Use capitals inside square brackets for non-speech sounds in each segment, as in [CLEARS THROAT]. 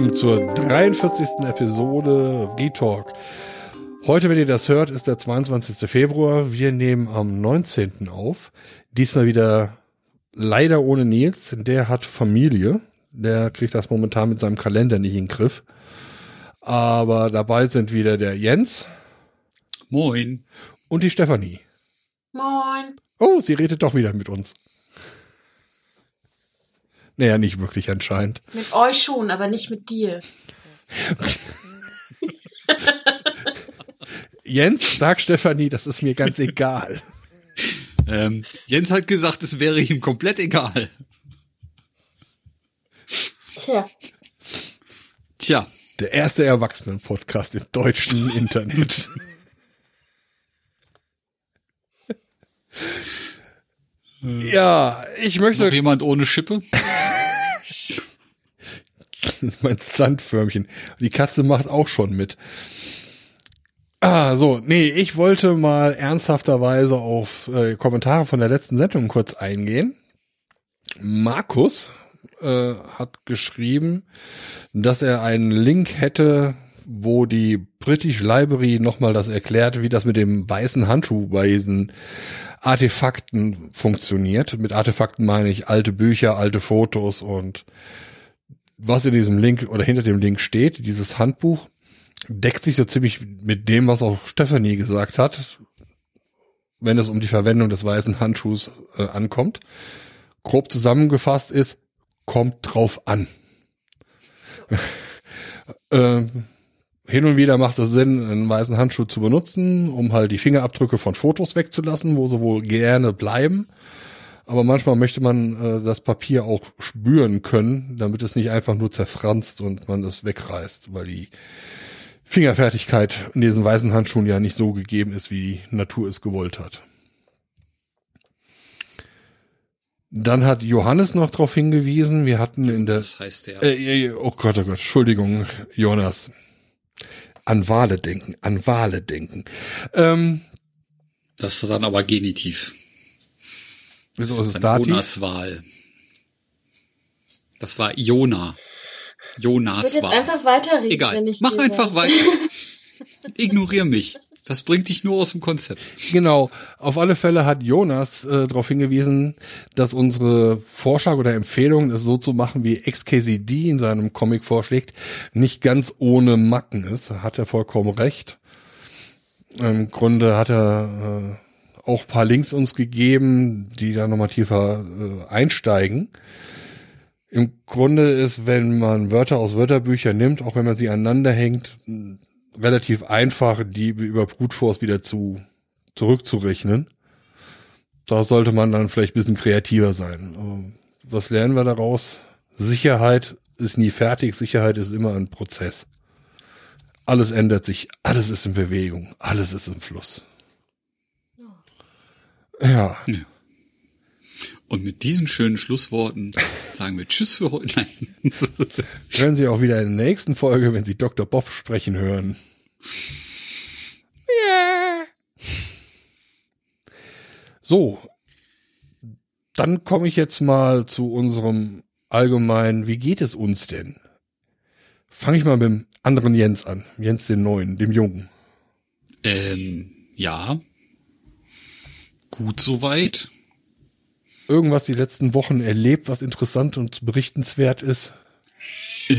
willkommen zur 43. Episode Retalk. Heute, wenn ihr das hört, ist der 22. Februar. Wir nehmen am 19. auf. Diesmal wieder leider ohne Nils. Der hat Familie. Der kriegt das momentan mit seinem Kalender nicht in den Griff. Aber dabei sind wieder der Jens. Moin. Und die Stefanie. Moin. Oh, sie redet doch wieder mit uns. Naja, nicht wirklich anscheinend. Mit euch schon, aber nicht mit dir. [LAUGHS] Jens, sag Stefanie, das ist mir ganz egal. Ähm, Jens hat gesagt, es wäre ihm komplett egal. Tja. Tja. Der erste Erwachsenen-Podcast im deutschen Internet. [LAUGHS] ja, ich möchte. Noch jemand ohne Schippe? das [LAUGHS] ist mein Sandförmchen. Die Katze macht auch schon mit. Ah, so, nee, ich wollte mal ernsthafterweise auf äh, Kommentare von der letzten Sendung kurz eingehen. Markus äh, hat geschrieben, dass er einen Link hätte, wo die British Library nochmal das erklärt, wie das mit dem weißen Handschuh bei diesen Artefakten funktioniert. Mit Artefakten meine ich alte Bücher, alte Fotos und was in diesem Link oder hinter dem Link steht, dieses Handbuch, deckt sich so ziemlich mit dem, was auch Stephanie gesagt hat, wenn es um die Verwendung des weißen Handschuhs äh, ankommt. Grob zusammengefasst ist, kommt drauf an. [LAUGHS] ähm, hin und wieder macht es Sinn, einen weißen Handschuh zu benutzen, um halt die Fingerabdrücke von Fotos wegzulassen, wo sie wohl gerne bleiben. Aber manchmal möchte man äh, das Papier auch spüren können, damit es nicht einfach nur zerfranst und man es wegreißt, weil die Fingerfertigkeit in diesen weißen Handschuhen ja nicht so gegeben ist, wie die Natur es gewollt hat. Dann hat Johannes noch darauf hingewiesen, wir hatten in der... Das heißt der. Äh, oh Gott, oh Gott, Entschuldigung, Jonas. An Wale denken, an Wale denken. Ähm, das ist dann aber Genitiv. Wieso das ist es Dativ? Jonas Wahl. Das war Jona. Jonas ich Wahl. einfach weiterreden. Egal, mach einfach weiter. [LAUGHS] Ignorier mich. Das bringt dich nur aus dem Konzept. Genau. Auf alle Fälle hat Jonas äh, darauf hingewiesen, dass unsere Vorschlag oder Empfehlung, es so zu machen, wie XKCD in seinem Comic vorschlägt, nicht ganz ohne Macken ist. Hat er vollkommen recht. Im Grunde hat er äh, auch paar Links uns gegeben, die da nochmal tiefer äh, einsteigen. Im Grunde ist, wenn man Wörter aus Wörterbüchern nimmt, auch wenn man sie aneinander hängt, relativ einfach, die über Brute Force wieder zu zurückzurechnen. Da sollte man dann vielleicht ein bisschen kreativer sein. Was lernen wir daraus? Sicherheit ist nie fertig, Sicherheit ist immer ein Prozess. Alles ändert sich, alles ist in Bewegung, alles ist im Fluss. Ja. ja. Und mit diesen schönen Schlussworten sagen wir Tschüss für heute. Nein. [LAUGHS] Hören Sie auch wieder in der nächsten Folge, wenn Sie Dr. Bob sprechen hören. Ja. So. Dann komme ich jetzt mal zu unserem allgemeinen, wie geht es uns denn? Fange ich mal mit dem anderen Jens an. Jens den Neuen, dem Jungen. Ähm, ja. Gut soweit irgendwas die letzten Wochen erlebt, was interessant und berichtenswert ist? Äh.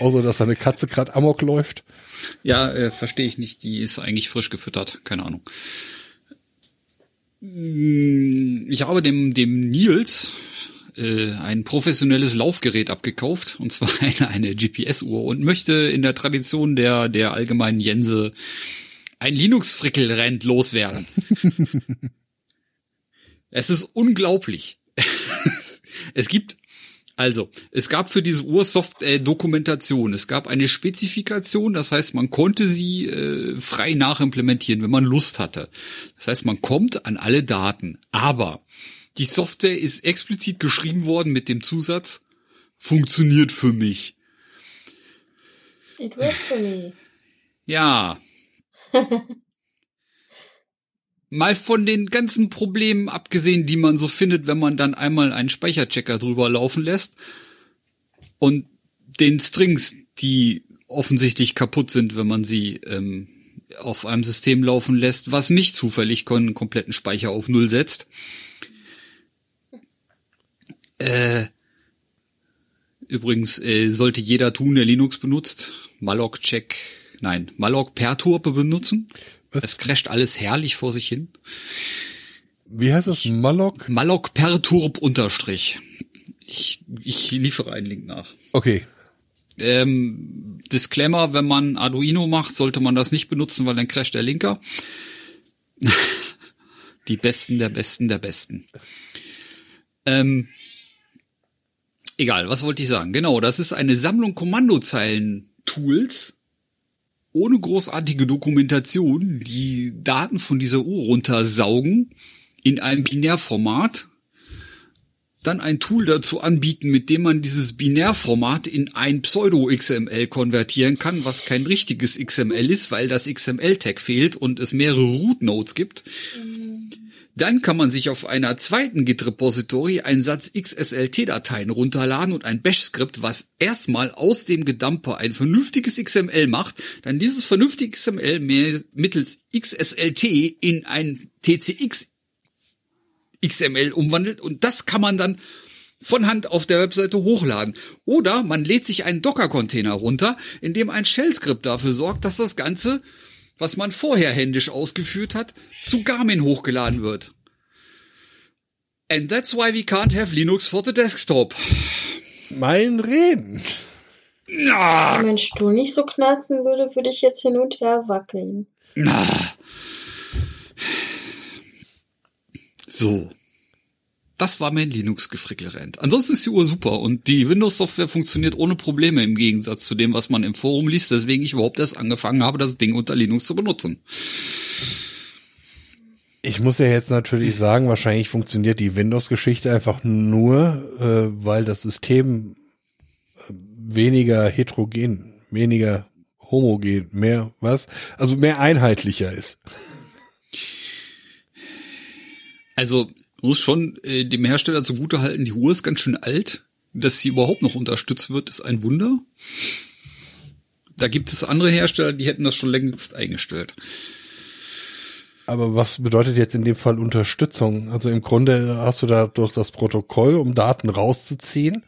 Außer, dass eine Katze gerade Amok läuft. Ja, äh, verstehe ich nicht. Die ist eigentlich frisch gefüttert. Keine Ahnung. Ich habe dem, dem Nils äh, ein professionelles Laufgerät abgekauft, und zwar [LAUGHS] eine, eine GPS-Uhr, und möchte in der Tradition der, der allgemeinen Jense ein Linux-Frickel-Rent loswerden. [LAUGHS] Es ist unglaublich. [LAUGHS] es gibt also, es gab für diese Ursoft äh, Dokumentation, es gab eine Spezifikation, das heißt, man konnte sie äh, frei nachimplementieren, wenn man Lust hatte. Das heißt, man kommt an alle Daten, aber die Software ist explizit geschrieben worden mit dem Zusatz funktioniert für mich. It works for me. Ja. [LAUGHS] Mal von den ganzen Problemen abgesehen, die man so findet, wenn man dann einmal einen Speicherchecker drüber laufen lässt und den Strings, die offensichtlich kaputt sind, wenn man sie ähm, auf einem System laufen lässt, was nicht zufällig einen kompletten Speicher auf Null setzt. Äh, übrigens äh, sollte jeder tun, der Linux benutzt, malloc-check, nein, malloc-perturbe benutzen. Was? Es crasht alles herrlich vor sich hin. Wie heißt das? Malloc? malloc-perturb unterstrich. Ich, ich liefere einen Link nach. Okay. Ähm, Disclaimer, wenn man Arduino macht, sollte man das nicht benutzen, weil dann crasht der Linker. [LAUGHS] Die Besten der Besten der Besten. Ähm, egal, was wollte ich sagen? Genau, das ist eine Sammlung Kommandozeilen-Tools ohne großartige Dokumentation, die Daten von dieser Uhr runtersaugen in einem Binärformat dann ein Tool dazu anbieten, mit dem man dieses Binärformat in ein Pseudo-XML konvertieren kann, was kein richtiges XML ist, weil das XML-Tag fehlt und es mehrere Root-Nodes gibt. Dann kann man sich auf einer zweiten Git-Repository einen Satz XSLT-Dateien runterladen und ein Bash-Skript, was erstmal aus dem Gedumper ein vernünftiges XML macht, dann dieses vernünftige XML mittels XSLT in ein TCX XML umwandelt und das kann man dann von Hand auf der Webseite hochladen. Oder man lädt sich einen Docker-Container runter, in dem ein Shell-Skript dafür sorgt, dass das Ganze, was man vorher händisch ausgeführt hat, zu Garmin hochgeladen wird. And that's why we can't have Linux for the desktop. Mein Reden. Na, Wenn mein Stuhl nicht so knarzen würde, würde ich jetzt hin und her wackeln. na. So. Das war mein Linux-Gefrickelrand. Ansonsten ist die Uhr super und die Windows-Software funktioniert ohne Probleme im Gegensatz zu dem, was man im Forum liest, weswegen ich überhaupt erst angefangen habe, das Ding unter Linux zu benutzen. Ich muss ja jetzt natürlich sagen, wahrscheinlich funktioniert die Windows-Geschichte einfach nur, äh, weil das System äh, weniger heterogen, weniger homogen, mehr was, also mehr einheitlicher ist. Also muss schon äh, dem Hersteller zugutehalten, die Uhr ist ganz schön alt. Dass sie überhaupt noch unterstützt wird, ist ein Wunder. Da gibt es andere Hersteller, die hätten das schon längst eingestellt. Aber was bedeutet jetzt in dem Fall Unterstützung? Also im Grunde hast du da durch das Protokoll, um Daten rauszuziehen,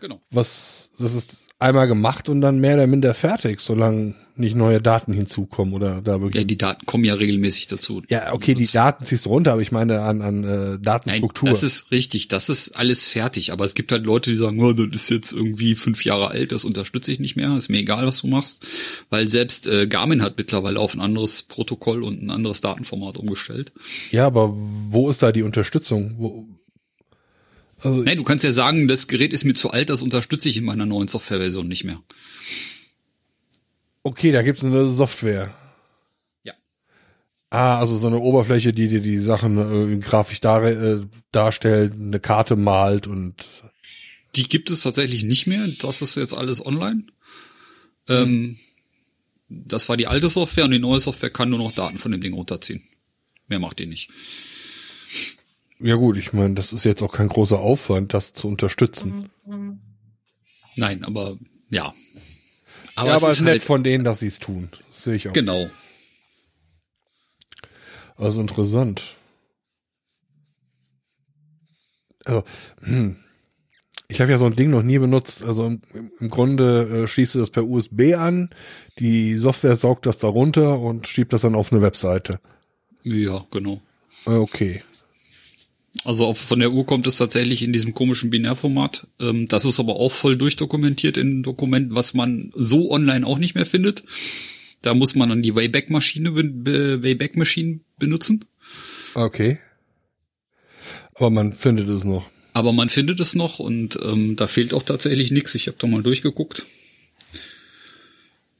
Genau. was, das ist einmal gemacht und dann mehr oder minder fertig, solange nicht neue Daten hinzukommen oder da Ja, wirklich. die Daten kommen ja regelmäßig dazu. Ja, okay, die Daten ziehst du runter, aber ich meine an, an äh, Nein, Datenstruktur. das ist richtig, das ist alles fertig. Aber es gibt halt Leute, die sagen, oh, das ist jetzt irgendwie fünf Jahre alt, das unterstütze ich nicht mehr, ist mir egal, was du machst. Weil selbst äh, Garmin hat mittlerweile auf ein anderes Protokoll und ein anderes Datenformat umgestellt. ja, aber wo ist da die Unterstützung? Wo, also, Nein, du kannst ja sagen, das Gerät ist mir zu alt, das unterstütze ich in meiner neuen Softwareversion nicht mehr. Okay, da gibt's eine Software. Ja. Ah, also so eine Oberfläche, die dir die Sachen äh, grafisch dar äh, darstellt, eine Karte malt und Die gibt es tatsächlich nicht mehr. Das ist jetzt alles online. Ähm, das war die alte Software und die neue Software kann nur noch Daten von dem Ding runterziehen. Mehr macht die nicht. ja gut, ich meine, das ist jetzt auch kein großer Aufwand, das zu unterstützen. Nein, aber ja. Aber, ja, es aber ist es ist nett halt, von denen, dass sie es tun. Das sehe ich auch. genau. Also interessant. Also, hm. ich habe ja so ein Ding noch nie benutzt. Also im, im Grunde äh, schließt du das per USB an, die Software saugt das da runter und schiebt das dann auf eine Webseite. Ja, genau. Okay. Also auf, von der Uhr kommt es tatsächlich in diesem komischen Binärformat. Ähm, das ist aber auch voll durchdokumentiert in Dokumenten, was man so online auch nicht mehr findet. Da muss man dann die Wayback-Maschine Wayback-Maschinen benutzen. Okay. Aber man findet es noch. Aber man findet es noch und ähm, da fehlt auch tatsächlich nichts. Ich habe da mal durchgeguckt.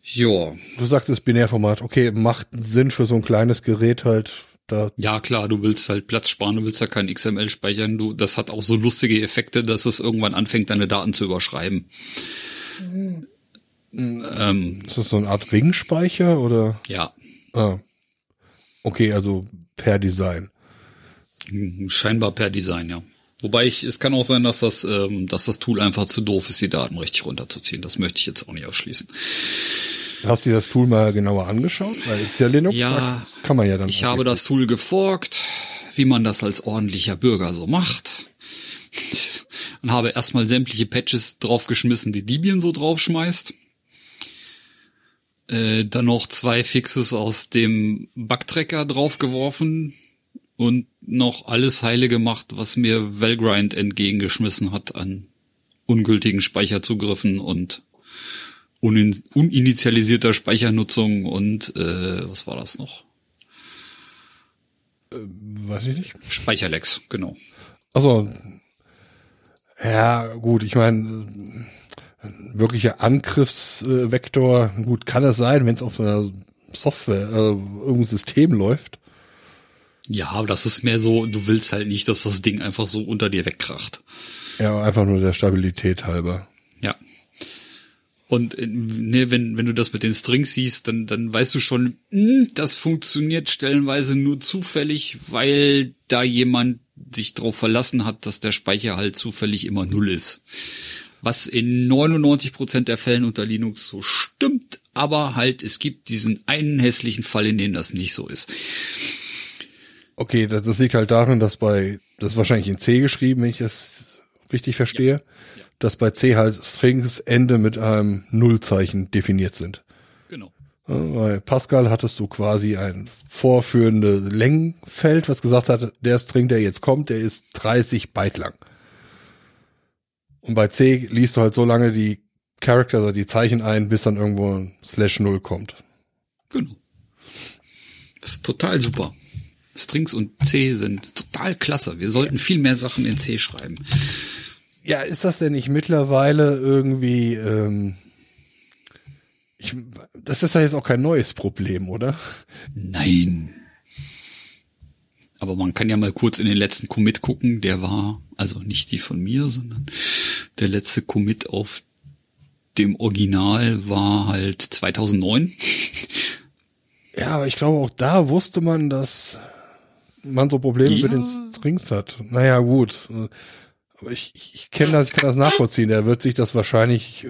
Ja, Du sagst es Binärformat. Okay, macht Sinn für so ein kleines Gerät halt. Da, ja klar, du willst halt Platz sparen, du willst ja kein XML speichern. Du, das hat auch so lustige Effekte, dass es irgendwann anfängt, deine Daten zu überschreiben. Ähm, ist das so eine Art Ringspeicher oder? ja, Ah. Okay, also per Design. scheinbar per Design, ja. Wobei ich, es kann auch sein, dass das, ähm, dass das Tool einfach zu doof ist, die Daten richtig runterzuziehen. Das möchte ich jetzt auch nicht ausschließen. Hast du dir das Tool mal genauer angeschaut? Weil es ist ja Linux, Ja, das kann man ja dann. Ich habe das Tool geforkt, wie man das als ordentlicher Bürger so macht. [LAUGHS] Und habe erstmal sämtliche Patches draufgeschmissen, die Debian so draufschmeißt. Äh, dann noch zwei Fixes aus dem Bugtracker draufgeworfen und noch alles heile gemacht, was mir Valgrind entgegengeschmissen hat an ungültigen Speicherzugriffen und unin uninitialisierter Speichernutzung und äh, was war das noch? Weiß ich nicht. Speicherlecks, genau. Also, ja, gut, ich meine, wirklicher Angriffsvektor, gut, kann es sein, wenn es auf einer Software, äh, irgendein System läuft. Ja, aber das ist mehr so, du willst halt nicht, dass das Ding einfach so unter dir wegkracht. Ja, einfach nur der Stabilität halber. Ja. Und äh, ne, wenn, wenn du das mit den Strings siehst, dann, dann weißt du schon, mh, das funktioniert stellenweise nur zufällig, weil da jemand sich drauf verlassen hat, dass der Speicher halt zufällig immer null ist. Was in 99 Prozent der Fällen unter Linux so stimmt, aber halt, es gibt diesen einen hässlichen Fall, in dem das nicht so ist. Okay, das, das liegt halt darin, dass bei, das ist wahrscheinlich in C geschrieben, wenn ich das richtig verstehe, dass bei C halt Strings Ende mit einem Nullzeichen definiert sind. Genau. Bei Pascal hattest du quasi ein vorführende Längenfeld, was gesagt hat, der String, der jetzt kommt, der ist 30 Byte lang. Und bei C liest du halt so lange die Character, also die Zeichen ein, bis dann irgendwo ein Slash Null kommt. Genau. Das ist total super. Strings und C sind total klasse. Wir sollten viel mehr Sachen in C schreiben. Ja, ist das denn nicht mittlerweile irgendwie, ähm, ich, das ist ja jetzt auch kein neues Problem, oder? Nein. Aber man kann ja mal kurz in den letzten Commit gucken. Der war, also nicht die von mir, sondern der letzte Commit auf dem Original war halt 2009. Ja, aber ich glaube auch da wusste man, dass man so Probleme Ja. mit den Strings hat. Naja, gut. Aber ich, ich, kenne das, ich kann das nachvollziehen. Er wird sich das wahrscheinlich äh,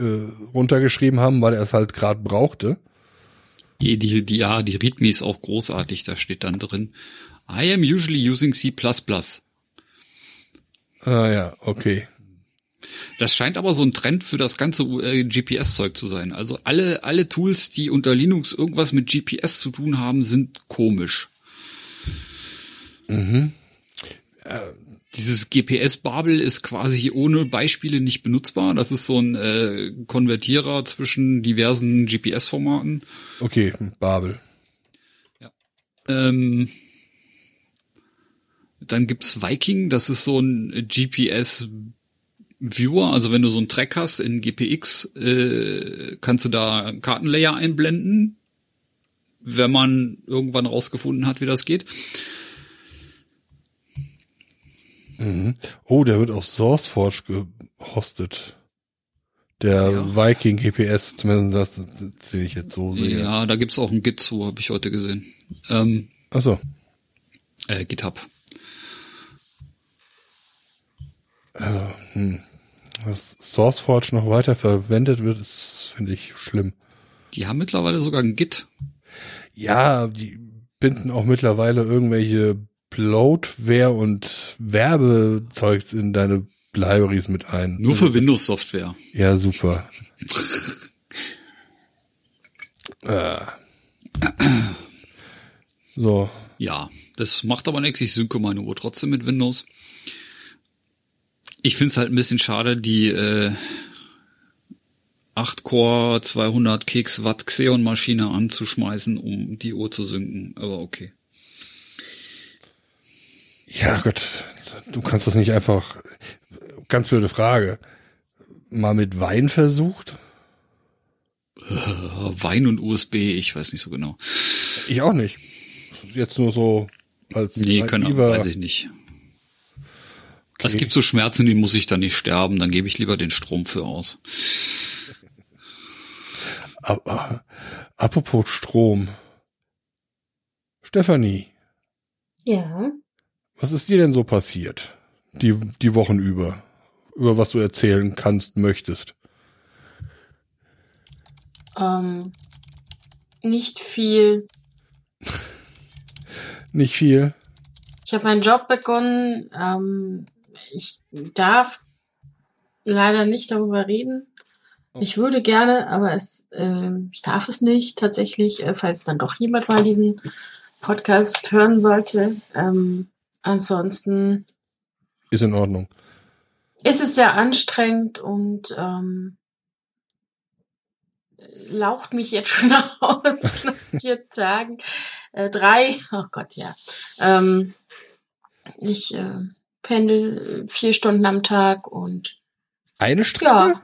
runtergeschrieben haben, weil er es halt gerade brauchte. Die, die, die, ja, die README ist auch großartig. Da steht dann drin, I am usually using C++. Ah ja, okay. Das scheint aber so ein Trend für das ganze äh, GPS-Zeug zu sein. Also alle, alle Tools, die unter Linux irgendwas mit GPS zu tun haben, sind komisch. Dieses GPS-Babel ist quasi ohne Beispiele nicht benutzbar. Das ist so ein äh, Konvertierer zwischen diversen GPS-Formaten. Okay, Babel. Ähm, dann gibt's Viking, das ist so ein GPS-Viewer. Also wenn du so einen Track hast in GPX, äh, kannst du da Kartenlayer einblenden, wenn man irgendwann rausgefunden hat, wie das geht. Oh, der wird auf SourceForge gehostet. Der Ja. Viking GPS, zumindest das, das sehe ich jetzt so sehe. Ja, da gibt's auch ein Git zu, habe ich heute gesehen. Ähm, Achso. äh, GitHub. Dass SourceForge noch weiter verwendet wird, ist, finde ich, schlimm. Die haben mittlerweile sogar ein Git. Ja, die binden auch mittlerweile irgendwelche Bloatware und Werbezeugs in deine Libraries mit ein. Nur für Windows-Software. Ja, super. [LAUGHS] äh. So. Ja, das macht aber nichts. Ich synke meine Uhr trotzdem mit Windows. Ich find's halt ein bisschen schade, die äh, 8-Core 200 Keks Watt Xeon Maschine anzuschmeißen, um die Uhr zu synken. Aber okay. Ja, Gott, du kannst das nicht einfach. Ganz blöde Frage. Mal mit Wein versucht? Äh, Wein und USB, ich weiß nicht so genau. Ich auch nicht. Jetzt nur so als Nee, können, naiver- weiß ich nicht. Es gibt so Schmerzen, die muss ich dann nicht sterben, dann gebe ich lieber den Strom für aus. Aber, apropos Strom. Stefanie, Ja. Was ist dir denn so passiert? Die, die Wochen über. Über was du erzählen kannst, möchtest. Ähm, nicht viel. [LAUGHS] Nicht viel. Ich habe meinen Job begonnen. Ähm, ich darf leider nicht darüber reden. Ich würde gerne, aber es, äh, ich darf es nicht tatsächlich, äh, falls dann doch jemand mal diesen Podcast hören sollte. Ähm, ansonsten Ist in Ordnung. ist es sehr anstrengend und ähm, laucht mich jetzt schon [LAUGHS] aus nach vier Tagen. Äh, drei, oh Gott, ja. Ähm, ich äh, pendel vier Stunden am Tag und Eine Strecke? ja.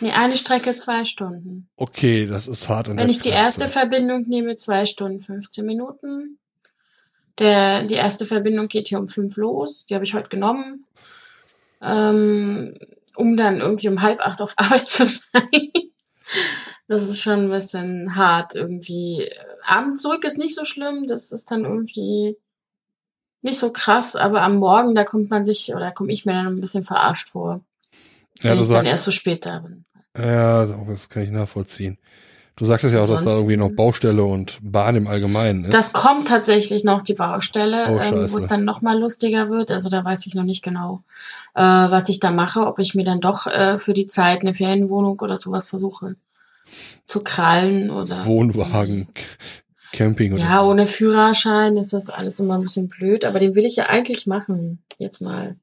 Nee, eine Strecke zwei Stunden. Okay, das ist hart. Wenn ich die erste. Verbindung nehme, zwei Stunden 15 Minuten. Der, die erste Verbindung geht hier um fünf los. Die habe ich heute genommen, ähm, um dann irgendwie um halb acht auf [LAUGHS] Arbeit zu sein. Das ist schon ein bisschen hart irgendwie. Abend zurück ist nicht so schlimm. Das ist dann irgendwie nicht so krass. Aber am Morgen, da kommt man sich oder komme ich mir dann ein bisschen verarscht vor, Ja, wenn ich dann sagst, erst so spät da bin. ja, das kann ich nachvollziehen. Du sagtest ja auch, dass da irgendwie noch Baustelle und Bahn im Allgemeinen ist. Das kommt tatsächlich noch, die Baustelle, Oh, ähm, wo es dann noch mal lustiger wird. Also da weiß ich noch nicht genau, äh, was ich da mache, ob ich mir dann doch äh, für die Zeit eine Ferienwohnung oder sowas versuche zu krallen oder Wohnwagen, Camping oder Ja, ohne Führerschein ist das alles immer ein bisschen blöd, aber den will ich ja eigentlich machen, jetzt mal.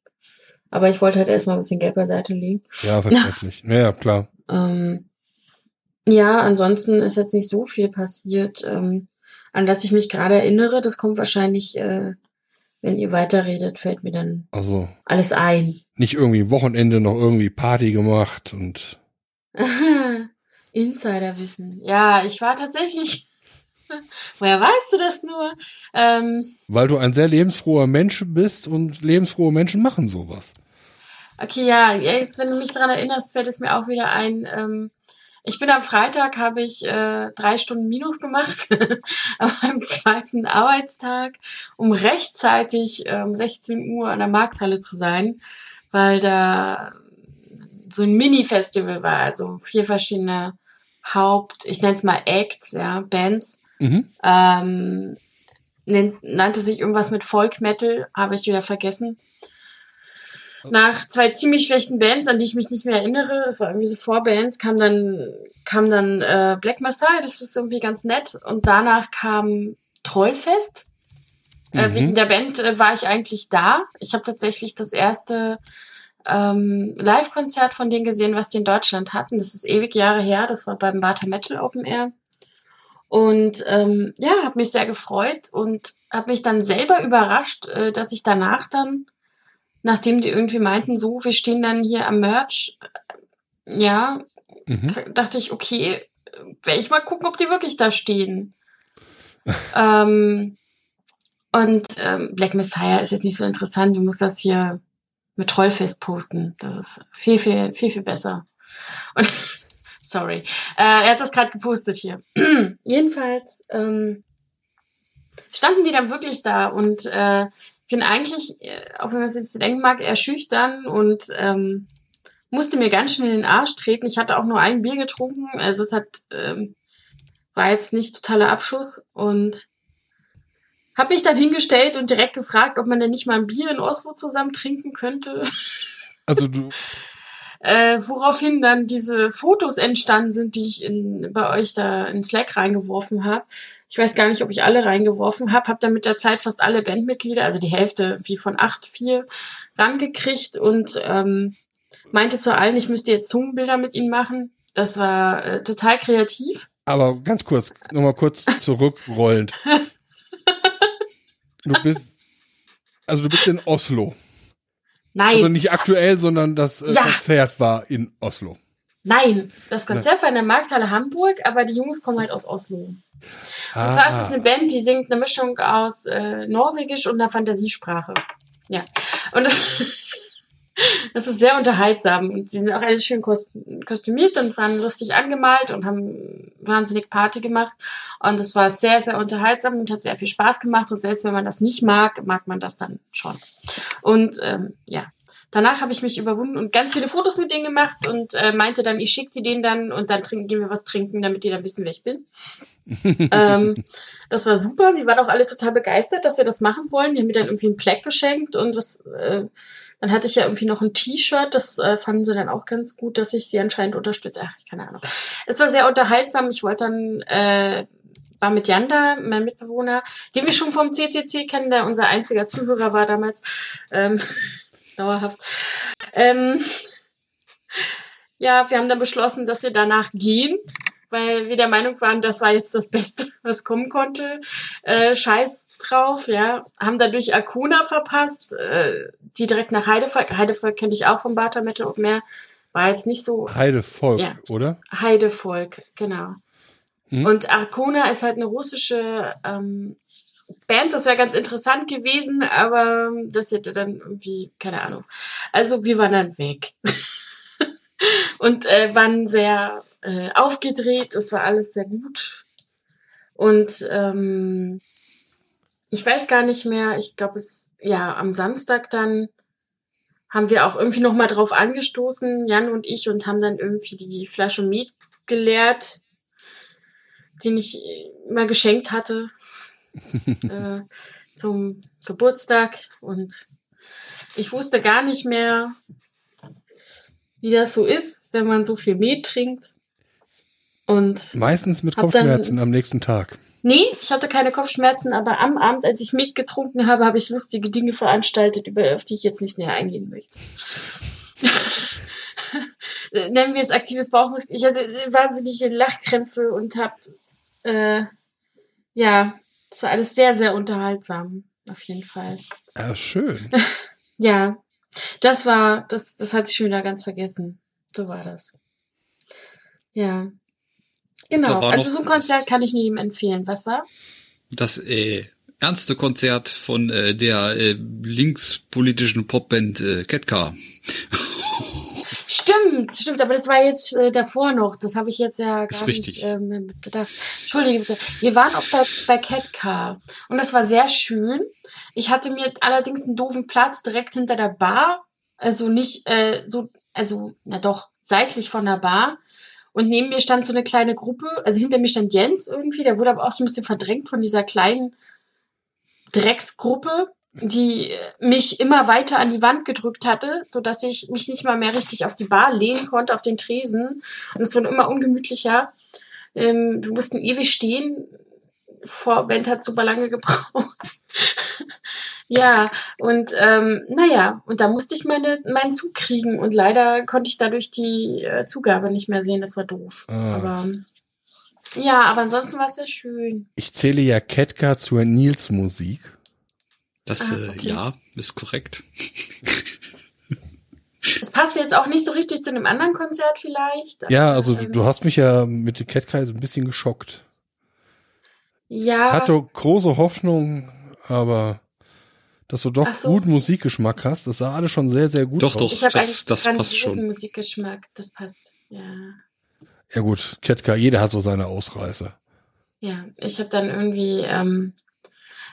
Aber ich wollte halt erstmal ein bisschen Geld beiseite legen. Ja, verständlich. [LAUGHS] Ja, ja, klar. Ähm, ja, ansonsten ist jetzt nicht so viel passiert, ähm, an das ich mich gerade erinnere. Das kommt wahrscheinlich, äh, wenn ihr weiterredet, fällt mir dann Also alles ein. nicht irgendwie Wochenende noch irgendwie Party gemacht und [LAUGHS] Insiderwissen. Ja, ich war tatsächlich. [LAUGHS] Woher weißt du das nur? Ähm, weil du ein sehr lebensfroher Mensch bist und lebensfrohe Menschen machen sowas. Okay, ja, jetzt, wenn du mich daran erinnerst, fällt es mir auch wieder ein. Ähm, ich bin am Freitag, habe ich äh, drei Stunden Minus gemacht, [LAUGHS] an meinem zweiten Arbeitstag, um rechtzeitig äh, um 16 Uhr an der Markthalle zu sein, weil da so ein Mini-Festival war, also vier verschiedene Haupt, ich nenne es mal Acts, ja, Bands. Mhm. Ähm, nannte sich irgendwas mit Folk Metal, habe ich wieder vergessen. Nach zwei ziemlich schlechten Bands, an die ich mich nicht mehr erinnere, das war irgendwie so Vorbands, kam dann, kam dann äh, Black Messiah, das ist irgendwie ganz nett. Und danach kam Trollfest. Äh, Mhm. wegen der Band äh, war ich eigentlich da. Ich habe tatsächlich das erste ähm, Live-Konzert von denen gesehen, was die in Deutschland hatten. Das ist ewig Jahre her. Das war beim Barter Metal Open Air. Und ähm, ja, habe mich sehr gefreut und habe mich dann selber überrascht, äh, dass ich danach dann, nachdem die irgendwie meinten, so, wir stehen dann hier am Merch, ja, Mhm. dachte ich, okay, werde ich mal gucken, ob die wirklich da stehen. [LAUGHS] ähm, und ähm, Black Messiah ist jetzt nicht so interessant. Du musst das hier mit Trollfest posten. Das ist viel, viel, viel, viel besser. Und [LAUGHS] sorry, äh, er hat das gerade gepostet hier. [CLEARS THROAT] Jedenfalls ähm, standen die dann wirklich da und äh, bin eigentlich, äh, auch wenn man es jetzt denken mag, eher schüchtern und ähm, musste mir ganz schön in den Arsch treten. Ich hatte auch nur ein Bier getrunken, also es hat ähm, war jetzt nicht totaler Abschuss und habe mich dann hingestellt und direkt gefragt, ob man denn nicht mal ein Bier in Oslo zusammen trinken könnte. [LAUGHS] Also du, Äh, woraufhin dann diese Fotos entstanden sind, die ich in, bei euch da in Slack reingeworfen habe. Ich weiß gar nicht, ob ich alle reingeworfen habe. Habe dann mit der Zeit fast alle Bandmitglieder, also die Hälfte wie von acht, vier, rangekriegt und ähm, meinte zu allen, ich müsste jetzt Zungenbilder mit ihnen machen. Das war äh, total kreativ. aber ganz kurz, nochmal kurz zurückrollend. [LAUGHS] Du bist, also du bist in Oslo. Nein, Also nicht aktuell, sondern das äh, Ja. Konzert war in Oslo. Nein. Das Konzert war in der Markthalle Hamburg, aber die Jungs kommen halt aus Oslo. Und zwar ist es eine Band, die singt eine Mischung aus äh, Norwegisch und einer Fantasiesprache. Ja. Und Das [LAUGHS] ist sehr unterhaltsam. Und sie sind auch alles schön kostümiert und waren lustig angemalt und haben wahnsinnig Party gemacht. Und es war sehr, sehr unterhaltsam und hat sehr viel Spaß gemacht. Und selbst wenn man das nicht mag, mag man das dann schon. Und ähm, ja, danach habe ich mich überwunden und ganz viele Fotos mit denen gemacht und äh, meinte dann, ich schicke die denen dann und dann trinken, gehen wir was trinken, damit die dann wissen, wer ich bin. [LAUGHS] ähm, das war super. Sie waren auch alle total begeistert, dass wir das machen wollen. Die haben mir dann irgendwie ein Pleck geschenkt und was, äh, dann hatte ich ja irgendwie noch ein T-Shirt. Das äh, fanden sie dann auch ganz gut, dass ich sie anscheinend unterstütze. Ach, keine Ahnung. Es war sehr unterhaltsam. Ich wollte dann äh, war mit Jan da, mein Mitbewohner, den wir schon vom CCC kennen, der unser einziger Zuhörer war damals. Ähm, dauerhaft. Ähm, ja, wir haben dann beschlossen, dass wir danach gehen, weil wir der Meinung waren, das war jetzt das Beste, [LAUGHS] was kommen konnte. Äh, Scheiß drauf, ja. Haben dadurch Akuna verpasst, äh, die direkt nach Heidevolk. Heidevolk kenne ich auch vom Bata Metal und mehr. War jetzt nicht so. Heidevolk, ja. oder? Heidevolk, genau. Mhm. Und Arkona ist halt eine russische ähm, Band, das wäre ganz interessant gewesen, aber das hätte dann irgendwie, keine Ahnung. Also wir waren dann weg. [LAUGHS] und äh, waren sehr äh, aufgedreht, es war alles sehr gut. Und ähm, ich weiß gar nicht mehr, ich glaube es, ja, am Samstag dann haben wir auch irgendwie nochmal drauf angestoßen, Jan und ich, und haben dann irgendwie die Flasche Miet geleert, die ich immer geschenkt hatte [LAUGHS] äh, zum Geburtstag und ich wusste gar nicht mehr, wie das so ist, wenn man so viel Met trinkt. Und meistens mit Kopfschmerzen dann, am nächsten Tag. Nee, ich hatte keine Kopfschmerzen, aber am Abend, als ich Met getrunken habe, habe ich lustige Dinge veranstaltet, über auf die ich jetzt nicht näher eingehen möchte. [LAUGHS] Nennen wir es aktives Bauchmuskel. Ich hatte wahnsinnige Lachkrämpfe und habe äh, ja das war alles sehr, sehr unterhaltsam, auf jeden Fall. Ja, schön. [LAUGHS] ja, das war, das, das hatte ich schon wieder ganz vergessen. So war das. Ja. Genau, da also so ein Konzert kann ich nur ihm empfehlen. Was war? Das äh, ernste Konzert von äh, der äh, linkspolitischen Popband äh, Ketka. [LAUGHS] Stimmt, stimmt, aber das war jetzt äh, davor noch. Das habe ich jetzt ja gar nicht ähm, bedacht. Entschuldige bitte. Wir waren auch bei, bei Cat Car und das war sehr schön. Ich hatte mir allerdings einen doofen Platz direkt hinter der Bar, also nicht äh, so, also na doch seitlich von der Bar. Und neben mir stand so eine kleine Gruppe, also hinter mir stand Jens irgendwie, der wurde aber auch so ein bisschen verdrängt von dieser kleinen Drecksgruppe die mich immer weiter an die Wand gedrückt hatte, so dass ich mich nicht mal mehr richtig auf die Bar lehnen konnte, auf den Tresen. Und es wurde immer ungemütlicher. Ähm, wir mussten ewig stehen. Vorband hat super lange gebraucht. [LAUGHS] ja, und ähm, naja, und da musste ich meine, meinen Zug kriegen und leider konnte ich dadurch die äh, Zugabe nicht mehr sehen. Das war doof. Ah. Aber ja, aber ansonsten war es sehr schön. Ich zähle ja Ketka zur Nils Musik. Das, ah, äh, okay. äh, ja, ist korrekt. Es passt jetzt auch nicht so richtig zu einem anderen Konzert vielleicht. Ja, also ähm, du hast mich ja mit dem Catkreis ein bisschen geschockt. Ja. Hatte große Hoffnung, aber dass du doch so. gut Musikgeschmack hast, das sah alles schon sehr, sehr gut doch, aus. Doch, doch, das, das passt schon. Musikgeschmack, das passt, ja. Ja gut, Ketka, jeder hat so seine Ausreißer. Ja, ich habe dann irgendwie ähm,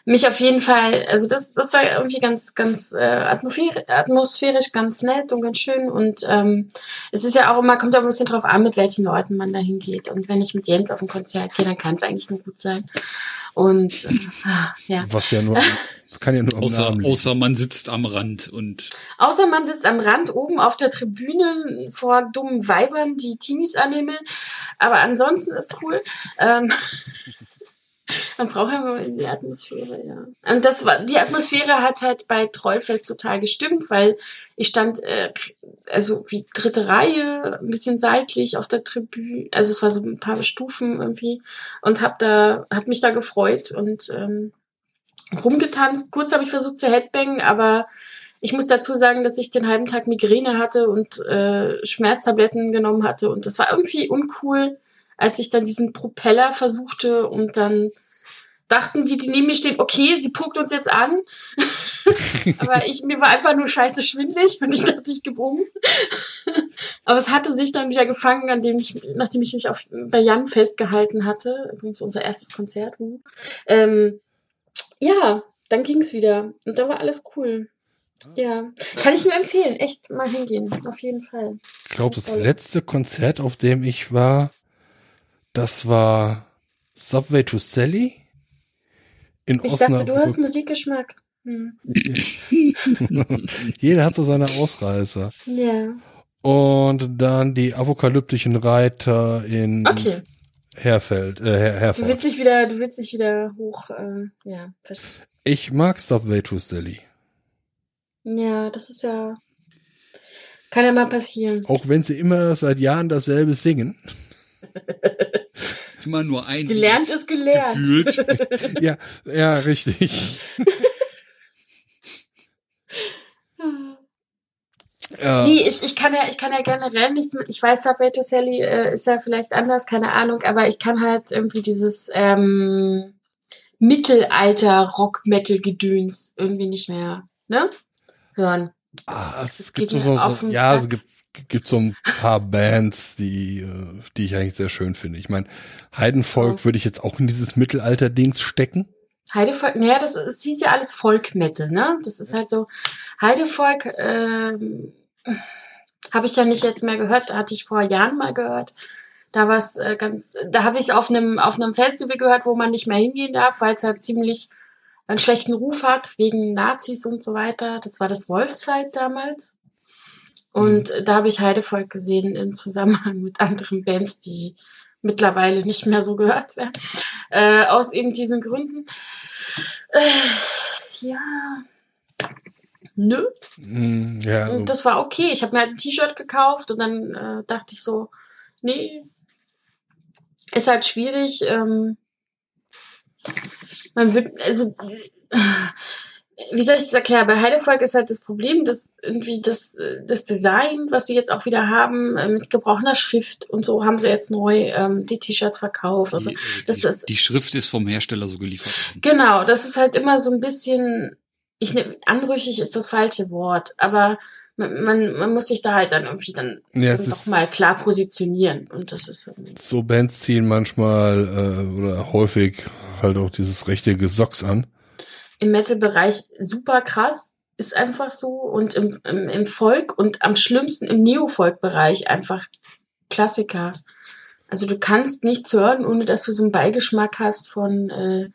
mich auf jeden Fall, also das, das war irgendwie ganz, ganz äh, atmosphärisch ganz nett und ganz schön. Und ähm, es ist ja auch immer, kommt auch ein bisschen drauf an, mit welchen Leuten man da hingeht. Und wenn ich mit Jens auf ein Konzert gehe, dann kann es eigentlich nur gut sein. Und äh, ja. Was ja nur. Das kann ja nur am außer, außer man sitzt am Rand und. Außer man sitzt am Rand oben auf der Tribüne vor dummen Weibern, die Teenies annehmen. Aber ansonsten ist cool. Ähm, Man braucht ja mal die Atmosphäre, ja. Und das war, die Atmosphäre hat halt bei Trollfest total gestimmt, weil ich stand, äh, also wie dritte Reihe, ein bisschen seitlich auf der Tribüne, also es war so ein paar Stufen irgendwie und hab da, hab mich da gefreut und ähm, rumgetanzt. Kurz habe ich versucht zu headbangen, aber ich muss dazu sagen, dass ich den halben Tag Migräne hatte und äh, Schmerztabletten genommen hatte und das war irgendwie uncool als ich dann diesen Propeller versuchte und dann dachten die, die neben mir stehen, okay, sie guckt uns jetzt an. [LAUGHS] Aber ich, mir war einfach nur scheiße schwindlig und ich dachte, ich gebe um. [LAUGHS] Aber es hatte sich dann wieder gefangen, an dem ich, nachdem ich mich auf, bei Jan festgehalten hatte. Übrigens unser erstes Konzert. Ähm, ja, dann ging es wieder. Und da war alles cool. Ja, kann ich nur empfehlen. Echt mal hingehen. Auf jeden Fall. Ich glaube, das letzte Konzert, auf dem ich war, das war Subway to Sally in ich Osnabrück. dachte, du hast Musikgeschmack. Hm. [LAUGHS] Jeder hat so seine Ausreißer. Ja. Und dann die apokalyptischen Reiter in okay. Herfeld, äh, Her Herford. Du willst dich wieder, du willst dich wieder hoch, äh, ja, verstehe. Ich mag Subway to Sally. Ja, das ist ja, kann ja mal passieren. Auch wenn sie immer seit Jahren dasselbe singen. [LAUGHS] immer nur ein. Gelernt ist gelernt. Gefühlt. [LAUGHS] ja, ja, richtig. [LAUGHS] Ja. Nee, ich, ich kann ja, ich kann ja generell nicht, ich weiß, Subway to Sally äh, ist ja vielleicht anders, keine Ahnung, aber ich kann halt irgendwie dieses ähm, Mittelalter-Rock-Metal-Gedöns irgendwie nicht mehr, ne? Hören. Ah, es, es gibt so, so, so ja, es gibt gibt so ein paar Bands, die, äh, die ich eigentlich sehr schön finde. Ich meine, Heidenvolk ja. würde ich jetzt auch in dieses Mittelalter-Dings stecken. Heidevolk, naja, das, das hieß ja alles Folk-Metal, ne? Das ist halt so, Heidevolk, äh, habe ich ja nicht jetzt mehr gehört, hatte ich vor Jahren mal gehört. Da war es äh, ganz, da habe ich es auf einem auf einem Festival gehört, wo man nicht mehr hingehen darf, weil es halt ziemlich einen schlechten Ruf hat wegen Nazis und so weiter. Das war das Wolfszeit damals. Und mhm. da habe ich Heidevolk gesehen im Zusammenhang mit anderen Bands, die mittlerweile nicht mehr so gehört werden. Äh, aus eben diesen Gründen. Äh, ja. Nö. Mm, ja, und das war okay. Ich habe mir halt ein T-Shirt gekauft und dann äh, dachte ich so, nee, ist halt schwierig. Ähm, man wird, also wie soll ich das erklären? Bei Heidevolk ist halt das Problem, dass irgendwie das, das Design, was sie jetzt auch wieder haben, äh, mit gebrochener Schrift und so, haben sie jetzt neu ähm, die T-Shirts verkauft. Und so. das, die, das, die Schrift ist vom Hersteller so geliefert worden. Genau, das ist halt immer so ein bisschen, ich ne, anrüchig ist das falsche Wort, aber man, man, muss sich da halt dann irgendwie dann, ja, dann doch mal klar positionieren. Und das ist so Bands ziehen manchmal äh, oder häufig halt auch dieses richtige Socks an im Metal-Bereich super krass, ist einfach so. Und im, im, im Folk und am schlimmsten im Neo-Folk-Bereich einfach Klassiker. Also du kannst nichts hören, ohne dass du so einen Beigeschmack hast von äh,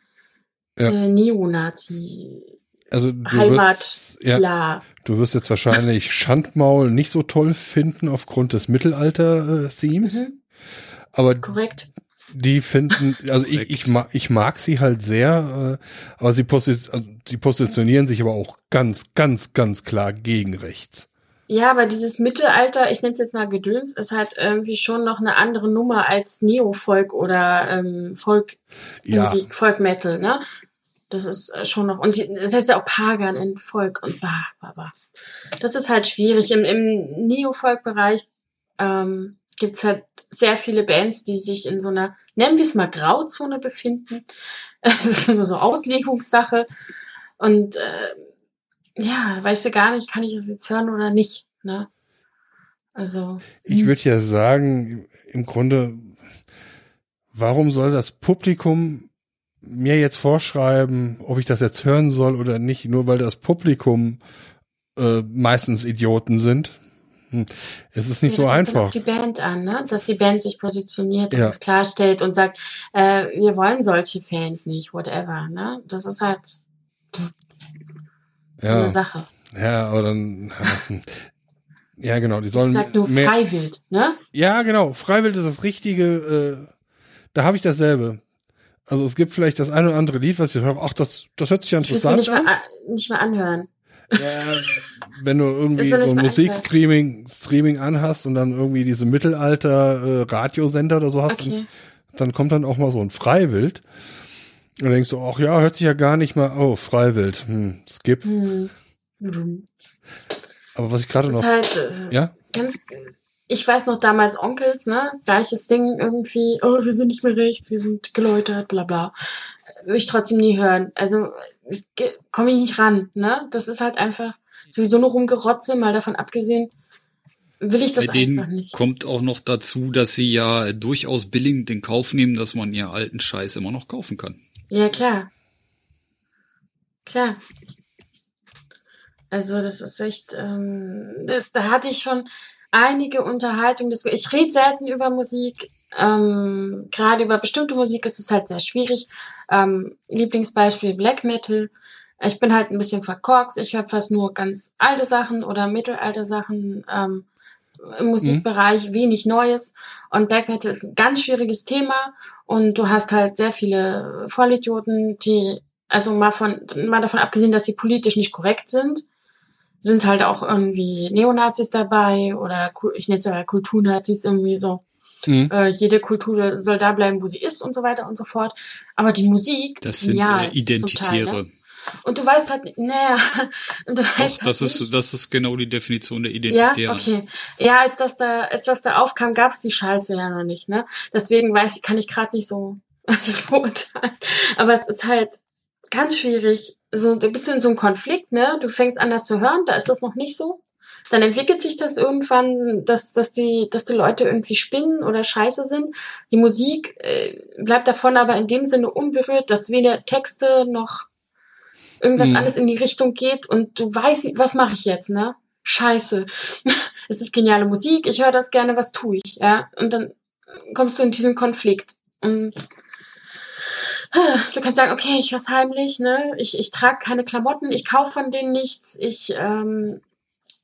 ja. äh, Neonazi. Also du Heimat, wirst, ja, du wirst jetzt wahrscheinlich [LAUGHS] Schandmaul nicht so toll finden aufgrund des Mittelalter-Themes. Mhm. Aber Korrekt die finden, also ich, ich, mag, ich mag sie halt sehr, äh, aber sie, posi also sie positionieren sich aber auch ganz, ganz, ganz klar gegen rechts. Ja, aber dieses Mittelalter, ich nenne es jetzt mal Gedöns, ist halt irgendwie schon noch eine andere Nummer als Neo-Folk oder ähm, Folk ja. Musik, Folk Metal, ne? Das ist äh, schon noch, und das heißt ja auch Pagan in Folk und bah, bah, bah. Das ist halt schwierig. Im, im Neo-Folk-Bereich ähm, gibt's halt sehr viele Bands, die sich in so einer, nennen wir es mal Grauzone befinden. [LAUGHS] das ist immer so Auslegungssache. Und äh, ja, weißt du gar nicht, kann ich es jetzt hören oder nicht. Ne? Also. Ich hm. würde ja sagen, im Grunde, warum soll das Publikum mir jetzt vorschreiben, ob ich das jetzt hören soll oder nicht, nur weil das Publikum äh, meistens Idioten sind. Hm. Es ist nicht ja, so einfach. die Band an, ne? dass die Band sich positioniert ja. und es klarstellt und sagt, äh, wir wollen solche Fans nicht, whatever. Ne? Das ist halt pff, ja. so eine Sache. Ja, aber dann, ja genau, die sollen. Ich sag nur mehr, Freiwild, ne? Ja, genau, Freiwild ist das Richtige. Äh, da habe ich dasselbe. Also es gibt vielleicht das eine oder andere Lied, was ich höre, ach, das, das hört sich ja interessant ich an. Mal, nicht mal anhören. Ja, wenn du irgendwie so ein Musikstreaming Streaming anhast und dann irgendwie diese Mittelalter äh, Radiosender oder so hast, okay. dann, dann kommt dann auch mal so ein Freiwild. Und denkst du, ach ja, hört sich ja gar nicht mal, oh, Freiwild, hm, skip. Hm. Aber was ich gerade noch, halt, äh, ja? Ganz, ich weiß noch damals Onkels, ne, gleiches Ding irgendwie, oh, wir sind nicht mehr rechts, wir sind geläutert, bla bla. Will ich trotzdem nie hören. Also komme ich nicht ran, ne? Das ist halt einfach sowieso nur rumgerotze, mal davon abgesehen, will ich das Bei denen einfach nicht. kommt auch noch dazu, dass sie ja durchaus billigend in Kauf nehmen, dass man ihr alten Scheiß immer noch kaufen kann. Ja, klar. Klar. Also das ist echt, ähm, das, da hatte ich schon einige Unterhaltungen. Ich rede selten über Musik. Ähm, Gerade über bestimmte Musik ist es halt sehr schwierig. Ähm, Lieblingsbeispiel Black Metal. Ich bin halt ein bisschen verkorkst. Ich höre fast nur ganz alte Sachen oder mittelalte Sachen. Ähm, im Musikbereich wenig Neues. Und Black Metal ist ein ganz schwieriges Thema. Und du hast halt sehr viele Vollidioten, die, also mal von, mal davon abgesehen, dass sie politisch nicht korrekt sind, sind halt auch irgendwie Neonazis dabei oder ich nenne es ja Kulturnazis irgendwie so. Mhm. Äh, jede Kultur soll da bleiben, wo sie ist und so weiter und so fort. Aber die Musik, Das sind genial, äh, Identitäre. Total, ne? Und du weißt halt, naja, und [LAUGHS] du Doch, weißt das halt ist, nicht, das ist genau die Definition der ja, Identitären. okay. Ja, als das da, als das da aufkam, gab's die Scheiße ja noch nicht, ne? Deswegen weiß ich, kann ich gerade nicht so [LAUGHS] beurteilen. Aber es ist halt ganz schwierig. So, du bist in so einem Konflikt, ne? Du fängst an, das zu hören, da ist das noch nicht so. Dann entwickelt sich das irgendwann, dass, dass, die, dass die Leute irgendwie spinnen oder scheiße sind. Die Musik äh, bleibt davon aber in dem Sinne unberührt, dass weder Texte noch irgendwas Mhm. alles in die Richtung geht und du weißt, was mache ich jetzt, ne? Scheiße. [LAUGHS] es ist geniale Musik, ich höre das gerne, was tue ich, ja? Und dann kommst du in diesen Konflikt. Und [SIGHS] du kannst sagen, okay, ich was heimlich, ne? Ich, ich trage keine Klamotten, ich kaufe von denen nichts, ich ähm,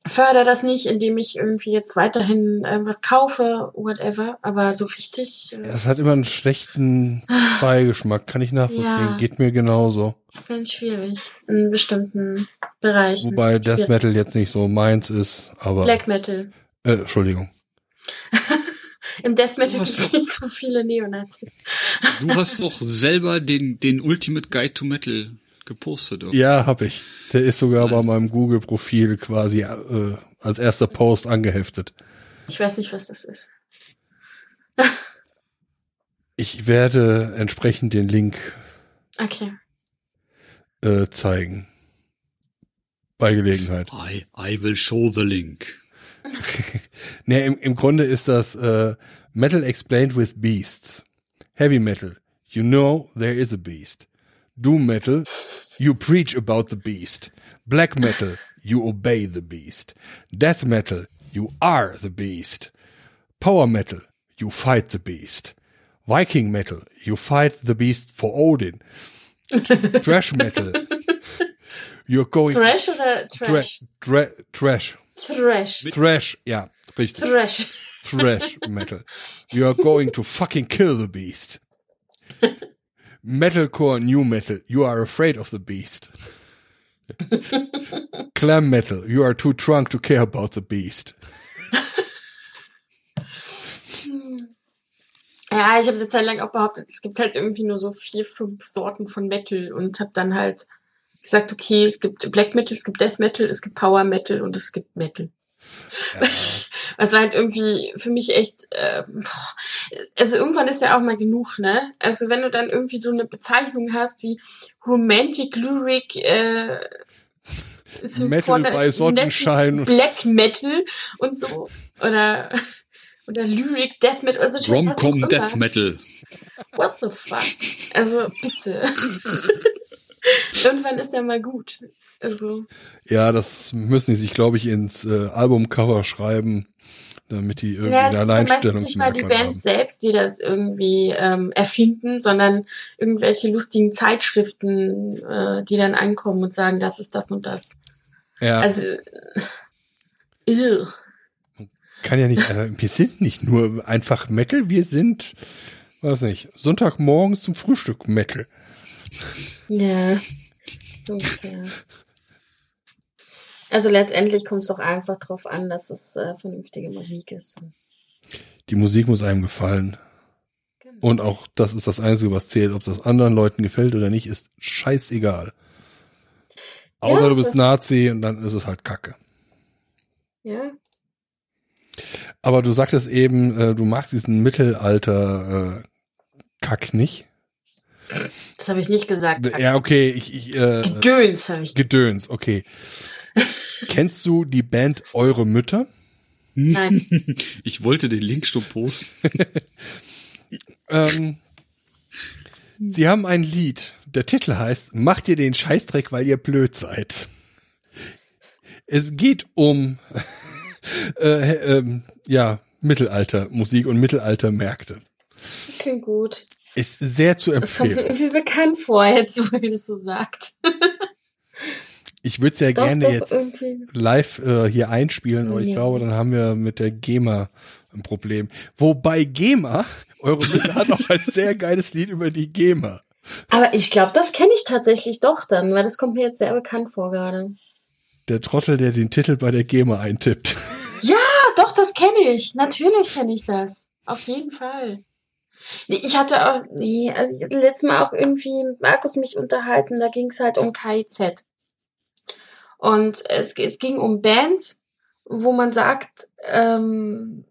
fördere das nicht, indem ich irgendwie jetzt weiterhin irgendwas kaufe, whatever. Aber so richtig äh, Es hat immer einen schlechten [SIGHS] Beigeschmack, kann ich nachvollziehen. Ja. Geht mir genauso. Ganz schwierig in bestimmten Bereichen. Wobei Death Schwierig. Metal jetzt nicht so meins ist, aber. Black Metal. Äh, Entschuldigung. [LAUGHS] Im Death Metal gibt es nicht so viele Neonazis. Du hast doch selber den, den Ultimate Guide to Metal gepostet. Oder? Ja, hab ich. Der ist sogar bei Also. meinem Google-Profil quasi äh, als erster Post angeheftet. Ich weiß nicht, was das ist. Ich werde entsprechend den Link Okay. Äh, zeigen. Bei Gelegenheit. I, I will show the link. [LAUGHS] Nee, im, im Grunde ist das äh, Metal explained with beasts. Heavy Metal, you know there is a beast. Doom Metal, you preach about the beast. Black Metal, you obey the beast. Death Metal, you are the beast. Power Metal, you fight the beast. Viking Metal, you fight the beast for Odin. [LAUGHS] Trash Metal, you're going Thrash oder Tra Trash? tra Trash. Thrash. Thrash, ja, richtig. Thrash. Thrash Metal. You are going to fucking kill the beast. Metalcore New Metal. You are afraid of the beast. [LAUGHS] Clam Metal. You are too drunk to care about the beast. [LAUGHS] Ja, ich habe eine Zeit lang auch behauptet, es gibt halt irgendwie nur so vier, fünf Sorten von Metal und habe dann halt gesagt, okay, es gibt Black Metal, es gibt Death Metal, es gibt Power Metal und es gibt Metal. Es [LAUGHS] war halt irgendwie für mich echt, äh, also irgendwann ist ja auch mal genug, ne? Also wenn du dann irgendwie so eine Bezeichnung hast wie Romantic Lyric, äh, Metal bei Sonnenschein. Black Metal und so oder oder Lyric Death Metal, also Rom-Com. Death Metal. What the fuck? Also, bitte. [LAUGHS] Irgendwann ist ja mal gut. Also, Ja, das müssen die sich, glaube ich, ins äh, Albumcover schreiben, damit die irgendwie ja, ein es sind meistens nicht mal die Bands haben. selbst, die das irgendwie ähm, erfinden, sondern irgendwelche lustigen Zeitschriften, äh, die dann ankommen und sagen, das ist das und das. Ja, Also, äh, ew. Kann ja nicht, äh, wir sind nicht nur einfach Metal, wir sind, weiß nicht, Sonntagmorgens zum Frühstück Metal. Ja. Okay. Also letztendlich kommt es doch einfach drauf an, dass es äh, vernünftige Musik ist. Die Musik muss einem gefallen. Genau. Und auch das ist das Einzige, was zählt. Ob das anderen Leuten gefällt oder nicht, ist scheißegal. Außer Ja, du bist Nazi und dann ist es halt Kacke. Ja, Aber du sagtest eben, äh, du magst diesen Mittelalter äh, Kack nicht. Das habe ich nicht gesagt. Ja, okay, ich, ich äh, Gedöns habe ich gesagt. Gedöns, okay. [LAUGHS] Kennst du die Band Eure Mütter? Nein. [LAUGHS] Ich wollte den Link schon posten. [LAUGHS] Ähm, sie haben ein Lied. Der Titel heißt Macht ihr den Scheißdreck, weil ihr blöd seid. Es geht um äh, ähm, ja Mittelaltermusik und Mittelaltermärkte. Klingt gut. Ist sehr zu Das kommt mir empfehlen. irgendwie bekannt vor, jetzt, wo ihr das so sagt. Ich würde es ja Doch, gerne doch, jetzt irgendwie. live äh, hier einspielen, aber ich Ja. glaube, dann haben wir mit der GEMA ein Problem. Wobei GEMA, eure Mütter hat auch ein sehr geiles Lied über die GEMA. Aber ich glaube, das kenne ich tatsächlich doch dann, weil das kommt mir jetzt sehr bekannt vor gerade. Der Trottel, der den Titel bei der GEMA eintippt. Ja, doch, das kenne ich. Natürlich kenne ich das. Auf jeden Fall. Nee, ich hatte auch, nee, also ich hatte letztes Mal auch irgendwie mit Markus mich unterhalten, da ging es halt um KIZ. Und es, es ging um Bands, wo man sagt, ähm,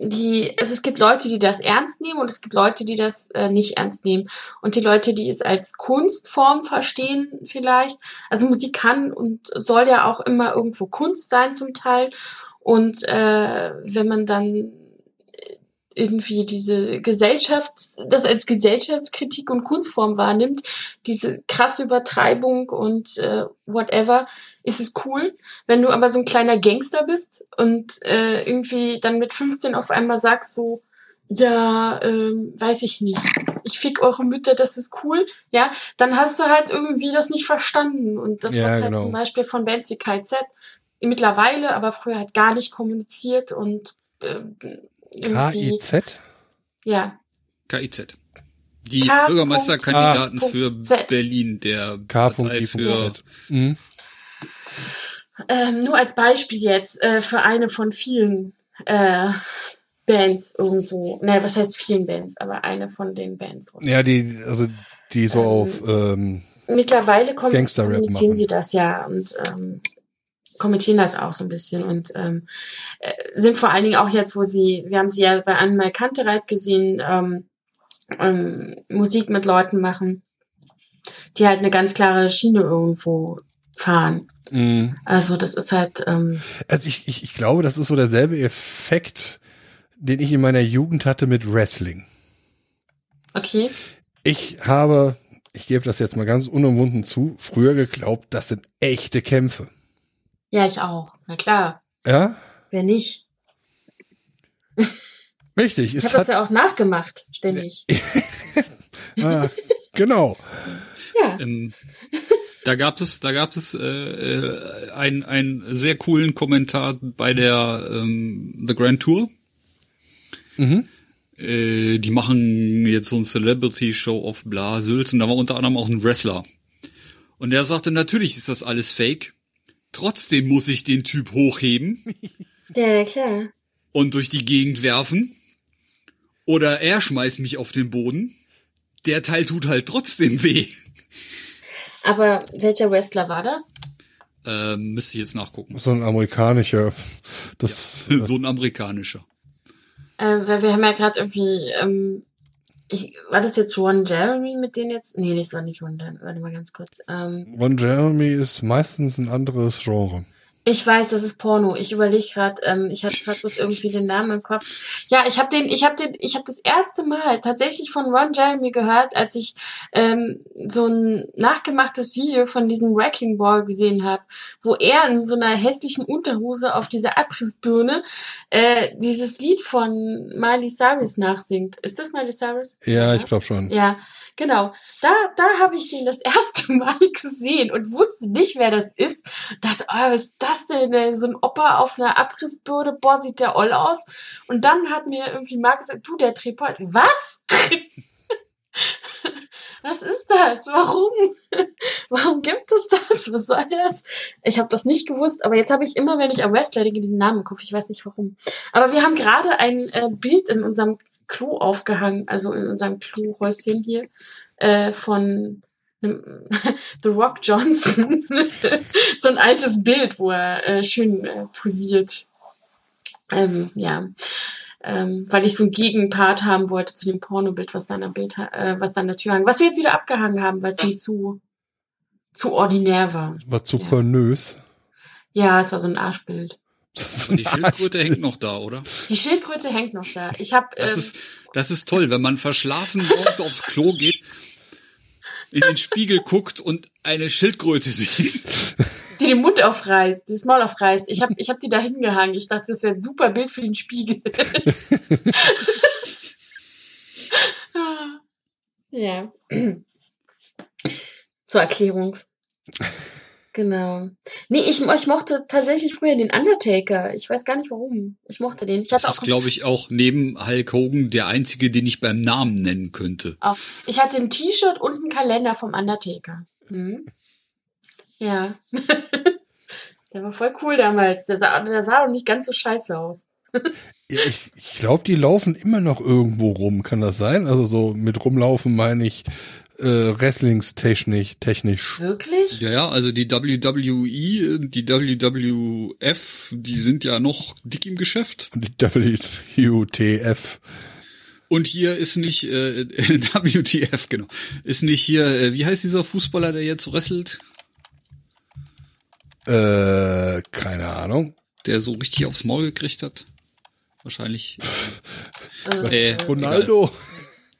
die, also es gibt Leute, die das ernst nehmen und es gibt Leute, die das äh, nicht ernst nehmen. Und die Leute, die es als Kunstform verstehen vielleicht, also Musik kann und soll ja auch immer irgendwo Kunst sein zum Teil. Und äh, wenn man dann irgendwie diese Gesellschaft, das als Gesellschaftskritik und Kunstform wahrnimmt, diese krasse Übertreibung und äh, whatever, ist es cool. Wenn du aber so ein kleiner Gangster bist und äh, irgendwie dann mit 15 auf einmal sagst so, ja, ähm, weiß ich nicht, ich fick eure Mütter, das ist cool, ja, dann hast du halt irgendwie das nicht verstanden. Und das Ja, wird halt genau. zum Beispiel von Bands wie KZ mittlerweile, aber früher halt gar nicht kommuniziert und äh, irgendwie, KIZ? ja, KIZ. Die K. Bürgermeisterkandidaten Ah. für Z. Berlin, der Partei für K.I.Z. Ähm, nur als Beispiel jetzt äh, für eine von vielen äh, Bands irgendwo. Ne, was heißt vielen Bands, aber eine von den Bands. Ja, die, also die so Ähm, auf ähm, Mittlerweile kommen, Gangster-Rap kommunizieren machen. sie das ja und ähm, kommentieren das auch so ein bisschen und ähm, äh, sind vor allen Dingen auch jetzt, wo sie, wir haben sie ja bei Anmal Kantereit gesehen, ähm, ähm, Musik mit Leuten machen, die halt eine ganz klare Schiene irgendwo fahren. Mh. Also das ist halt, ähm, also ich, ich, ich glaube, das ist so derselbe Effekt, den ich in meiner Jugend hatte mit Wrestling. okay. Ich habe, ich gebe das jetzt mal ganz unumwunden zu, früher geglaubt, das sind echte Kämpfe. Ja, ich auch. Na klar. Ja, Wer nicht? [LAUGHS] richtig. Ich habe das hat, ja auch nachgemacht, ständig. [LAUGHS] ah, genau. Ja. Ähm, da gab es, da gab es äh, äh, einen, einen sehr coolen Kommentar bei der ähm, The Grand Tour. Mhm. Äh, die machen jetzt so ein Celebrity Show auf Bla Sülz und da war unter anderem auch ein Wrestler. Und der sagte, natürlich ist das alles fake. Trotzdem muss ich den Typ hochheben [LAUGHS] Ja, ja, klar. und durch die Gegend werfen. Oder er schmeißt mich auf den Boden. Der Teil tut halt trotzdem weh. Aber welcher Wrestler war das? Ähm, müsste ich jetzt nachgucken. So ein amerikanischer, das, [LAUGHS] so ein amerikanischer. Äh, weil wir haben ja gerade irgendwie, ähm, ich, war das jetzt Ron Jeremy mit denen jetzt? Nee, das war nicht Ron Jeremy. Warte mal ganz kurz. Ähm, Ron Jeremy ist meistens ein anderes Genre. Ich weiß, das ist Porno. Ich überlege gerade, ähm, ich hatte gerade bloß irgendwie den Namen im Kopf. Ja, ich habe den, ich habe den, ich habe das erste Mal tatsächlich von Ron Jeremy gehört, als ich ähm, so ein nachgemachtes Video von diesem Wrecking Ball gesehen habe, wo er in so einer hässlichen Unterhose auf dieser Abrissbirne äh, dieses Lied von Miley Cyrus nachsingt. Ist das Miley Cyrus? Ja, ich glaube schon. Ja, genau. Da, da habe ich den das [LAUGHS] erste Mal gesehen und wusste nicht, wer das ist. Dachte, oh, was ist das denn? ey? So ein Opa auf einer Abrissbürde, boah, sieht der oll aus. Und dann hat mir irgendwie Marc gesagt, du, der Trepot, was? [LAUGHS] was ist das? Warum? [LAUGHS] Warum gibt es das? Was soll das? Ich habe das nicht gewusst, aber jetzt habe ich immer, wenn ich am Wrestler denke, diesen Namen Kopf. Ich weiß nicht warum. Aber wir haben gerade ein äh, Bild in unserem Klo aufgehangen, also in unserem Klohäuschen hier, äh, von [LAUGHS] The Rock Johnson. [LAUGHS] so ein altes Bild, wo er äh, schön äh, posiert. Ähm, ja. Ähm, weil ich so einen Gegenpart haben wollte zu dem Pornobild, was da an der Bild, äh, was da an der Tür hang. Was wir jetzt wieder abgehangen haben, weil es mir zu, zu ordinär war. War zu Ja. pornös. Ja, es war so ein Arschbild. Und die Schildkröte hängt noch da, oder? Die Schildkröte hängt noch da. Ich habe Das ähm, ist, das ist toll, wenn man verschlafen morgens aufs Klo geht, in den Spiegel guckt und eine Schildkröte sieht. die den Mund aufreißt, die das Maul aufreißt. Ich habe ich hab die da hingehangen. Ich dachte, das wäre ein super Bild für den Spiegel. [LAUGHS] ja. Zur Erklärung. Genau. Nee, ich, ich mochte tatsächlich früher den Undertaker. Ich weiß gar nicht warum. Ich mochte den. Ich Das hatte ist, auch, glaube ich, auch neben Hulk Hogan der einzige, den ich beim Namen nennen könnte. auch ich hatte ein T-Shirt und einen Kalender vom Undertaker. Hm. Ja. [LAUGHS] der war voll cool damals. Der sah, der sah auch nicht ganz so scheiße aus. [LAUGHS] Ja, ich ich glaube, die laufen immer noch irgendwo rum. Kann das sein? Also so mit rumlaufen meine ich äh, Wrestlingstechnisch. Technisch. Wirklich? Ja, ja, also die WWE, die WWF, die sind ja noch dick im Geschäft. Und die WTF. Und hier ist nicht äh, [LAUGHS] WTF, genau. Ist nicht hier, äh, wie heißt dieser Fußballer, der jetzt wrestelt? Äh, keine Ahnung. Der so richtig aufs Maul gekriegt hat? Wahrscheinlich. [LAUGHS] Äh, Äh, Ronaldo.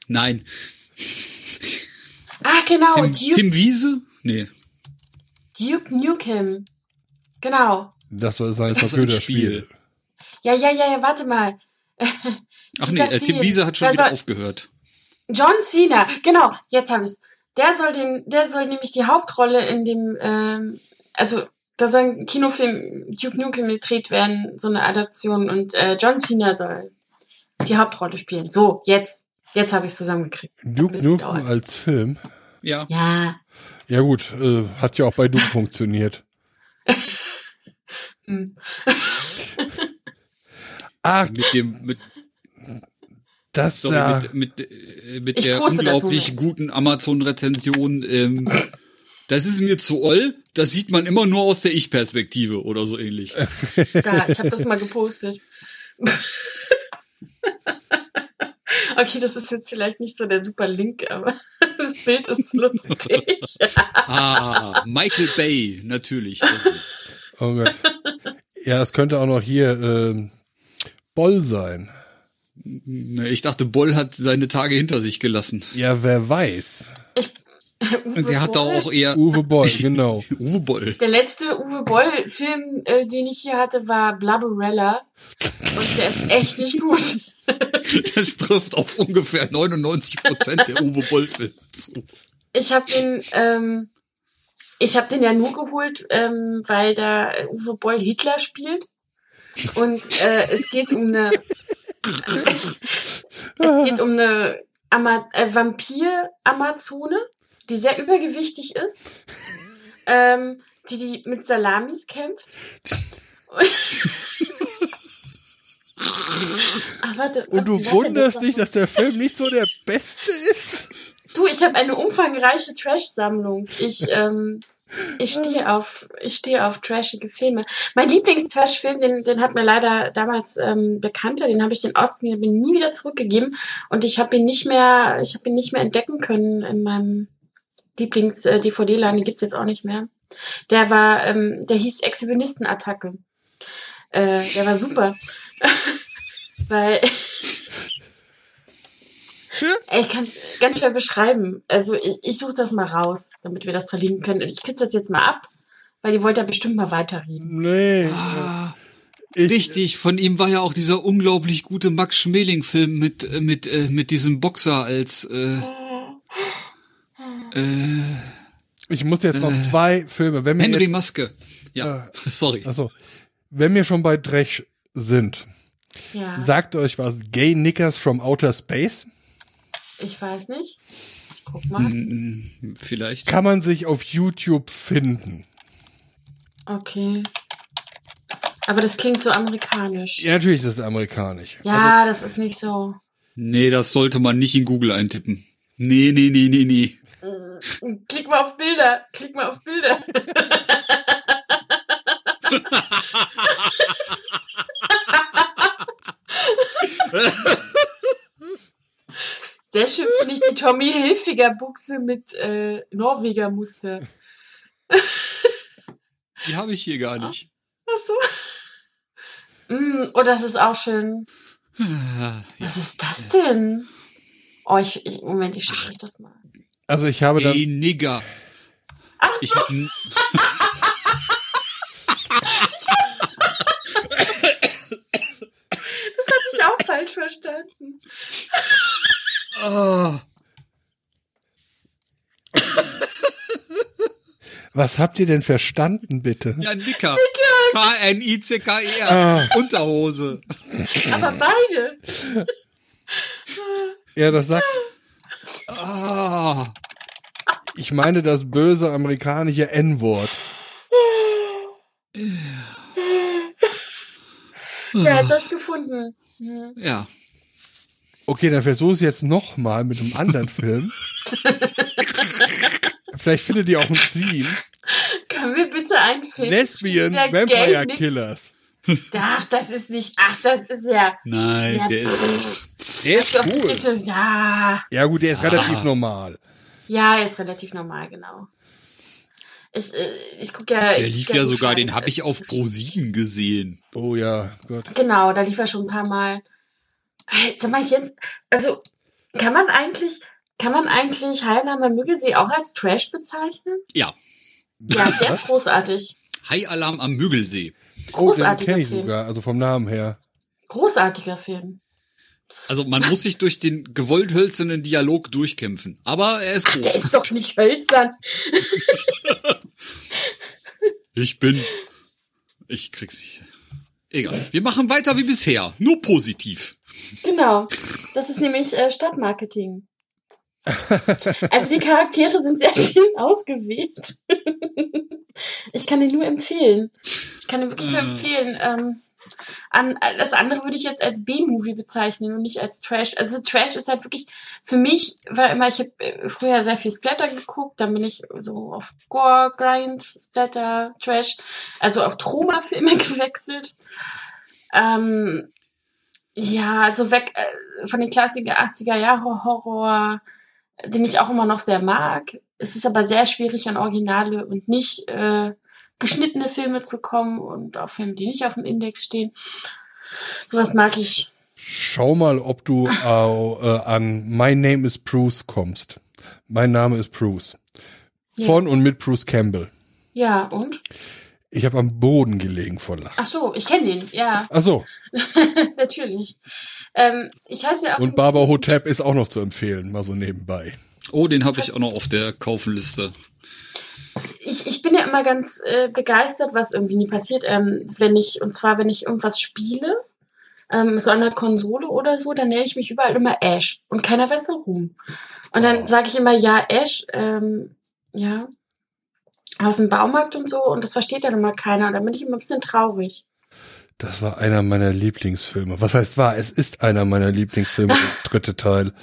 Nein. Ah, genau. Tim, Duke, Tim Wiese? Nee. Duke Nukem. Genau. Das soll sein Das ist ein Computerspiel. Spiel. Ja, ja, ja, ja, warte mal. Ach nee, äh, Tim. Wiese hat schon Der wieder soll- aufgehört. John Cena, genau, jetzt habe ich's. Der soll den, der soll nämlich die Hauptrolle in dem, ähm, also da soll ein Kinofilm Duke Nukem gedreht werden, so eine Adaption und äh, John Cena soll die Hauptrolle spielen. So, jetzt, jetzt habe ich's zusammengekriegt. Duke Nukem als Film. Ja. Ja. Ja gut, äh, hat ja auch bei Duke funktioniert. [LAUGHS] Hm. Ach, [LAUGHS] Mit dem, mit, das sorry, da. mit, mit, äh, mit Ich der unglaublich guten Amazon-Rezension, ähm, [LAUGHS] das ist mir zu oll, das sieht man immer nur aus der Ich-Perspektive oder so ähnlich. Da, ich habe das mal gepostet. Okay, das ist jetzt vielleicht nicht so der super Link, aber [LAUGHS] das Bild ist lustig. [LAUGHS] Ah, Michael Bay, natürlich. Oh Gott. Ja, es könnte auch noch hier ähm, Boll sein. Ich dachte, Boll hat seine Tage hinter sich gelassen. Ja, wer weiß. [LAUGHS] Uwe Der hat da Boll. auch eher Uwe Boll, [LAUGHS] genau. Uwe Boll. Der letzte Uwe Boll-Film, äh, den ich hier hatte, war Blubberella. Und der ist echt nicht gut. [LAUGHS] Das trifft auf ungefähr 99 Prozent der Uwe Boll-Filme zu. Ich habe den, ähm, ich habe den ja nur geholt, ähm, weil da Uwe Boll Hitler spielt. Und äh, es geht um eine, es geht um eine Ama äh, Vampir-Amazone, die sehr übergewichtig ist, ähm, die die mit Salamis kämpft. Ach, [LAUGHS] warte, Und du wunderst dich, dass der Film nicht so der beste ist? Du, ich habe eine umfangreiche Trash-Sammlung. Ich, ähm, ich stehe [LAUGHS] auf, ich stehe auf trashige Filme. Mein Lieblings-Trash-Film, den, den hat mir leider damals ähm, Bekannter, den habe ich den ausgegeben, bin nie wieder zurückgegeben und ich habe ihn nicht mehr, ich habe ihn nicht mehr entdecken können in meinem Lieblings-DVD-Laden, den gibt's jetzt auch nicht mehr. Der war, ähm, der hieß Exhibitionistenattacke. Äh, der war super. [LAUGHS] Weil [LAUGHS] Ey, ich kann ganz schwer beschreiben. Also ich, ich suche das mal raus, damit wir das verlinken können. Und ich kürze das jetzt mal ab, weil ihr wollt ja bestimmt mal weiterreden. Nee. Ah, Ich, richtig, von ihm war ja auch dieser unglaublich gute Max Schmeling-Film mit, äh, mit, äh, mit diesem Boxer als äh, äh, ich muss jetzt noch zwei Filme. Wenn wir Henry jetzt, Maske. Ja, [LAUGHS] sorry. also, wenn wir schon bei Dresch sind, Ja, sagt euch was Gay Knickers from Outer Space? ich weiß nicht. Ich guck mal. Mm, Vielleicht. Kann man sich auf YouTube finden. Okay. Aber das klingt so amerikanisch. Ja, natürlich ist es amerikanisch. Ja, das ist nicht so. Nee, das sollte man nicht in Google eintippen. Nee, nee, nee, nee, nee. Äh, klick mal auf Bilder, klick mal auf Bilder. Sehr schön finde ich die Tommy Hilfiger Buchse mit äh, Norweger Muster. die habe ich hier gar nicht. Ach so. Mm, oh, das ist auch schön. Ah, Was ist das denn? Oh, ich, ich Moment, ich schicke euch das mal. Also ich habe dann, Ey, Nigger. Ich hab, n- Ich auch falsch verstanden. Ah, was habt ihr denn verstanden, bitte? ja, Nicker. K-N-I-C-K-E-R. Ah. E Unterhose. Aber beide. Ja, das sagt, Ah, ich meine das böse amerikanische N-Wort. Wer hat das gefunden? Hm. ja. Okay, dann versuch es jetzt noch mal mit einem anderen Film. [LAUGHS] Vielleicht findet ihr auch ein Theme. Können wir bitte einen Film? Lesbian Vampire Killers. Ach, das ist nicht. Ach, das ist ja. Nein, ja der ist. Der ist cool. bitte, ja. Ja gut, der ist relativ normal. Ja, er ist relativ normal, genau. Ich, äh, ich gucke ja. Der ich lief ja sogar, den habe ich auf Pro7 gesehen. Oh ja, Gott. Genau, da lief er schon ein paar Mal. Hey, Sag mal, Jens, also kann man eigentlich, kann man eigentlich Heilnahme Müggelsee auch als Trash bezeichnen? Ja. Ja, [LAUGHS] der ist großartig. High Alarm am Müggelsee. Oh, den Großartiger kenne ich Film. sogar, also vom Namen her. Großartiger Film. Also man muss sich durch den gewollt hölzernen Dialog durchkämpfen. Aber er ist Der groß. ist doch nicht hölzern. [LAUGHS] Ich bin. Ich krieg's nicht. Egal. Wir machen weiter wie bisher. Nur positiv. Genau. Das ist nämlich äh, Stadtmarketing. [LAUGHS] Also die Charaktere sind sehr schön ausgewählt. [LAUGHS] Ich kann den nur empfehlen. Ich kann den wirklich nur Äh. empfehlen. Ähm, an, das andere würde ich jetzt als B-Movie bezeichnen und nicht als Trash. Also Trash ist halt wirklich, für mich war immer, ich habe früher sehr viel Splatter geguckt, dann bin ich so auf Gore, Grind, Splatter, Trash, also auf Troma-Filme [LAUGHS] gewechselt. Ähm, ja, also weg äh, von den Klassiker 80er Jahre Horror, den ich auch immer noch sehr mag. Es ist aber sehr schwierig an Originale und nicht äh, geschnittene Filme zu kommen und auch Filme, die nicht auf dem Index stehen. Sowas mag ich. Schau mal, ob du äh, an My Name is Bruce kommst. Mein Name ist Bruce. Ja. Von und mit Bruce Campbell. Ja, und? Ich habe am Boden gelegen vor Lachen. Ach so, ich kenne den, ja, Ach so. [LAUGHS] natürlich. Ähm, ich heiße ja auch. Und Baba Hotep ist auch noch zu empfehlen, mal so nebenbei. Oh, den habe ich auch noch auf der Kaufenliste. Ich, ich bin ja immer ganz äh, begeistert, was irgendwie nie passiert, ähm, wenn ich, und zwar wenn ich irgendwas spiele, ähm, so an der Konsole oder so, dann nenne ich mich überall immer Ash und keiner weiß warum. Und dann Oh. sage ich immer, ja, Ash, ähm, ja, aus dem Baumarkt und so, und das versteht dann immer keiner, und dann bin ich immer ein bisschen traurig. Das war einer meiner Lieblingsfilme. Was heißt war? Es ist einer meiner Lieblingsfilme, der dritte Teil.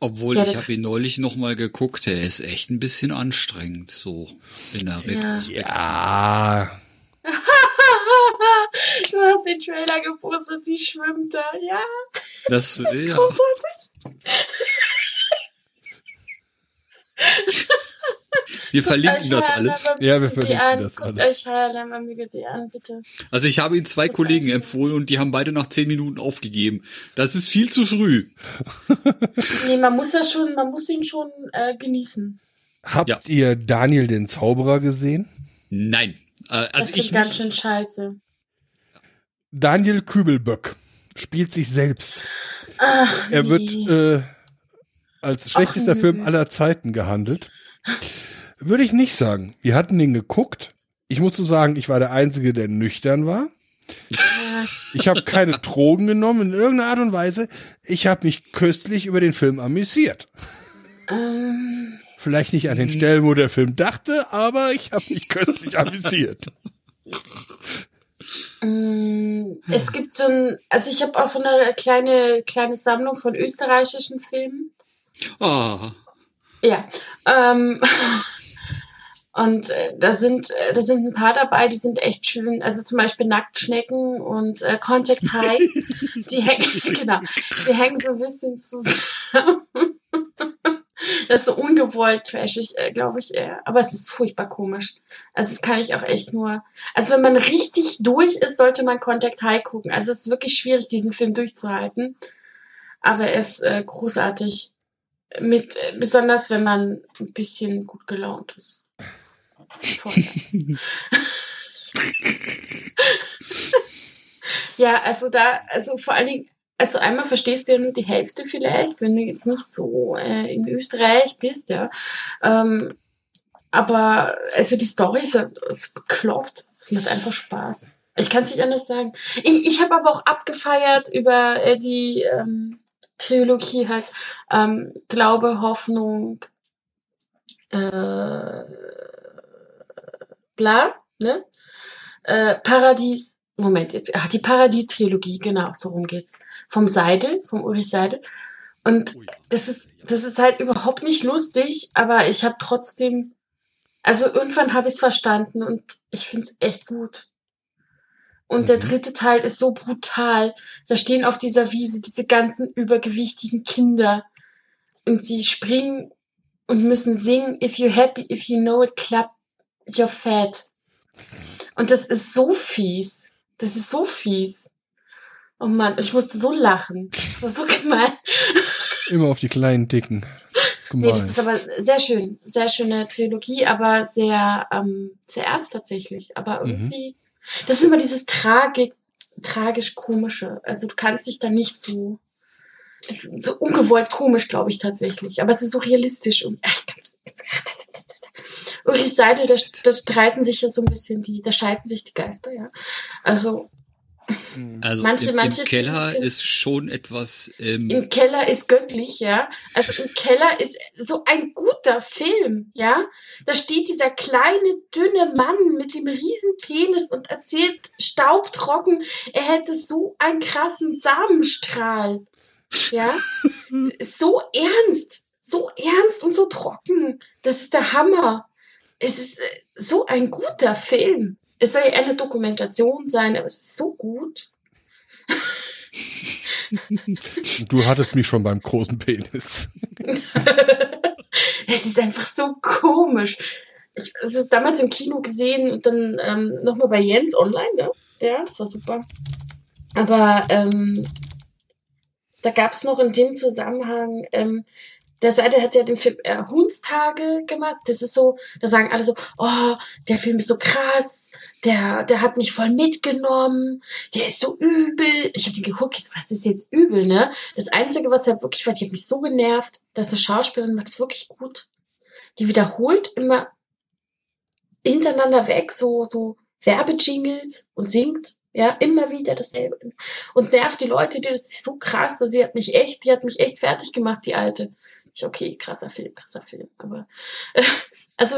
Obwohl, Ja, ich habe ihn neulich noch mal geguckt. Der ist echt ein bisschen anstrengend, so in der Retrospektive. Ja. [LAUGHS] du hast den Trailer gepostet, die schwimmt da, ja. Das, ja. [LAUGHS] Wir verlinken das alles. Ja, wir verlinken an, das guckt alles. euch an, bitte. Also ich habe ihn zwei Kollegen empfohlen und die haben beide nach zehn Minuten aufgegeben. Das ist viel zu früh. [LAUGHS] Nee, man muss das schon, man muss ihn schon äh, genießen. Habt Ja. ihr Daniel den Zauberer gesehen? Nein. Äh, Das also klingt ich ganz schön scheiße. Daniel Kübelböck spielt sich selbst. Ach, Er wird nee. äh, als schlechtester nö. Film aller Zeiten gehandelt. Würde ich nicht sagen. Wir hatten den geguckt. Ich muss so sagen, ich war der Einzige, der nüchtern war. Ich habe keine Drogen genommen in irgendeiner Art und Weise. Ich habe mich köstlich über den Film amüsiert. ähm, Vielleicht nicht an den Stellen, wo der Film dachte, aber ich habe mich köstlich amüsiert. mm, es gibt so ein, also ich habe auch so eine kleine, kleine Sammlung von österreichischen Filmen. Ah, Ja. Ähm, [LAUGHS] Und äh, da sind äh, da sind ein paar dabei, die sind echt schön. Also zum Beispiel Nacktschnecken und äh, Contact High. [LAUGHS] die hängen [LAUGHS] genau, die hängen so ein bisschen zusammen. [LAUGHS] das ist so ungewollt trashig, äh, glaube ich eher. Aber es ist furchtbar komisch. Also das kann ich auch echt nur. Also wenn man richtig durch ist, sollte man Contact High gucken. Also es ist wirklich schwierig, diesen Film durchzuhalten. Aber er ist äh, großartig. Mit, äh, besonders wenn man ein bisschen gut gelaunt ist. Ja, also da, also vor allen Dingen, also einmal verstehst du ja nur die Hälfte vielleicht, wenn du jetzt nicht so äh, in Österreich bist, ja. Ähm, aber also die Story ist, ist bekloppt. Es macht einfach Spaß. Ich kann es nicht anders sagen. Ich, ich habe aber auch abgefeiert über äh, die ähm, Trilogie halt ähm, Glaube, Hoffnung, äh, bla, ne? Äh, Paradies, Moment, jetzt, ach, die Paradies-Trilogie, genau, so rum geht's. Vom Seidel, vom Ulrich Seidel. Und das ist, das ist halt überhaupt nicht lustig, aber ich habe trotzdem, also irgendwann habe ich es verstanden und ich finde es echt gut. Und mhm. der dritte Teil ist so brutal. Da stehen auf dieser Wiese diese ganzen übergewichtigen Kinder und sie springen und müssen singen If you happy, if you know it, clap you're fat. Und das ist so fies. Das ist so fies. Oh Mann, ich musste so lachen. Das war so [LAUGHS] gemein. Immer auf die kleinen Dicken. Das ist gemein. Nee, das ist aber sehr schön. Sehr schöne Trilogie, aber sehr, ähm, sehr ernst tatsächlich. Aber mhm. irgendwie, mhm. das ist immer dieses Tragik, tragisch-komische. Also du kannst dich da nicht so, das ist so ungewollt komisch, glaube ich tatsächlich. Aber es ist so realistisch und, ach, ganz, ganz, Ulrich Seidel, da, da streiten sich ja so ein bisschen die, da scheiden sich die Geister, ja. Also, also manche, im, manche im Keller ist schon etwas. Ähm Im Keller ist göttlich, ja. Also im [LAUGHS] Keller ist so ein guter Film, ja. Da steht dieser kleine, dünne Mann mit dem riesen Penis und erzählt staubtrocken, er hätte so einen krassen Samenstrahl. Ja. [LAUGHS] so ernst. So ernst und so trocken. Das ist der Hammer es ist äh, so ein guter Film. Es soll ja eine Dokumentation sein, aber es ist so gut. [LAUGHS] Du hattest mich schon beim großen Penis. [LAUGHS] es ist einfach so komisch. Ich habe es damals im Kino gesehen und dann ähm, nochmal bei Jens online, ne? Ja, das war super. Aber ähm, da gab es noch in dem Zusammenhang ähm, der Seite hat ja den Film äh, Hunstage gemacht. Das ist so, da sagen alle so, oh, der Film ist so krass, der, der hat mich voll mitgenommen, der ist so übel. Ich habe den geguckt, ich so, was ist jetzt übel, ne? Das Einzige, was halt wirklich war, die hat mich so genervt, dass eine Schauspielerin macht es wirklich gut. Die wiederholt immer hintereinander weg so, so Werbejingles und singt. Ja, immer wieder dasselbe. Und nervt die Leute, die das ist so krass. Also sie hat mich echt, die hat mich echt fertig gemacht, die alte ich, okay, krasser Film, krasser Film. Aber äh, [LAUGHS] also.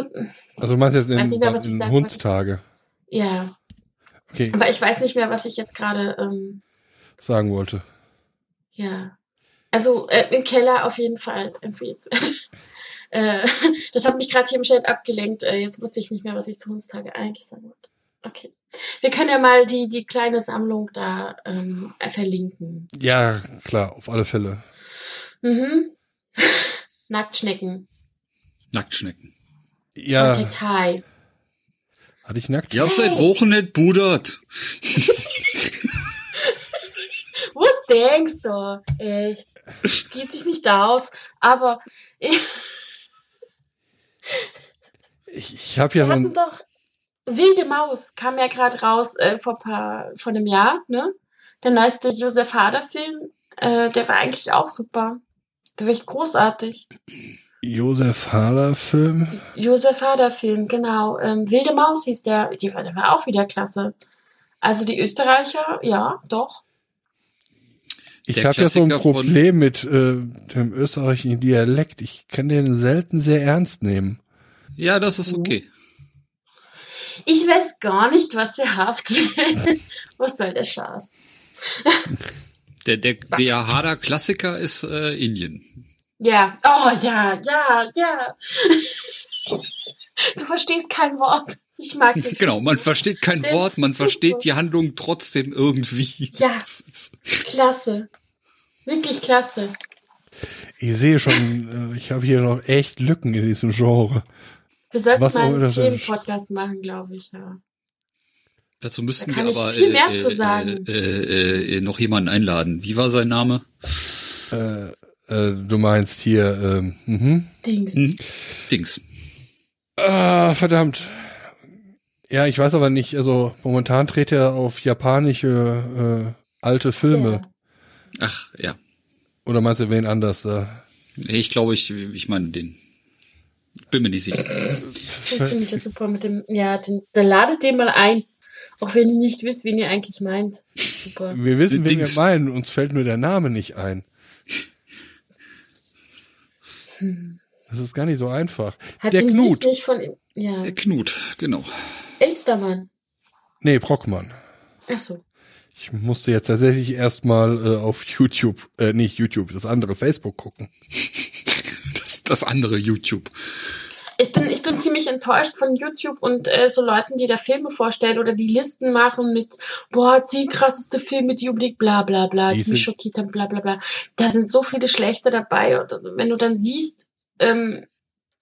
Also du meinst jetzt in, mehr, in Hundstage. Ja. Okay. Aber ich weiß nicht mehr, was ich jetzt gerade ähm, sagen wollte. Ja. Also äh, im Keller auf jeden Fall empfehlenswert. [LAUGHS] äh, das hat mich gerade hier im Chat abgelenkt. Äh, jetzt wusste ich nicht mehr, was ich zu Hundstage eigentlich sagen wollte. Okay. Wir können ja mal die, die kleine Sammlung da ähm, verlinken. Ja, klar, auf alle Fälle. Mhm. [LAUGHS] Nacktschnecken. Nacktschnecken. Ja. Detail. Hatte ich nackt? Ich hab seit Wochen nicht pudert. [LAUGHS] Was denkst du? Echt. Geht sich nicht aus. Aber ich, ich, ich habe ja so ein doch Wilde Maus kam ja gerade raus äh, vor paar vor einem Jahr, ne? Der neueste Josef Hader Film, äh, der war eigentlich auch super. Der war echt großartig. Josef Hader Film? Josef Hader Film, genau. Ähm, Wilde Maus hieß der. Die, der war auch wieder klasse. Also die Österreicher, ja, doch. Ich habe ja so ein Problem mit äh, dem österreichischen Dialekt. Ich kann den selten sehr ernst nehmen. Ja, das ist okay. Ich weiß gar nicht, was ihr habt. [LAUGHS] was soll der Schatz? [LAUGHS] Der, der, der Hada-Klassiker ist äh, Indien. Ja, oh ja, ja, ja. Du verstehst kein Wort. Ich mag [LAUGHS] dich. Genau, man versteht kein Der Wort, man versteht die Handlung trotzdem irgendwie. Ja. [LAUGHS] Das Klasse. Wirklich klasse. Ich sehe schon, äh, ich habe hier noch echt Lücken in diesem Genre. Wir sollten Was mal einen das. Themenpodcast machen, glaube ich. Ja. Dazu müssten Da wir ich aber viel äh, mehr äh, zu sagen. Äh, äh, äh, noch jemanden einladen. Wie war sein Name? Äh, äh, du meinst hier, ähm, mhm. Dings. Hm? Dings. Ah, verdammt. Ja, ich weiß aber nicht, also momentan dreht er auf japanische äh, alte Filme. Ja. Ach, ja. Oder meinst du wen anders? Äh, Nee, Ich glaube, ich, ich meine den. Bin mir nicht sicher. Ich ja super mit dem, ja, den, dann ladet den mal ein. Auch wenn ihr nicht wisst, wen ihr eigentlich meint. Super. wir wissen, wen Dings. wir meinen, uns fällt nur der Name nicht ein. Das ist gar nicht so einfach. Hat der Knut. Nicht von, ja, Äh, Knut, genau. Elstermann. Nee, Brockmann. Ach so. Ich musste jetzt tatsächlich erstmal äh, auf YouTube, äh, nicht YouTube, das andere Facebook gucken. Das, das andere YouTube. Ich bin, ich bin ziemlich enttäuscht von YouTube und äh, so Leuten, die da Filme vorstellen oder die Listen machen mit, boah, zehn krasseste Filme, die unbedingt bla bla bla, Die die, mich schockiert haben, bla bla bla. Da sind so viele schlechte dabei. Und wenn du dann siehst, ähm,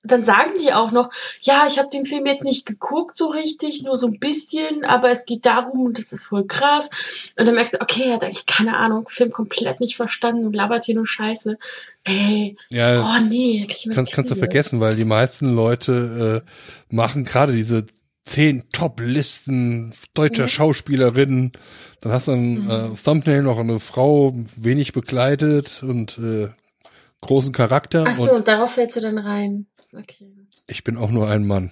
dann sagen die auch noch, ja, ich habe den Film jetzt nicht geguckt so richtig, nur so ein bisschen, aber es geht darum und das ist voll krass. Und dann merkst du, okay, er hat eigentlich keine Ahnung, Film komplett nicht verstanden und labert hier nur Scheiße. Ey, Ja, oh nee, kannst, kannst du vergessen, weil die meisten Leute äh, machen gerade diese zehn Top-Listen deutscher Ja. Schauspielerinnen. Dann hast du ein Mhm. äh, Thumbnail noch eine Frau, wenig bekleidet und äh, großen Charakter. Ach so, und und darauf fällst du dann rein. Okay. ich bin auch nur ein Mann.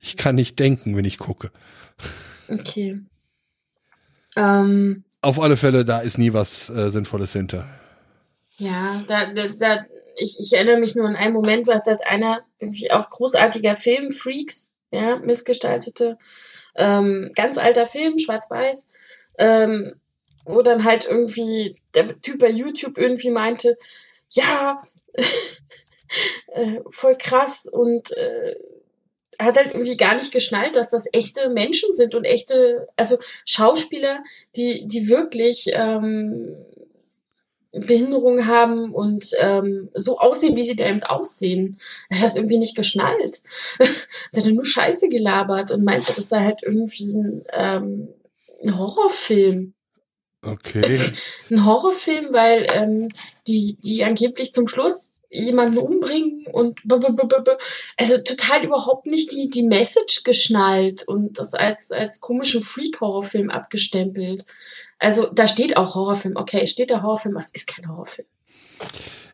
Ich kann nicht denken, wenn ich gucke. Okay. Ähm, Auf alle Fälle, da ist nie was äh, Sinnvolles hinter. ja, da, da, da ich, ich erinnere mich nur an einen Moment, da hat einer irgendwie auch großartiger Film, Freaks, ja, missgestaltete, ähm, ganz alter Film, schwarz-weiß, ähm, wo dann halt irgendwie der Typ bei YouTube irgendwie meinte, ja, [LAUGHS] äh, voll krass und äh, hat halt irgendwie gar nicht geschnallt, dass das echte Menschen sind und echte, also Schauspieler, die, die wirklich ähm, Behinderung haben und ähm, so aussehen, wie sie da eben aussehen. Er hat das irgendwie nicht geschnallt. [LAUGHS] Der hat nur Scheiße gelabert und meinte, das sei halt irgendwie ein, ähm, ein Horrorfilm. Okay. [LAUGHS] Ein Horrorfilm, weil ähm, die, die angeblich zum Schluss jemanden umbringen und also total überhaupt nicht die, die Message geschnallt und das als, als komischen Freak-Horrorfilm abgestempelt. Also da steht auch Horrorfilm. Okay, es steht da Horrorfilm, aber es ist kein Horrorfilm.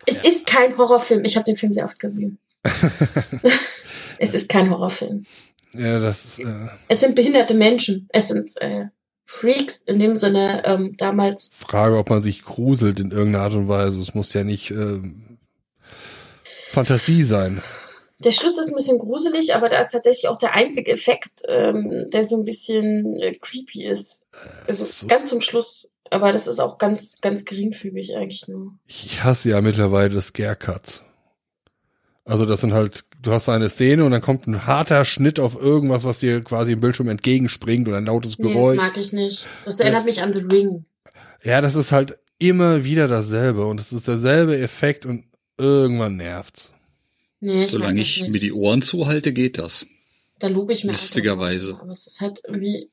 Es ist kein Horrorfilm. Ich habe den Film sehr oft gesehen. [LAUGHS] es ist kein Horrorfilm. ja, das ist, äh, Es sind behinderte Menschen. Es sind äh, Freaks in dem Sinne ähm, damals. Frage, ob man sich gruselt in irgendeiner Art und Weise. Es muss ja nicht ähm, Fantasie sein. Der Schluss ist ein bisschen gruselig, aber da ist tatsächlich auch der einzige Effekt, ähm, der so ein bisschen äh, creepy ist. Also so- ganz zum Schluss. Aber das ist auch ganz, ganz geringfügig eigentlich nur. Ich hasse ja mittlerweile Scare Cuts. Also das sind halt, du hast eine Szene und dann kommt ein harter Schnitt auf irgendwas, was dir quasi im Bildschirm entgegenspringt oder ein lautes Nee, das Geräusch. mag ich nicht. Das erinnert Jetzt- mich an The Ring. ja, das ist halt immer wieder dasselbe und es ist derselbe Effekt und irgendwann nervt's. Nee, ich Solange ich mir die Ohren zuhalte, geht das. Da lobe ich mir. einfach Lustigerweise. drauf. Aber es ist halt irgendwie.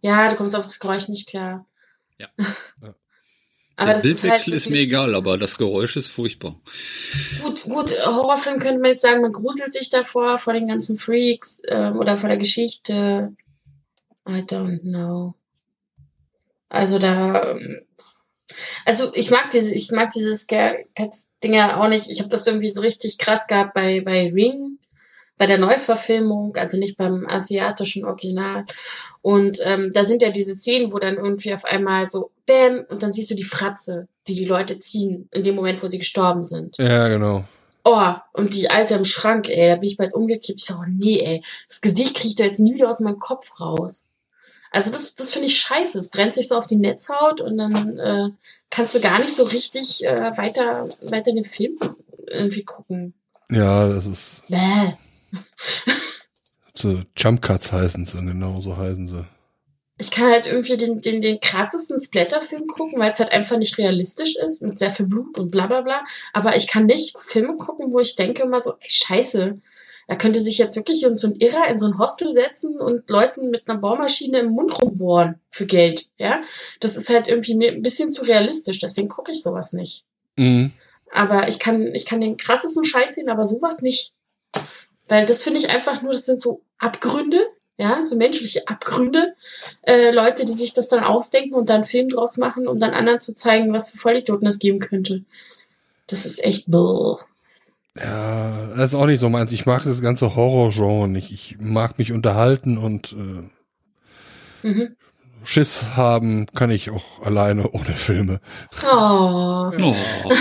Ja, du kommst auf das Geräusch nicht klar. Ja. [LAUGHS] Ja. Aber Der das Bildwechsel halt ist mir egal, aber das Geräusch ist furchtbar. Gut, gut, Horrorfilm könnte man jetzt sagen, man gruselt sich davor, vor den ganzen Freaks ähm, oder vor der Geschichte. I don't know. Also da, ähm, also ich mag diese, ich mag diese Scare Cats Dinger auch nicht. Ich habe das irgendwie so richtig krass gehabt bei bei Ring, bei der Neuverfilmung, also nicht beim asiatischen Original. Und ähm, da sind ja diese Szenen, wo dann irgendwie auf einmal so Bäm und dann siehst du die Fratze, die die Leute ziehen in dem Moment, wo sie gestorben sind. Ja, genau. Oh, und die Alte im Schrank, ey, da bin ich bald umgekippt. Ich so, oh nee, ey, das Gesicht kriegt er jetzt nie wieder aus meinem Kopf raus. Also das, das finde ich scheiße. Es brennt sich so auf die Netzhaut und dann äh, kannst du gar nicht so richtig äh, weiter, weiter den Film irgendwie gucken. Ja, das ist, Bäh. [LAUGHS] So Jump Cuts heißen sie, genau so heißen sie. Ich kann halt irgendwie den, den, den krassesten Splatterfilm gucken, weil es halt einfach nicht realistisch ist mit sehr viel Blut und bla bla bla. Aber ich kann nicht Filme gucken, wo ich denke immer so, ey, scheiße, da könnte sich jetzt wirklich so ein Irrer in so ein Hostel setzen und Leuten mit einer Bohrmaschine im Mund rumbohren für Geld. Ja, das ist halt irgendwie mir ein bisschen zu realistisch, deswegen gucke ich sowas nicht. Mhm. Aber ich kann, ich kann den krassesten Scheiß sehen, aber sowas nicht. Weil das finde ich einfach nur, das sind so Abgründe, ja, so menschliche Abgründe. Äh, Leute, die sich das dann ausdenken und dann einen Film draus machen, um dann anderen zu zeigen, was für Vollidioten es geben könnte. Das ist echt bläh. Ja, das ist auch nicht so meins. Ich mag das ganze Horrorgenre nicht. Ich mag mich unterhalten und äh, Mhm. Schiss haben kann ich auch alleine ohne Filme. Oh. Oh. oh.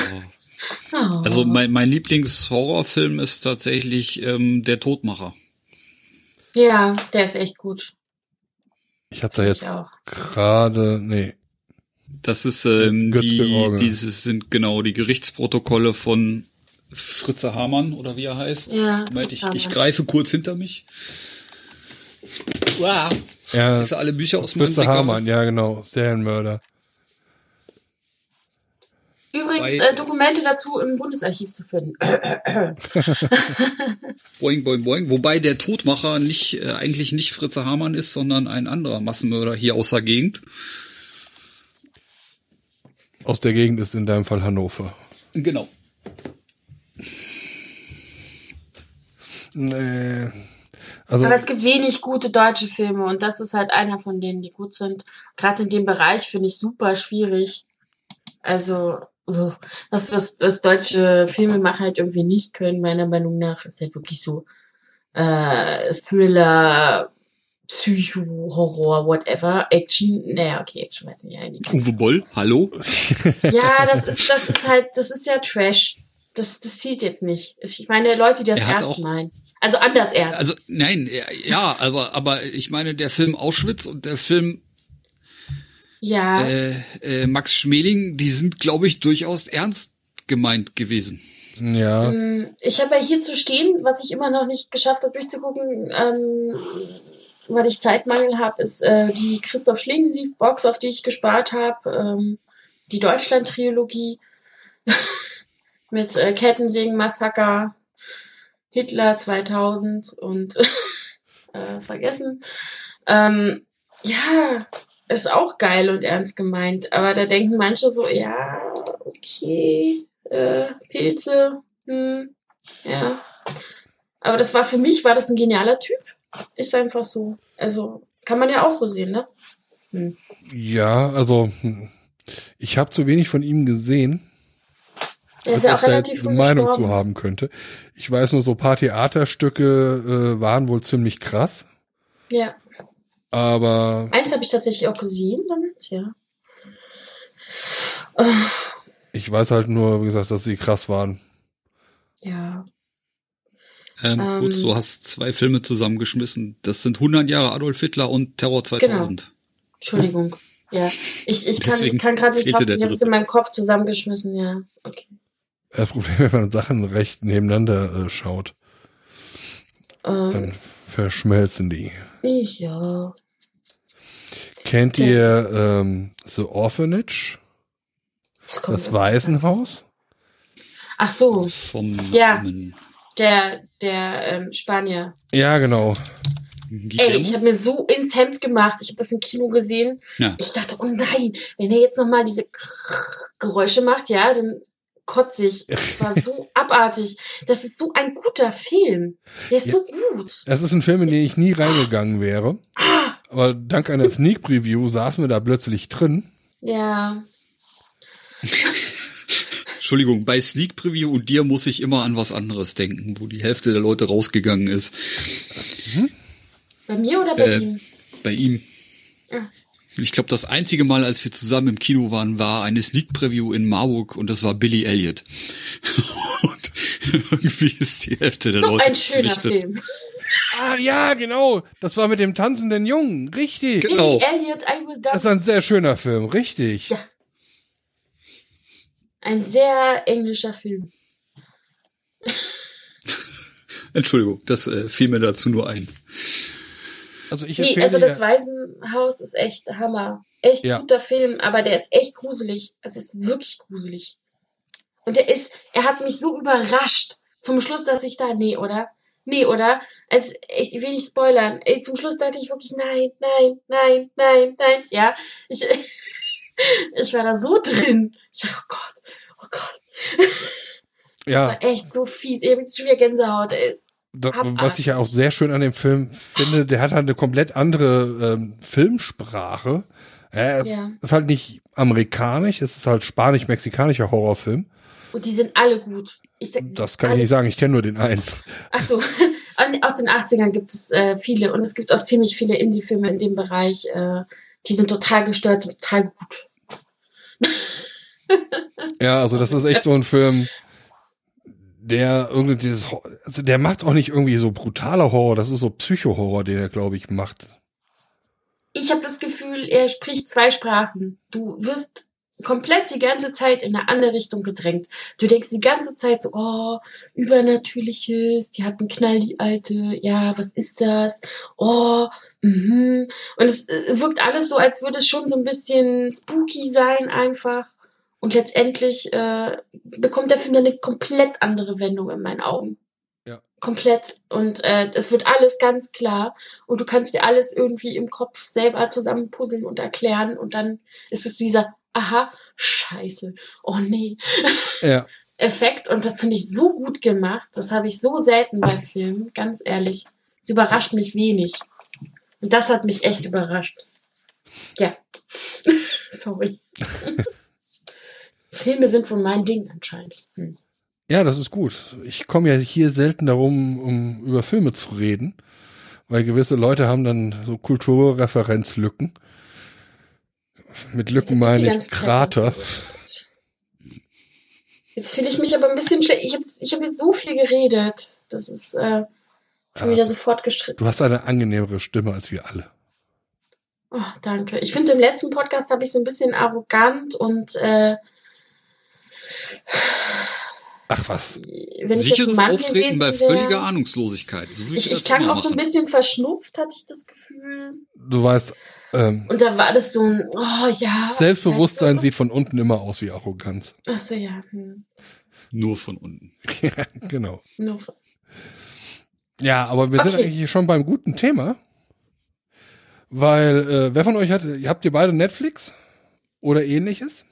Also mein, mein Lieblingshorrorfilm ist tatsächlich ähm, Der Todmacher. Ja, der ist echt gut. Ich habe da jetzt gerade, nee, Das ist ähm, die, dieses sind genau die Gerichtsprotokolle von Fritze Hamann oder wie er heißt. Ja, Moment, ich, ich greife kurz hinter mich. Wow. ja, Ist alle Bücher aus meinem Fritze. Hamann, ja genau, Serienmörder. Übrigens, äh, Dokumente dazu im Bundesarchiv zu finden. [COUGHS] Boing, boing, boing. Wobei der Todmacher nicht äh, eigentlich nicht Fritze Hamann ist, sondern ein anderer Massenmörder hier aus der Gegend. Aus der Gegend ist in deinem Fall Hannover. Genau. Nee. Also, Aber es gibt wenig gute deutsche Filme und das ist halt einer von denen, die gut sind. Gerade in dem Bereich finde ich super schwierig. Also, uff, das, was, was deutsche Filmemacher halt irgendwie nicht können, meiner Meinung nach, ist halt wirklich so äh, Thriller, Psycho, Horror, whatever, Action. Naja, okay, Action weiß ich nicht. Uwe Boll, hallo? Ja, das ist, das ist halt, das ist ja Trash. Das, das zieht jetzt nicht. Ich meine, Leute, die das Er ernst auch- meinen. Also anders ernst. Also nein, ja, ja, aber aber ich meine der Film Auschwitz und der Film ja. äh, äh, Max Schmeling, die sind glaube ich durchaus ernst gemeint gewesen. ja, Ähm, Ich habe ja hier zu stehen, was ich immer noch nicht geschafft habe durchzugucken, ähm, weil ich Zeitmangel habe, ist äh, die Christoph Schlingensief-Box, auf die ich gespart habe, ähm, die Deutschland-Trilogie [LAUGHS] mit äh, Kettensägen, Massaker, Hitler 2000 und [LAUGHS] äh, vergessen. Ähm, ja, ist auch geil und ernst gemeint, aber da denken manche so, ja, okay, äh, Pilze, hm, ja. Aber das war für mich, war das ein genialer Typ. Ist einfach so. Also, kann man ja auch so sehen, ne? Hm. ja, also hm, ich habe zu wenig von ihm gesehen, Der als ist ja ich auch da relativ jetzt eine Meinung gestorben. zu haben könnte. Ich weiß nur, so ein paar Theaterstücke äh, waren wohl ziemlich krass, Ja. aber Eins habe ich tatsächlich auch gesehen damit, ja. Ich weiß halt nur, wie gesagt, dass sie krass waren. ja. Ähm, Ähm. gut, du hast zwei Filme zusammengeschmissen. Das sind 100 Jahre Adolf Hitler und Terror 2000. Entschuldigung. Ja. Ich, ich kann, Deswegen ich kann gerade nicht der ich habe es in meinem Kopf zusammengeschmissen, ja. Okay. Das Problem, [LAUGHS] wenn man Sachen recht nebeneinander äh, schaut, Ähm, dann verschmelzen die. ich, ja. Kennt ihr ähm, The Orphanage? Das, Das. Waisenhaus? Ach so, Vom Ja. Namen. der, der ähm, Spanier. Ja, genau. Ey, ich habe mir so ins Hemd gemacht. Ich habe das im Kino gesehen. Ja. Ich dachte, oh nein, wenn er jetzt nochmal diese Geräusche macht, ja, dann kotze ich. Das war so [LAUGHS] abartig. Das ist so ein guter Film. Der ist Ja. so gut. Das ist ein Film, in den ich nie reingegangen wäre. Ah, Aber dank einer [LAUGHS] Sneak Preview saßen wir da plötzlich drin. ja. [LAUGHS] Entschuldigung, bei Sneak Preview und dir muss ich immer an was anderes denken, wo die Hälfte der Leute rausgegangen ist. Bei mir oder bei Äh, ihm? Bei ihm. Ah. Ich glaube, das einzige Mal, als wir zusammen im Kino waren, war eine Sneak Preview in Marburg und das war Billy Elliot. [LAUGHS] und irgendwie ist die Hälfte der So Leute ein schöner. Film. Ah, ja, genau. Das war mit dem tanzenden Jungen. Richtig. Genau. Billy Elliot, I Will Das ist ein sehr schöner Film. Richtig. Ja. Ein sehr englischer Film. Entschuldigung, das äh, fiel mir dazu nur ein. Also ich Nee, also das Waisenhaus ist echt Hammer. Echt Ja. guter Film, aber der ist echt gruselig. Es ist wirklich gruselig. Und der ist, er hat mich so überrascht. Zum Schluss, dass ich da, nee, oder? Nee, oder? Also, ich will nicht spoilern. Ey, zum Schluss dachte ich wirklich, nein, nein, nein, nein, nein. Ja, ich, [LAUGHS] ich war da so drin. Ich dachte, oh Gott, oh Gott. ja, War echt so fies. Ich hab jetzt schon wieder Gänsehaut, ey. Da, was ich ja auch sehr schön an dem Film finde, der hat halt eine komplett andere ähm, Filmsprache. Er Ja. ist halt nicht amerikanisch, es ist halt spanisch-mexikanischer Horrorfilm. Und die sind alle gut. Ich Das kann ich nicht sagen, ich kenne nur den einen. Ach so, [LAUGHS] aus den 80ern gibt es äh, viele und es gibt auch ziemlich viele Indie-Filme in dem Bereich. Äh, die sind total gestört und total gut. [LAUGHS] Ja, also das ist echt so ein Film, der irgendwie dieses, also der macht auch nicht irgendwie so brutaler Horror, das ist so Psycho-Horror, den er, glaube ich, macht. Ich habe das Gefühl, er spricht zwei Sprachen. Du wirst komplett die ganze Zeit in eine andere Richtung gedrängt. Du denkst die ganze Zeit so, oh, Übernatürliches, die hat einen Knall, die Alte, ja, was ist das? Oh, mhm. Und es äh, wirkt alles so, als würde es schon so ein bisschen spooky sein einfach. Und letztendlich äh, bekommt der Film dann eine komplett andere Wendung in meinen Augen. Ja. Komplett. Und äh, es wird alles ganz klar. Und du kannst dir alles irgendwie im Kopf selber zusammenpuzzeln und erklären. Und dann ist es dieser, aha, scheiße, oh nee, [LAUGHS] Ja, Effekt. Und das finde ich so gut gemacht. Das habe ich so selten bei Filmen, ganz ehrlich. Es überrascht mich wenig. Und das hat mich echt überrascht. Ja. [LAUGHS] Sorry. [LAUGHS] Filme sind von mein Ding anscheinend. Hm. ja, das ist gut. Ich komme ja hier selten darum, um über Filme zu reden, weil gewisse Leute haben dann so Kulturreferenzlücken. Mit Lücken meine ich Zeit Krater. Jetzt fühle ich mich aber ein bisschen schlecht. Ich habe ich hab jetzt so viel geredet. Das ist äh, schon Ja. wieder sofort gestritten. Du hast eine angenehmere Stimme als wir alle. Oh, danke. Ich finde, im letzten Podcast habe ich so ein bisschen arrogant und äh, Ach was. wenn Sicheres Mann Auftreten bei völliger Ahnungslosigkeit. So Ich, ich klang auch so ein bisschen verschnupft, hatte ich das Gefühl. Du weißt, ähm, Und da war das so ein, oh ja. Selbstbewusstsein weißt sieht von unten immer aus wie Arroganz. Ach so, ja. Hm. Nur von unten. [LAUGHS] ja, genau. Nur von- Ja, aber wir sind Okay. eigentlich schon beim guten Thema. Weil, äh, wer von euch hat, habt ihr beide Netflix? Oder ähnliches?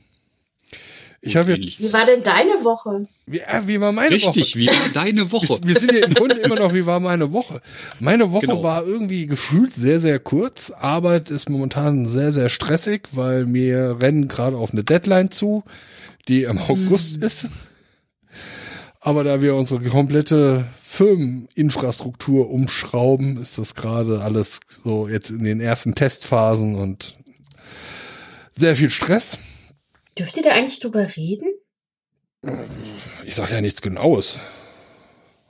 Ich habe jetzt, Wie war denn deine Woche? wie, äh, wie war meine Richtig, Woche? wie war deine Woche? Wir, wir sind ja im Grunde immer noch, wie war meine Woche? Meine Woche Genau. war irgendwie gefühlt sehr, sehr kurz. Arbeit ist momentan sehr, sehr stressig, weil wir rennen gerade auf eine Deadline zu, die im August ist. Aber da wir unsere komplette Firmeninfrastruktur umschrauben, ist das gerade alles so jetzt in den ersten Testphasen und sehr viel Stress. Dürft ihr da eigentlich drüber reden? Ich sage ja nichts Genaues.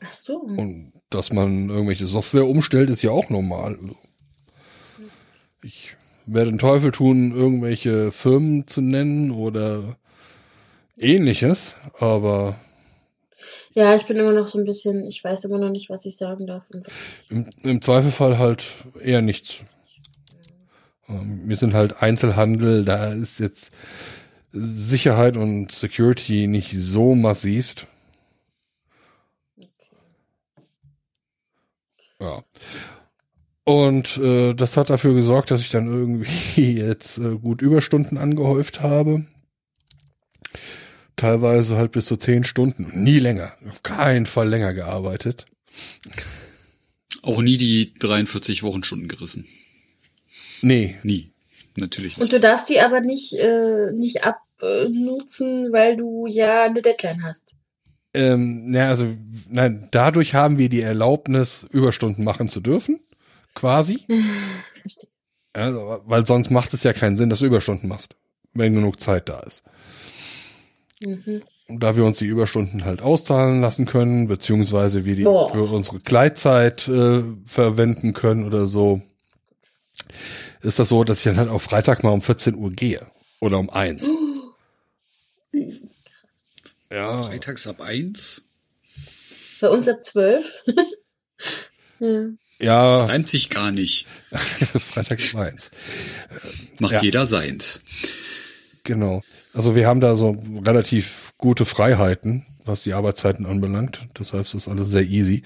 Ach so. Und dass man irgendwelche Software umstellt, ist ja auch normal. Also, Ich werde den Teufel tun, irgendwelche Firmen zu nennen oder ähnliches, aber Ja, ich bin immer noch so ein bisschen, ich weiß immer noch nicht, was ich sagen darf. Im, im Zweifelfall halt eher nichts. Ähm, Wir sind halt Einzelhandel, da ist jetzt Sicherheit und Security nicht so massivst. Ja. Und äh, das hat dafür gesorgt, dass ich dann irgendwie [LAUGHS] jetzt äh, gut Überstunden angehäuft habe. Teilweise halt bis zu zehn Stunden. Nie länger. Auf keinen Fall länger gearbeitet. Auch nie die 43 Wochenstunden gerissen. Nee, Nie. Natürlich Und nicht. du darfst die aber nicht, äh, nicht abnutzen, weil du ja eine Deadline hast. Ähm, na, also, nein, dadurch haben wir die Erlaubnis, Überstunden machen zu dürfen, quasi. [LAUGHS] Verstehe. Ja, weil sonst macht es ja keinen Sinn, dass du Überstunden machst, wenn genug Zeit da ist. Mhm. Und da wir uns die Überstunden halt auszahlen lassen können, beziehungsweise wir die Boah. für unsere Gleitzeit äh, verwenden können oder so, ist das so, dass ich dann halt auf Freitag mal um 14 Uhr gehe. Oder um eins. Ja. Freitags ab eins. Bei uns ab zwölf. [LAUGHS] Ja. Das reimt sich gar nicht. [LAUGHS] Freitag ist meins. Macht Ja. jeder seins. Genau. Also wir haben da so relativ gute Freiheiten, was die Arbeitszeiten anbelangt. Deshalb ist das alles sehr easy.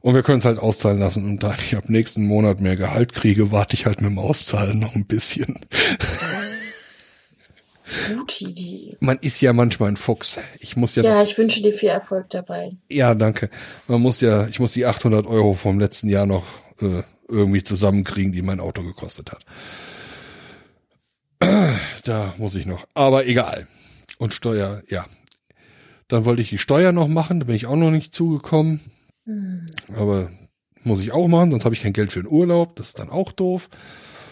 Und wir können es halt auszahlen lassen. Und da ich ab nächsten Monat mehr Gehalt kriege, warte ich halt mit dem Auszahlen noch ein bisschen. [LAUGHS] Gute Idee. Man ist ja manchmal ein Fuchs. Ich muss ja, Ja, ich wünsche dir viel Erfolg dabei. ja, danke. Man muss ja, ich muss die 800 Euro vom letzten Jahr noch äh, irgendwie zusammenkriegen, die mein Auto gekostet hat. [CLEARS THROAT] Da muss ich noch. Aber egal. Und Steuer, ja. Dann wollte ich die Steuer noch machen, da bin ich auch noch nicht zugekommen. Aber muss ich auch machen, sonst habe ich kein Geld für den Urlaub. Das ist dann auch doof.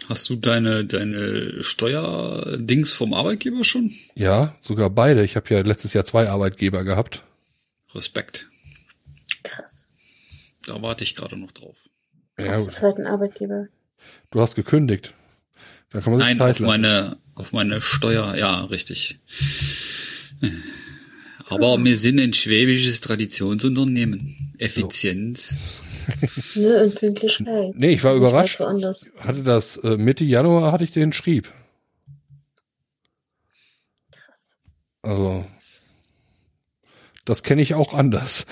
Hast du deine, deine Steuerdings vom Arbeitgeber schon? Ja, sogar beide. Ich habe ja letztes Jahr zwei Arbeitgeber gehabt. Respekt. Krass. Da warte ich gerade noch drauf. Ja, Auf zweiten Arbeitgeber. Du hast gekündigt. Da kann man sich Nein, Zeit auf lassen. meine, auf meine Steuer, ja, richtig. Aber wir sind ein schwäbisches Traditionsunternehmen. Effizienz. [LAUGHS] Ne, Empfindlichkeit. Nee, ich war Nicht überrascht. Hatte das äh, Mitte Januar hatte ich den schrieb. Krass. Also das kenne ich auch anders.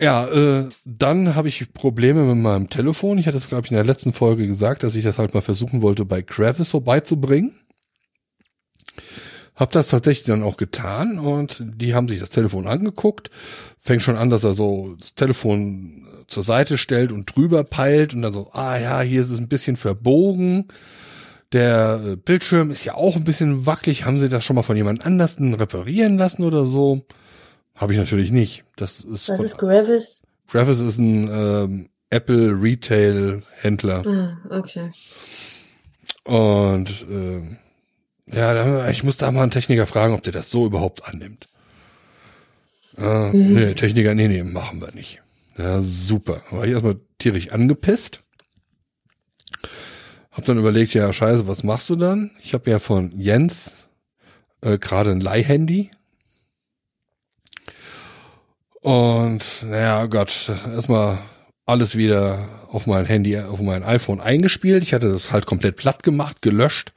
Ja, äh, dann habe ich Probleme mit meinem Telefon. Ich hatte es, glaube ich, in der letzten Folge gesagt, dass ich das halt mal versuchen wollte, bei Kravis vorbeizubringen. Hab das tatsächlich dann auch getan und die haben sich das Telefon angeguckt. Fängt schon an, dass er so das Telefon zur Seite stellt und drüber peilt und dann so, ah ja, hier ist es ein bisschen verbogen. Der äh, Bildschirm ist ja auch ein bisschen wackelig. Haben Sie das schon mal von jemand anders reparieren lassen oder so? Habe ich natürlich nicht. Das ist Was ist Gravis? Gravis ist ein ähm, Apple Retail Händler Ah, okay. und ähm, ja, ich muss da mal einen Techniker fragen, ob der das so überhaupt annimmt. Äh, Nee, Techniker, nee, nee, machen wir nicht. Ja, super. War ich erstmal tierisch angepisst. Hab dann überlegt, ja, scheiße, was machst du dann? Ich habe ja von Jens äh, gerade ein Leihhandy. Und naja, Gott, erstmal alles wieder auf mein Handy, auf mein iPhone eingespielt. Ich hatte das halt komplett platt gemacht, gelöscht.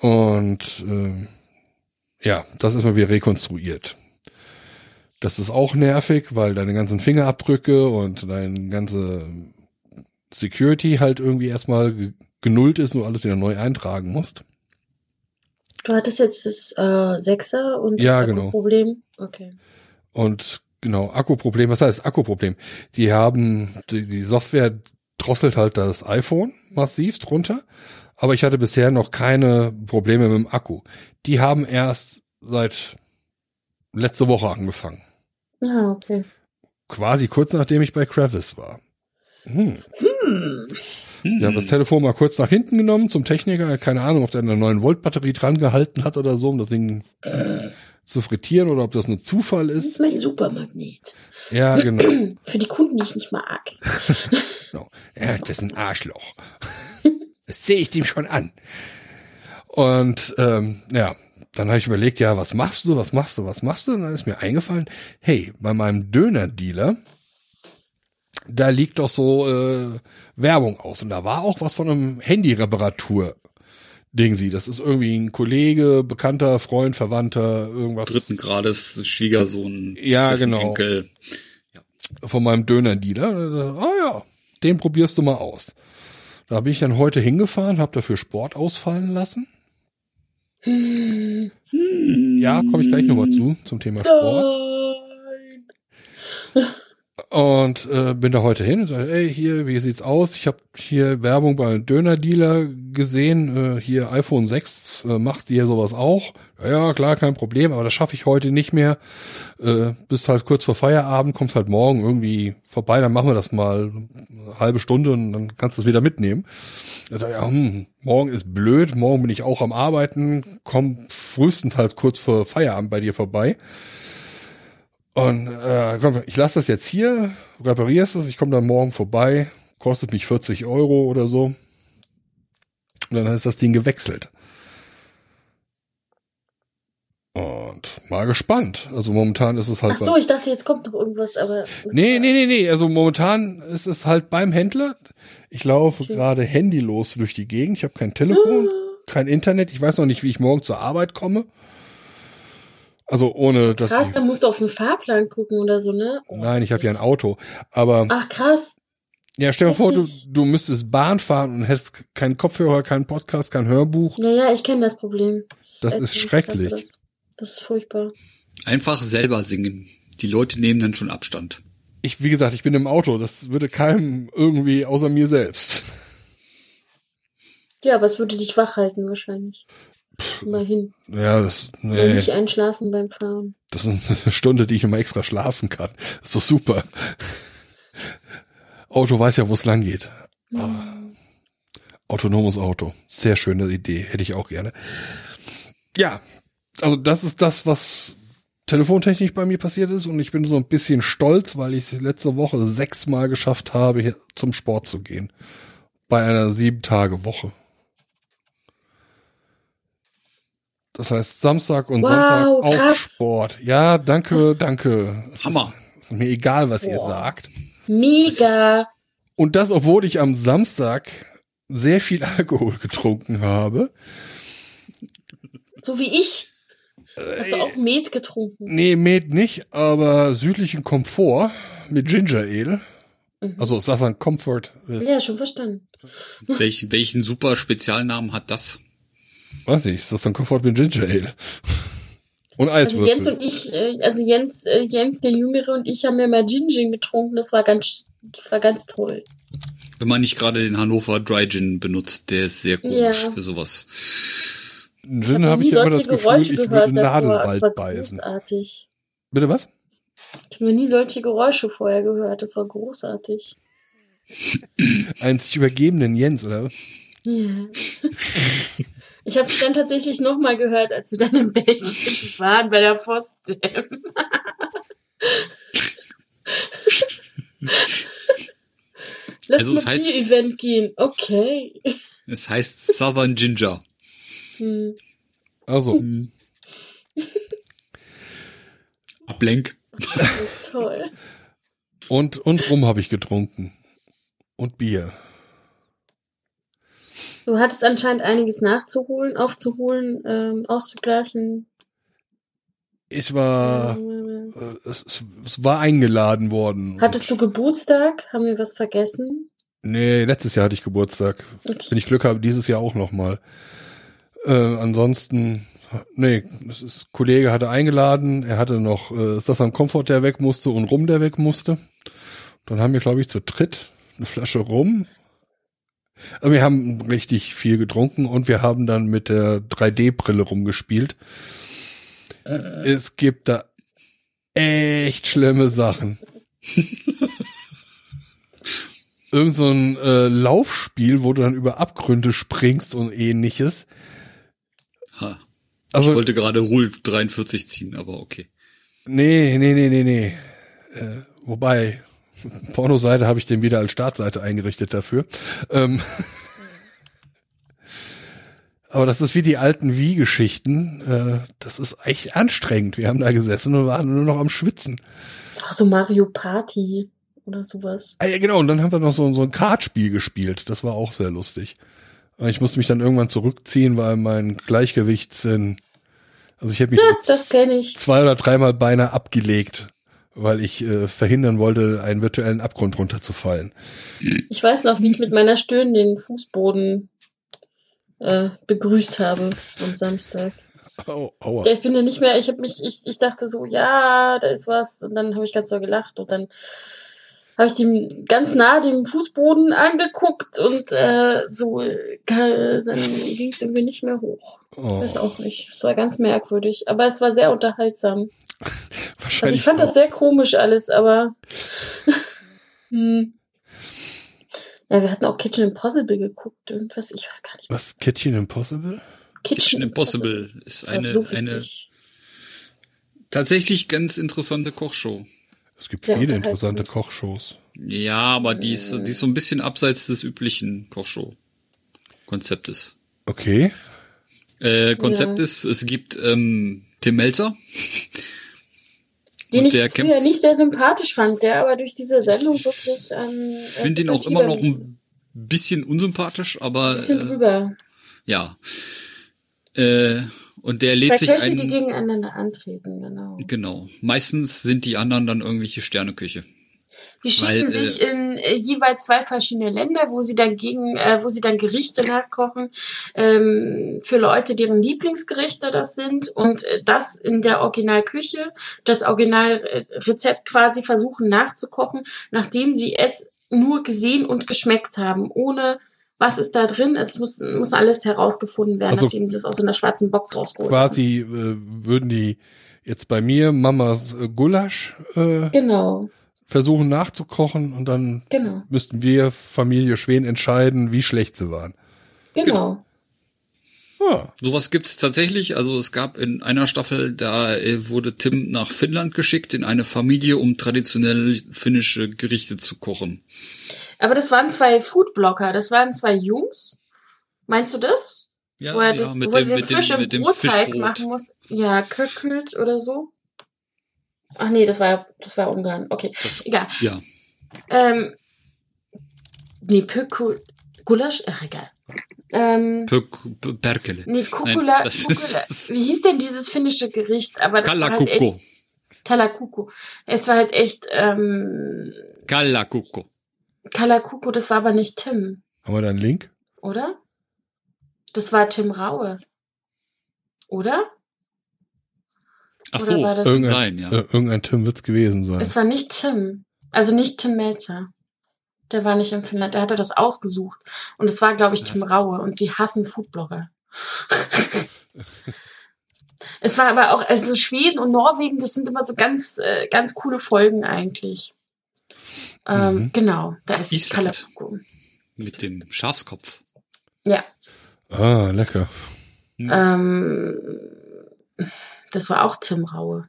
Und äh, ja, das ist mal wieder rekonstruiert. Das ist auch nervig, weil deine ganzen Fingerabdrücke und deine ganze Security halt irgendwie erstmal ge- genullt ist und alles wieder neu eintragen musst. Du hattest jetzt das äh, Sechser und Ja, genau. Problem. Okay. Und genau, Akkuproblem, was heißt Akkuproblem? Die haben, die, die Software drosselt halt das iPhone massivst runter, aber ich hatte bisher noch keine Probleme mit dem Akku. Die haben erst seit letzte Woche angefangen. Ah, okay. Quasi kurz nachdem ich bei Kravis war. Hm. Hm. Wir haben das Telefon mal kurz nach hinten genommen zum Techniker. Keine Ahnung, ob der eine 9 Volt Batterie dran gehalten hat oder so, um das Ding zu frittieren oder ob das nur Zufall Das ist. ist mein Supermagnet. Ja, genau. [CLEARS THROAT] Für die Kunden, die ich nicht mag. [LAUGHS] genau. Ja, das ist ein Arschloch. Das sehe ich dem schon an. Und ähm, ja, dann habe ich überlegt, ja, was machst du, was machst du, was machst du? Und dann ist mir eingefallen, hey, bei meinem Döner-Dealer, da liegt doch so äh, Werbung aus. Und da war auch was von einem Handy-Reparatur. Ding sie. Das ist irgendwie ein Kollege, Bekannter, Freund, Verwandter, irgendwas. Dritten Grades Schwiegersohn. Ja, genau. Enkel. von meinem Döner-Dealer. Ah ja, den probierst du mal aus. Da bin ich dann heute hingefahren, habe dafür Sport ausfallen lassen. Hm. Ja, komme ich gleich nochmal zu, zum Thema Sport. Nein. Und äh, bin da heute hin und sage, ey, hier, wie sieht's aus? Ich habe hier Werbung bei einem Döner-Dealer gesehen. Äh, hier iPhone 6 äh, macht ihr sowas auch. Ja, klar, kein Problem, aber das schaffe ich heute nicht mehr. Äh, bist halt kurz vor Feierabend, kommst halt morgen irgendwie vorbei, dann machen wir das mal eine halbe Stunde und dann kannst du es wieder mitnehmen. Ich, ja, hm, morgen ist blöd, morgen bin ich auch am Arbeiten, komm frühestens halt kurz vor Feierabend bei dir vorbei. Und äh, komm, ich lasse das jetzt hier, reparierst es, ich komme dann morgen vorbei, kostet mich 40 Euro oder so. Und dann ist das Ding gewechselt. Und mal gespannt. Also momentan ist es halt. Ach so, ich dachte, jetzt kommt noch irgendwas, aber. Nee, nee, nee, nee. Also momentan ist es halt beim Händler. Ich laufe Okay. gerade handylos durch die Gegend. Ich habe kein Telefon, [GASPS] kein Internet. Ich weiß noch nicht, wie ich morgen zur Arbeit komme. Also ohne dass Krass, ich, da musst du auf den Fahrplan gucken oder so, ne? Oh, Nein, ich habe ja ein Auto. Aber Ach krass. ja, stell dir vor, du, du müsstest Bahn fahren und hättest keinen Kopfhörer, keinen Podcast, kein Hörbuch. Naja, ich kenne das Problem. Das ätzend. ist schrecklich. Das. das ist furchtbar. Einfach selber singen. Die Leute nehmen dann schon Abstand. Ich, wie gesagt, ich bin im Auto. Das würde keinem irgendwie außer mir selbst. Ja, aber es würde dich wach halten wahrscheinlich. Immerhin. Ja, das, nee, nicht einschlafen beim Fahren. das ist eine Stunde, die ich immer extra schlafen kann. Das ist doch super. Auto weiß ja, wo es lang geht. Ah. Autonomes Auto. Sehr schöne Idee. Hätte ich auch gerne. Ja, also das ist das, was telefontechnisch bei mir passiert ist. Und ich bin so ein bisschen stolz, weil ich es letzte Woche sechsmal geschafft habe, hier zum Sport zu gehen. Bei einer sieben Tage Woche. Das heißt Samstag und Wow, Sonntag auch krass. Sport. Ja, danke, danke. Es Hammer. Ist, ist mir egal, was ihr Boah. sagt. Mega. Und das, obwohl ich am Samstag sehr viel [LAUGHS] Alkohol getrunken habe. So wie ich. Hast Äh, du auch Met getrunken? Nee, Met nicht, aber südlichen Komfort mit Ginger Ale. Mhm. Also ist das ein Comfort? Ja, schon verstanden. Welch, welchen super Spezialnamen hat das? Weiß nicht, ist das ein Comfort mit Ginger Ale? Und Also Jens Eiswürfel. und ich, äh, also Jens, äh, Jens der Jüngere und ich haben ja mal Gin getrunken. Das war ganz, das war ganz toll. Wenn man nicht gerade den Hannover Dry Gin benutzt, der ist sehr komisch Ja. für sowas. Gin hab habe nie ich ja immer solche das Gefühl, Geräusche ich gehört würde. Nadelwald Das war beißen. Großartig. Bitte was? Ich habe noch nie solche Geräusche vorher gehört. Das war großartig. Einen sich übergebenen Jens, oder? Ja. [LAUGHS] Ich habe es dann tatsächlich nochmal gehört, als wir dann in Belgien waren bei der Postdam. Lass Also, es heißt- Bier-Event gehen. Okay. Es heißt Southern Ginger. Hm. Also, Ablenk. Das ist toll. und, und Rum habe ich getrunken. Und Bier. Du hattest anscheinend einiges nachzuholen, aufzuholen, ähm, auszugleichen. Ich war, äh, es, es, es war eingeladen worden. Hattest du Geburtstag? Haben wir was vergessen? Nee, letztes Jahr hatte ich Geburtstag. Okay. Wenn ich Glück habe, dieses Jahr auch noch mal. Äh, ansonsten, nee, das ist, Kollege hatte eingeladen, er hatte noch äh, Sassam Comfort, der weg musste und Rum, der weg musste. Dann haben wir, glaube ich, zu dritt eine Flasche Rum. Also wir haben richtig viel getrunken und wir haben dann mit der 3D-Brille rumgespielt. Es gibt da echt schlimme Sachen. [LAUGHS] Irgend so ein äh, Laufspiel, wo du dann über Abgründe springst und ähnliches. Ha. Also ich wollte gerade Rule 43 ziehen, aber okay. Nee, nee, nee, nee, nee. Äh, wobei, [LAUGHS] Pornoseite habe ich den wieder als Startseite eingerichtet dafür. Ähm, [LAUGHS] aber das ist wie die alten Wie-Geschichten. Äh, das ist echt anstrengend. Wir haben da gesessen und waren nur noch am Schwitzen. Ach so Mario Party oder sowas. Ah, ja, genau. Und dann haben wir noch so, so ein Kartspiel gespielt. Das war auch sehr lustig. Ich musste mich dann irgendwann zurückziehen, weil mein Gleichgewichtssinn, also ich hätte mich [LAUGHS] Ja, zwei oder dreimal beinahe abgelegt, weil ich äh, verhindern wollte, einen virtuellen Abgrund runterzufallen. Ich weiß noch, wie ich mit meiner Stirn den Fußboden äh, begrüßt habe am Samstag. Au, aua. Ja, ich bin ja nicht mehr, ich habe mich, ich, ich dachte so, ja, da ist was. Und dann habe ich ganz so gelacht und dann habe ich dem ganz nah dem Fußboden angeguckt und äh, so, dann ging es irgendwie nicht mehr hoch. Oh, Weiß auch nicht. Es war ganz merkwürdig, aber es war sehr unterhaltsam. [LAUGHS] Also wahrscheinlich ich fand das auch. sehr komisch alles, aber [LAUGHS] hm. ja, wir hatten auch Kitchen Impossible geguckt und was, ich weiß gar nicht. Was, Kitchen Impossible? Kitchen Impossible ist Das war eine, so eine tatsächlich ganz interessante Kochshow. Es gibt Sehr viele interessante Kochshows. Ja, aber die ist, die ist so ein bisschen abseits des üblichen Kochshow-Konzeptes. Okay. Äh, Konzept Ja. ist, es gibt ähm, Tim Melzer. [LAUGHS] Den ich der früher kämpft- nicht sehr sympathisch fand, der aber durch diese Sendung wirklich. Ähm, Ich finde ihn auch immer noch ein bisschen unsympathisch, aber bisschen äh, drüber. ja. Äh, und der lädt Zwei sich Köche, die ein. gegeneinander antreten, genau. Genau. Meistens sind die anderen dann irgendwelche Sterneküche. Die schicken Weil, äh, sich in äh, jeweils zwei verschiedene Länder, wo sie dann gegen, äh, wo sie dann Gerichte nachkochen ähm, für Leute, deren Lieblingsgerichte das sind und äh, das in der Originalküche, das Originalrezept quasi versuchen nachzukochen, nachdem sie es nur gesehen und geschmeckt haben, ohne was ist da drin. Es muss, muss alles herausgefunden werden, Also nachdem sie es aus so einer schwarzen Box rausgeholt haben. Quasi äh, würden die jetzt bei mir Mamas äh, Gulasch äh, Genau, versuchen nachzukochen und dann genau, müssten wir Familie Schwen entscheiden, wie schlecht sie waren. genau. Ja, Sowas gibt's tatsächlich. Also es gab in einer Staffel, da äh, wurde Tim nach Finnland geschickt in eine Familie, um traditionell finnische Gerichte zu kochen. Aber das waren zwei Foodblocker, das waren zwei Jungs. Meinst du das? Ja, wo er, ja das, mit wo dem, mit dem, mit dem Fischbrot. machen musste. Ja, Kökült oder so. Ach nee, das war ja, das war Ungarn. Okay, Das, egal. ja, Ähm, nee, Pökul, Gulasch? Ach, egal. Ähm, Pök- Perkele. nee, Kukula, das Kukula. ist- Wie hieß denn dieses finnische Gericht? Aber halt Kalakuko. Talakuku. Es war halt echt, ähm, Kalakuko. Kalakuku, das war aber nicht Tim, haben wir da einen Link? oder? Das war Tim Raue. Oder? Ach so, war das- kann Irgendein, sein, ja. äh, irgendein Tim wird's gewesen sein. Es war nicht Tim. Also nicht Tim Melzer. Der war nicht im Finnland. Der hatte das ausgesucht. Und es war, glaube ich, Tim Raue. Und sie hassen Foodblogger. [LAUGHS] es war aber auch, also Schweden und Norwegen, das sind immer so ganz, äh, ganz coole Folgen eigentlich. Ähm, Mhm. Genau, da ist Island. Kalapuku. Mit dem Schafskopf. Ja. Ah, lecker. Hm. Ähm, das war auch Tim Raue.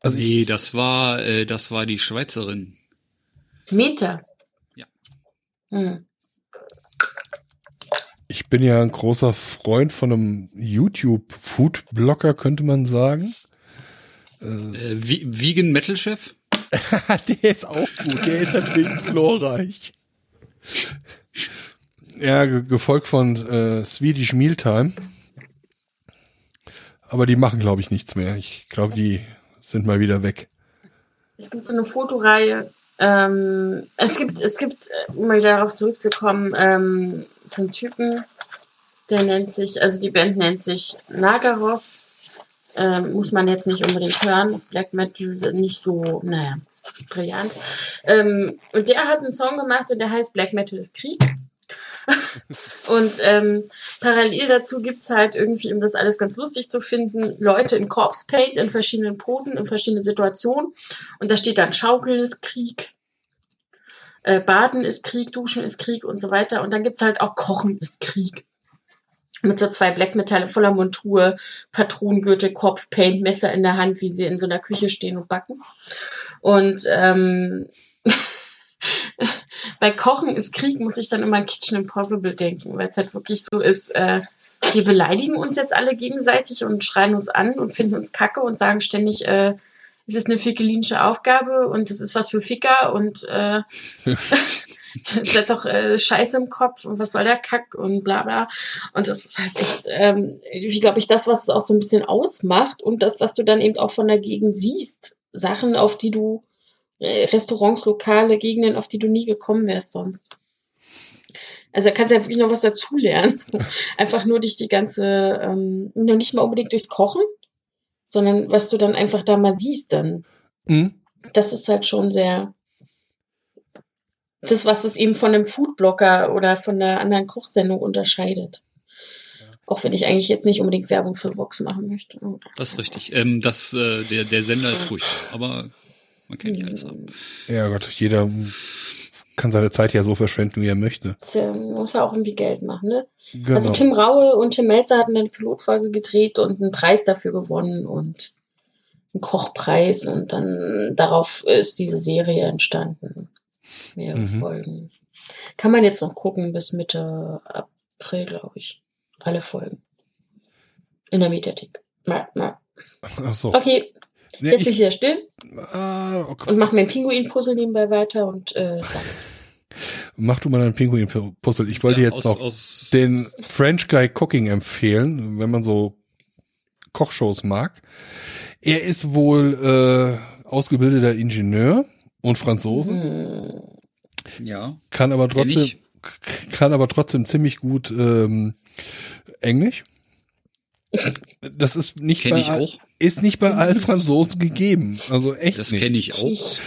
Also nee, das war, äh, das war die Schweizerin. Meter. Ja. Hm. ich bin ja ein großer Freund von einem YouTube-Food-Blogger, könnte man sagen. Äh, Vi- Vegan Metal Chef? [LAUGHS] der ist auch gut. Der ist natürlich glorreich. Ja, ge gefolgt von äh, Swedish Mealtime. Aber die machen, glaube ich, nichts mehr. Ich glaube, die sind mal wieder weg. Es gibt so eine Fotoreihe. Ähm, es gibt, es gibt, äh, um mal darauf zurückzukommen, ähm, einen Typen, der nennt sich, also die Band nennt sich Nagarov. Ähm, muss man jetzt nicht unbedingt hören, ist Black Metal nicht so, naja, brillant. Ähm, und der hat einen Song gemacht und der heißt Black Metal ist Krieg. Und ähm, parallel dazu gibt's halt irgendwie, um das alles ganz lustig zu finden, Leute in Corpse Paint in verschiedenen Posen, in verschiedenen Situationen. Und da steht dann Schaukeln ist Krieg, äh, Baden ist Krieg, Duschen ist Krieg und so weiter. Und dann gibt's halt auch Kochen ist Krieg. Mit so zwei Black Metalle voller Montur, Patronengürtel, Corpse Paint, Messer in der Hand, wie sie in so einer Küche stehen und backen. Und ähm, [LAUGHS] bei Kochen ist Krieg, muss ich dann immer an Kitchen Impossible denken, weil es halt wirklich so ist, äh, wir beleidigen uns jetzt alle gegenseitig und schreien uns an und finden uns kacke und sagen ständig, äh, es ist eine fickelinische Aufgabe und es ist was für Ficker und äh, [LAUGHS] es hat doch äh, Scheiße im Kopf und was soll der Kack und bla bla. Und das ist halt echt, ähm, wie glaube ich, das, was es auch so ein bisschen ausmacht und das, was du dann eben auch von der Gegend siehst. Sachen, auf die du, Restaurants, Lokale, Gegenden, auf die du nie gekommen wärst sonst. Also da kannst du ja wirklich noch was dazulernen. [LAUGHS] einfach nur durch die ganze, ähm, noch nicht mal unbedingt durchs Kochen, sondern was du dann einfach da mal siehst dann. Hm? Das ist halt schon sehr, das, was es eben von einem Foodblogger oder von einer anderen Kochsendung unterscheidet. Auch wenn ich eigentlich jetzt nicht unbedingt Werbung für Vox machen möchte. Das ist richtig. Ähm, das, äh, der, der Sender ist furchtbar, aber man kann nicht alles haben. Ja Gott, jeder kann seine Zeit ja so verschwenden, wie er möchte. Tja, man muss ja auch irgendwie Geld machen, ne? Genau. Also Tim Raue und Tim Melzer hatten eine Pilotfolge gedreht und einen Preis dafür gewonnen und einen Kochpreis und dann darauf ist diese Serie entstanden. Mehrere Mhm. Folgen. Kann man jetzt noch gucken bis Mitte April, glaube ich. Alle Folgen. In der Mediathek. Na, na. Ach so. Okay, Nee, jetzt bin ich ich, wieder still ah, okay. und mache mir ein Pinguin-Puzzle nebenbei weiter und äh, dann. [LAUGHS] Mach du mal einen Pinguin-Puzzle. Ich wollte Ja, jetzt aus, noch aus, den French Guy Cooking empfehlen, wenn man so Kochshows mag. Er ist wohl äh, ausgebildeter Ingenieur und Franzose, Hm. ja. kann aber trotzdem kann aber trotzdem ziemlich gut ähm, Englisch. [LAUGHS] Das ist nicht Kenn bei ich all- auch. Ist nicht bei allen Franzosen gegeben. Also echt Das kenne ich auch.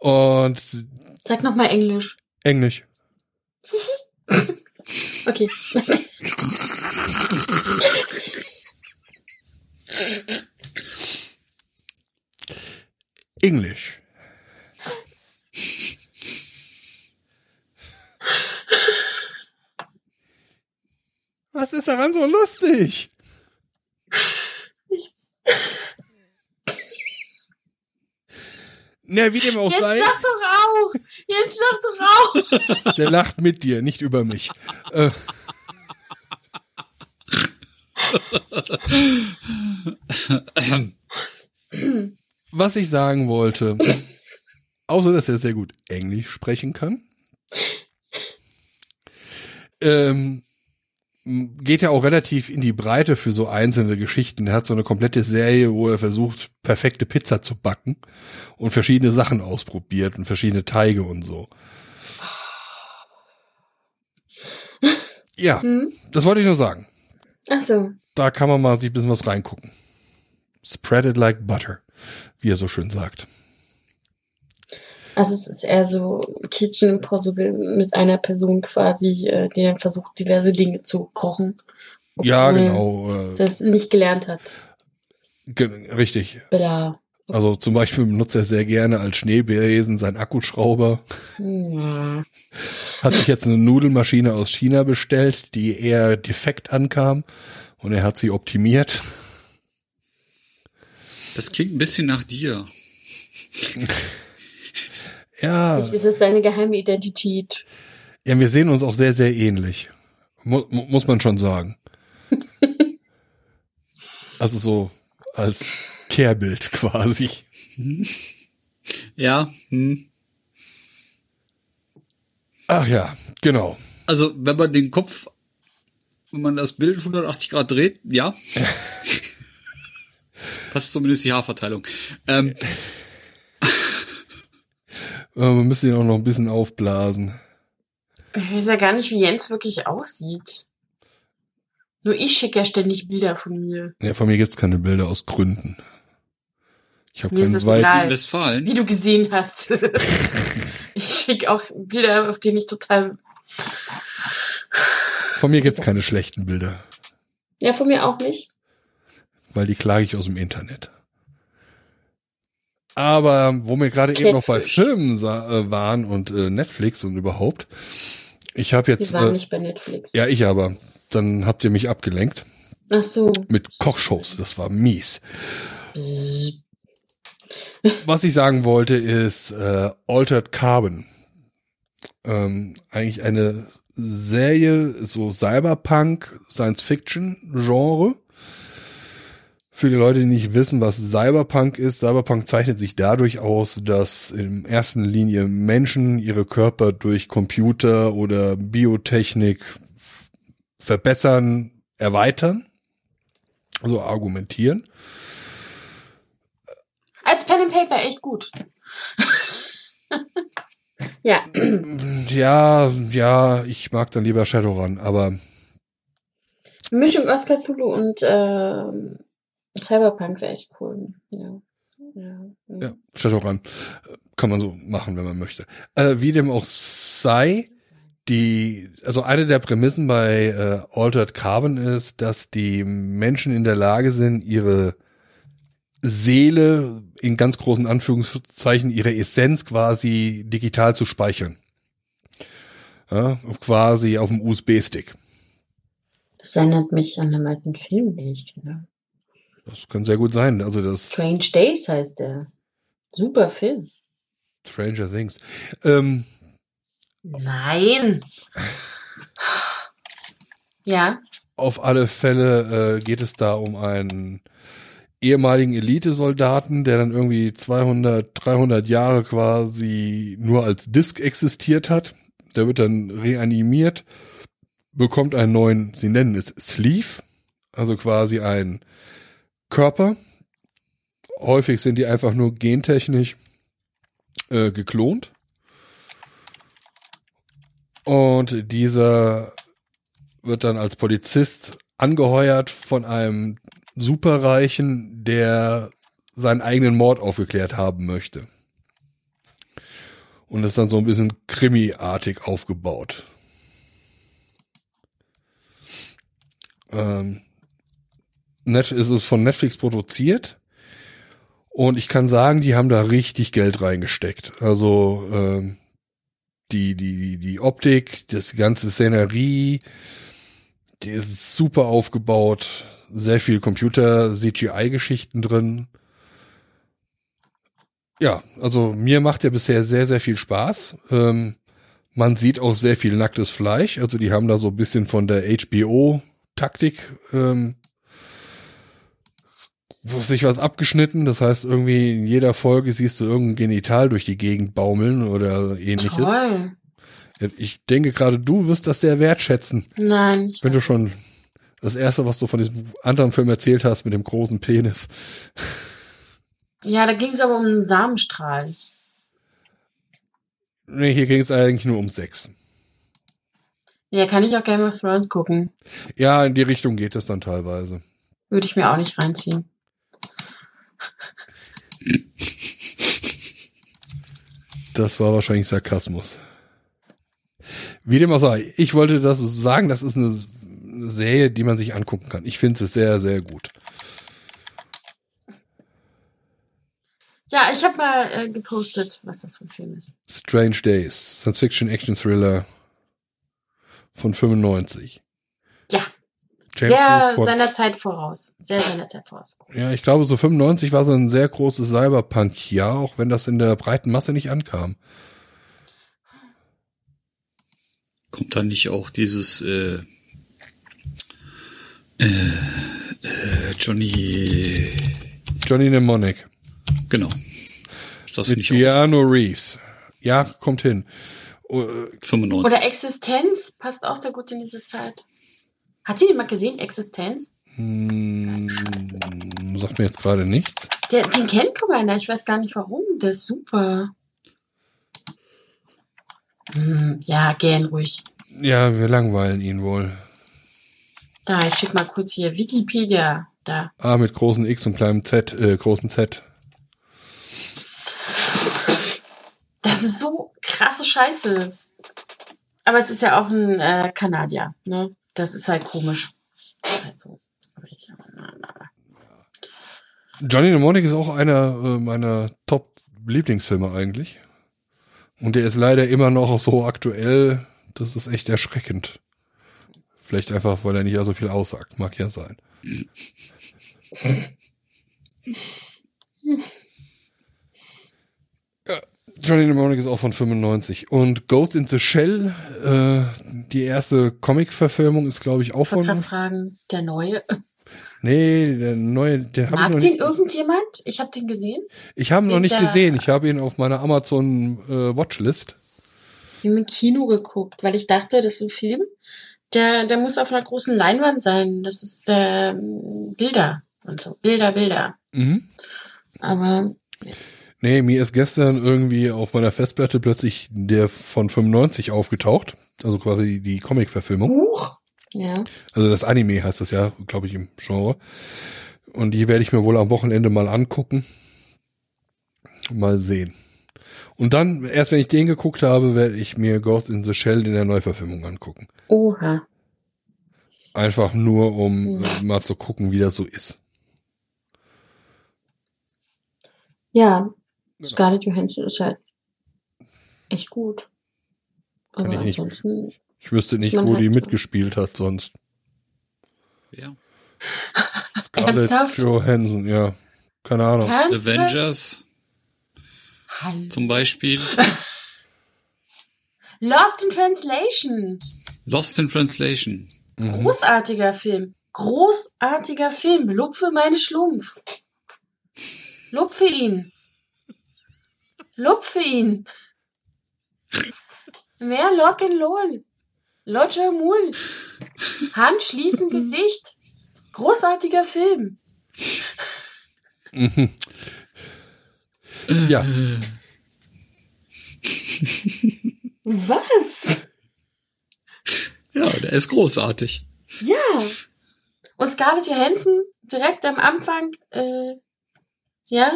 Und sag noch mal Englisch. Englisch. Okay. Englisch. Was ist daran so lustig? Na, wie dem auch Jetzt sei, sag doch auch! Jetzt sag doch auch! der lacht mit dir, nicht über mich. Äh. Was ich sagen wollte, außer dass er sehr gut Englisch sprechen kann, ähm, geht ja auch relativ in die Breite für so einzelne Geschichten. Er hat so eine komplette Serie, wo er versucht, perfekte Pizza zu backen und verschiedene Sachen ausprobiert und verschiedene Teige und so. Ja, Hm? das wollte ich nur sagen. Ach so. Da kann man mal sich ein bisschen was reingucken. Spread it like butter, wie er so schön sagt. Also es ist eher so Kitchen Impossible mit einer Person quasi, äh, die dann versucht, diverse Dinge zu kochen. Ja, genau. Äh, Das nicht gelernt hat. ge richtig. Bla. Also zum Beispiel benutzt er sehr gerne als Schneebesen seinen Akkuschrauber. Ja. Hat sich jetzt eine Nudelmaschine aus China bestellt, die eher defekt ankam und er hat sie optimiert. Das klingt ein bisschen nach dir. [LAUGHS] Ja, Das ist seine geheime Identität. ja, wir sehen uns auch sehr, sehr ähnlich. Mu muss man schon sagen. [LAUGHS] Also so als Kehrbild quasi. Ja, hm. Ach ja, genau. Also, wenn man den Kopf, wenn man das Bild 180 Grad dreht, ja. [LAUGHS] Passt zumindest die Haarverteilung. Ähm, [LAUGHS] Äh, Wir müssen ihn auch noch ein bisschen aufblasen. Ich weiß ja gar nicht, wie Jens wirklich aussieht. Nur ich schicke ja ständig Bilder von mir. Ja, von mir gibt's keine Bilder aus Gründen. Ich habe keinen zweiten. Westfalen. Wie du gesehen hast. [LAUGHS] ich schicke auch Bilder, auf denen ich total. Von mir gibt's keine schlechten Bilder, Ja, von mir auch nicht. weil die klage ich aus dem Internet. Aber wo wir gerade eben noch bei. Filmen sa- äh, waren und äh, Netflix und überhaupt, ich habe Wir jetzt, waren äh, nicht bei Netflix. ja ich aber, dann habt ihr mich abgelenkt Ach so. mit Kochshows. Das war mies. Was ich sagen wollte ist äh, Altered Carbon. Ähm, eigentlich eine Serie, so Cyberpunk, Science-Fiction-Genre. Für die Leute, die nicht wissen, was Cyberpunk ist, Cyberpunk zeichnet sich dadurch aus, dass in erster Linie Menschen ihre Körper durch Computer oder Biotechnik verbessern, erweitern, also argumentieren. Als Pen and Paper echt gut. [LAUGHS] ja. Ja, ja, ich mag dann lieber Shadowrun, aber Mischung aus Cthulhu und ähm, Cyberpunk wäre echt cool. Ja. Ja. ja, Shadowrun äh, kann man so machen, wenn man möchte. Äh, wie dem auch sei, die, also eine der Prämissen bei äh, Altered Carbon ist, dass die Menschen in der Lage sind, ihre Seele in ganz großen Anführungszeichen, ihre Essenz quasi digital zu speichern. Ja, quasi auf dem USB-Stick. Das erinnert mich an einen alten Film, den ich kenne. Das kann sehr gut sein. Also das Strange Days heißt der. Super Film. Stranger Things. Ähm, Nein. Ja. Auf alle Fälle äh, geht es da um einen ehemaligen Elitesoldaten, der dann irgendwie 200, 300 Jahre quasi nur als Disk existiert hat. Der wird dann reanimiert, bekommt einen neuen, sie nennen es Sleeve, also quasi ein Körper. Häufig sind die einfach nur gentechnisch äh, geklont. Und dieser wird dann als Polizist angeheuert von einem Superreichen, der seinen eigenen Mord aufgeklärt haben möchte. Und ist dann so ein bisschen krimiartig aufgebaut. Ähm, Net ist es von Netflix produziert. Und ich kann sagen, die haben da richtig Geld reingesteckt. Also ähm, die, die, die, die Optik, das ganze Szenerie, die ist super aufgebaut, sehr viel Computer-CGI-Geschichten drin. Ja, also mir macht der bisher sehr, sehr viel Spaß. Ähm, man sieht auch sehr viel nacktes Fleisch. Also die haben da so ein bisschen von der HBO-Taktik ähm, sich was abgeschnitten. Das heißt, irgendwie in jeder Folge siehst du irgendein Genital durch die Gegend baumeln oder ähnliches. Toll. Ich denke gerade, du wirst das sehr wertschätzen, Nein. Ich wenn du schon das erste, was du von diesem anderen Film erzählt hast mit dem großen Penis. ja, da ging es aber um einen Samenstrahl. Nee, hier ging es eigentlich nur um Sex. Ja, kann ich auch Game of Thrones gucken. Ja, in die Richtung geht es dann teilweise. Würde ich mir auch nicht reinziehen. Das war wahrscheinlich Sarkasmus. Wie dem auch sei, ich wollte das sagen, das ist eine Serie, die man sich angucken kann. Ich finde es sehr, sehr gut. Ja, ich habe mal äh, gepostet, was das für ein Film ist. Strange Days, Science Fiction Action Thriller von 95. Ja, James sehr von- seiner Zeit voraus. Sehr seiner Zeit voraus. Ja, ich glaube, so 95 war so ein sehr großes Cyberpunk-Jahr, auch wenn das in der breiten Masse nicht ankam. Kommt da nicht auch dieses äh, äh, äh, Johnny Johnny Mnemonic genau. Ist das mit nicht Keanu Reeves. Ja, kommt hin. Oh, 95? Oder Existenz passt auch sehr gut in diese Zeit. Hat sie die mal gesehen, Existenz? hm, sagt mir jetzt gerade nichts. Der, den kennt einer. Ich weiß gar nicht warum. Der ist super. Hm, ja, gern ruhig. Ja, wir langweilen ihn wohl. Da, ich schick mal kurz hier Wikipedia. Da. Ah, mit großen X und kleinem Z, äh, großen Z. Das ist so krasse Scheiße. Aber es ist ja auch ein äh, Kanadier, ne? Das ist halt komisch. Ist halt so. Johnny Mnemonic ist auch einer äh, meiner Top-Lieblingsfilme eigentlich. Und der ist leider immer noch so aktuell, das ist echt erschreckend. Vielleicht einfach, weil er nicht so viel aussagt, mag ja sein. [LAUGHS] Ja, Johnny Mnemonic ist auch von 95. Und Ghost in the Shell, äh, die erste Comic-Verfilmung ist, glaube ich, auch Ich von. gerade fragen, der neue. Nee, der neue, den habe ich noch den nicht. irgendjemand? Ich habe den gesehen. Ich habe ihn noch nicht gesehen. Ich habe ihn auf meiner Amazon äh, Watchlist. Ich habe im Kino geguckt, weil ich dachte, das ist ein Film, der, der muss auf einer großen Leinwand sein. Das ist der ähm, Bilder und so. Bilder, Bilder. Mhm. Aber Nee, mir ist gestern irgendwie auf meiner Festplatte plötzlich der von 95 aufgetaucht. Also quasi die Comic-Verfilmung. Huch. Ja. Also das Anime heißt das ja, glaube ich, im Genre. Und die werde ich mir wohl am Wochenende mal angucken. Mal sehen. Und dann, erst wenn ich den geguckt habe, werde ich mir Ghost in the Shell in der Neuverfilmung angucken. Oha. Einfach nur, um Mhm. äh, mal zu gucken, wie das so ist. Ja. Genau. Scarlett Johansson ist halt echt gut. Kann Aber ich nicht- ansonsten. Ich wüsste nicht, wo halt die so- mitgespielt hat sonst. Ja. Scarlett? Johansson, ja. Keine Ahnung. Ernsthaft? Avengers Hallo. zum Beispiel. [LAUGHS] Lost in Translation. Lost in Translation. Großartiger Film. Großartiger Film. Lupfe meine Schlumpf. Lupfe ihn. Lupfe ihn. Mehr Lock'n'Roll. Lodger Mul. Hand schließen Gesicht. Großartiger Film. [LAUGHS] Ja, Was? Ja, der ist großartig. Ja. Und Scarlett Johansson direkt am Anfang, äh, ja,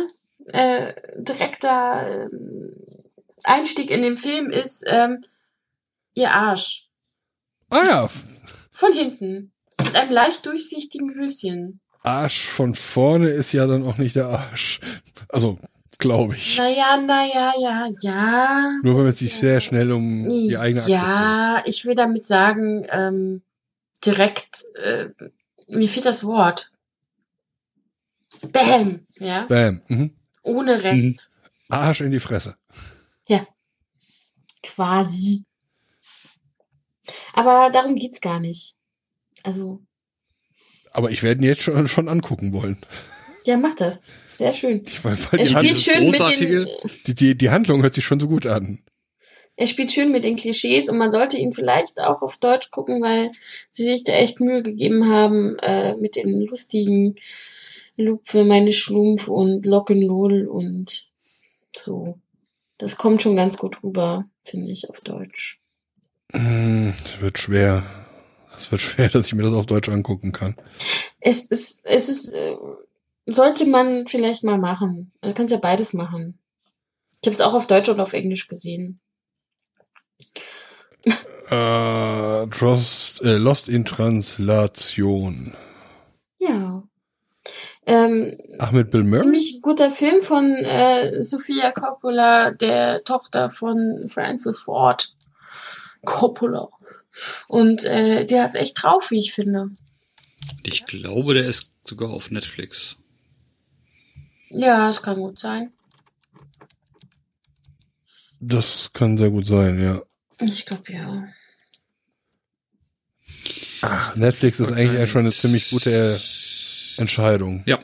äh, direkter äh, Einstieg in den Film ist ähm, ihr Arsch. ah ja, Von hinten. Mit einem leicht durchsichtigen Höschen. Arsch von vorne ist ja dann auch nicht der Arsch. Also, glaube ich. Naja, naja, ja, ja. Nur wenn man sich sehr schnell um die eigene Achse Ja, ich will damit sagen, ähm, direkt, äh, mir fehlt das Wort. Bam, ja, dreht. Bam. Mhm. Ohne Recht. Arsch in die Fresse. Quasi. Aber darum geht's gar nicht. Also, Aber ich werde ihn jetzt schon, schon angucken wollen. ja, mach das. Sehr schön. Ich, weil, weil Er die, spielt schön mit Großartige- den, die, die, die Handlung hört sich schon so gut an. er spielt schön mit den Klischees und man sollte ihn vielleicht auch auf Deutsch gucken, weil sie sich da echt Mühe gegeben haben äh, mit den lustigen Lupfe, meine Schlumpf und Lock'n'Roll und so. Das kommt schon ganz gut rüber, finde ich, auf Deutsch. Hm, Das wird schwer. Das wird [LAUGHS] schwer, dass ich mir das auf Deutsch angucken kann. Es ist, es ist, äh, sollte man vielleicht mal machen. Du kannst ja beides machen. Ich habe es auch auf Deutsch und auf Englisch gesehen. [LAUGHS] Äh, äh, Lost in Translation. Ja. Ähm, Ach, mit Bill Murray? ziemlich guter Film von äh, Sofia Coppola, der Tochter von Francis Ford Coppola. Und äh, die hat's echt drauf, wie ich finde. Ich glaube, der ist sogar auf Netflix. Ja, es kann gut sein. Das kann sehr gut sein, ja. Ich glaube ja. Ach, Netflix ist eigentlich eher schon eine ziemlich gute äh, Entscheidung. Ja,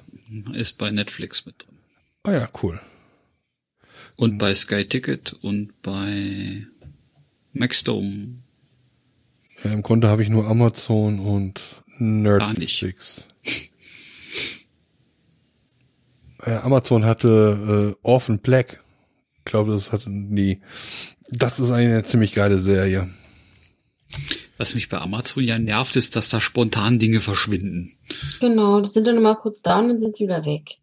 ist bei Netflix mit drin. Ah ja, cool. Und bei Sky Ticket und bei Maxdome. Ja, Im Grunde habe ich nur Amazon und Nerdflix. [LAUGHS] Ja, Amazon hatte äh, Orphan Black. Ich glaube, das hatten die. Das ist eine ziemlich geile Serie. Was mich bei Amazon ja nervt, ist, dass da spontan Dinge verschwinden. Genau, die sind dann immer kurz da und dann sind sie wieder weg.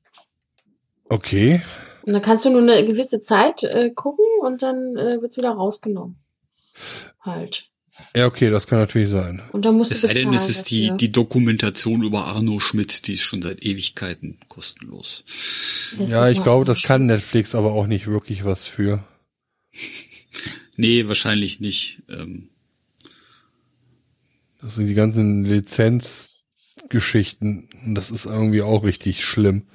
Okay. Und dann kannst du nur eine gewisse Zeit äh, gucken und dann äh, wird's wieder rausgenommen. Halt. Ja, okay, das kann natürlich sein. Und dann musst Es du sei denn, es ist die, dafür. die Dokumentation über Arno Schmidt, die ist schon seit Ewigkeiten kostenlos. Das Ja, ich glaube, das kann Netflix aber auch nicht wirklich was für. [LAUGHS] Nee, wahrscheinlich nicht. Ähm, Das sind die ganzen Lizenzgeschichten. Und das ist irgendwie auch richtig schlimm.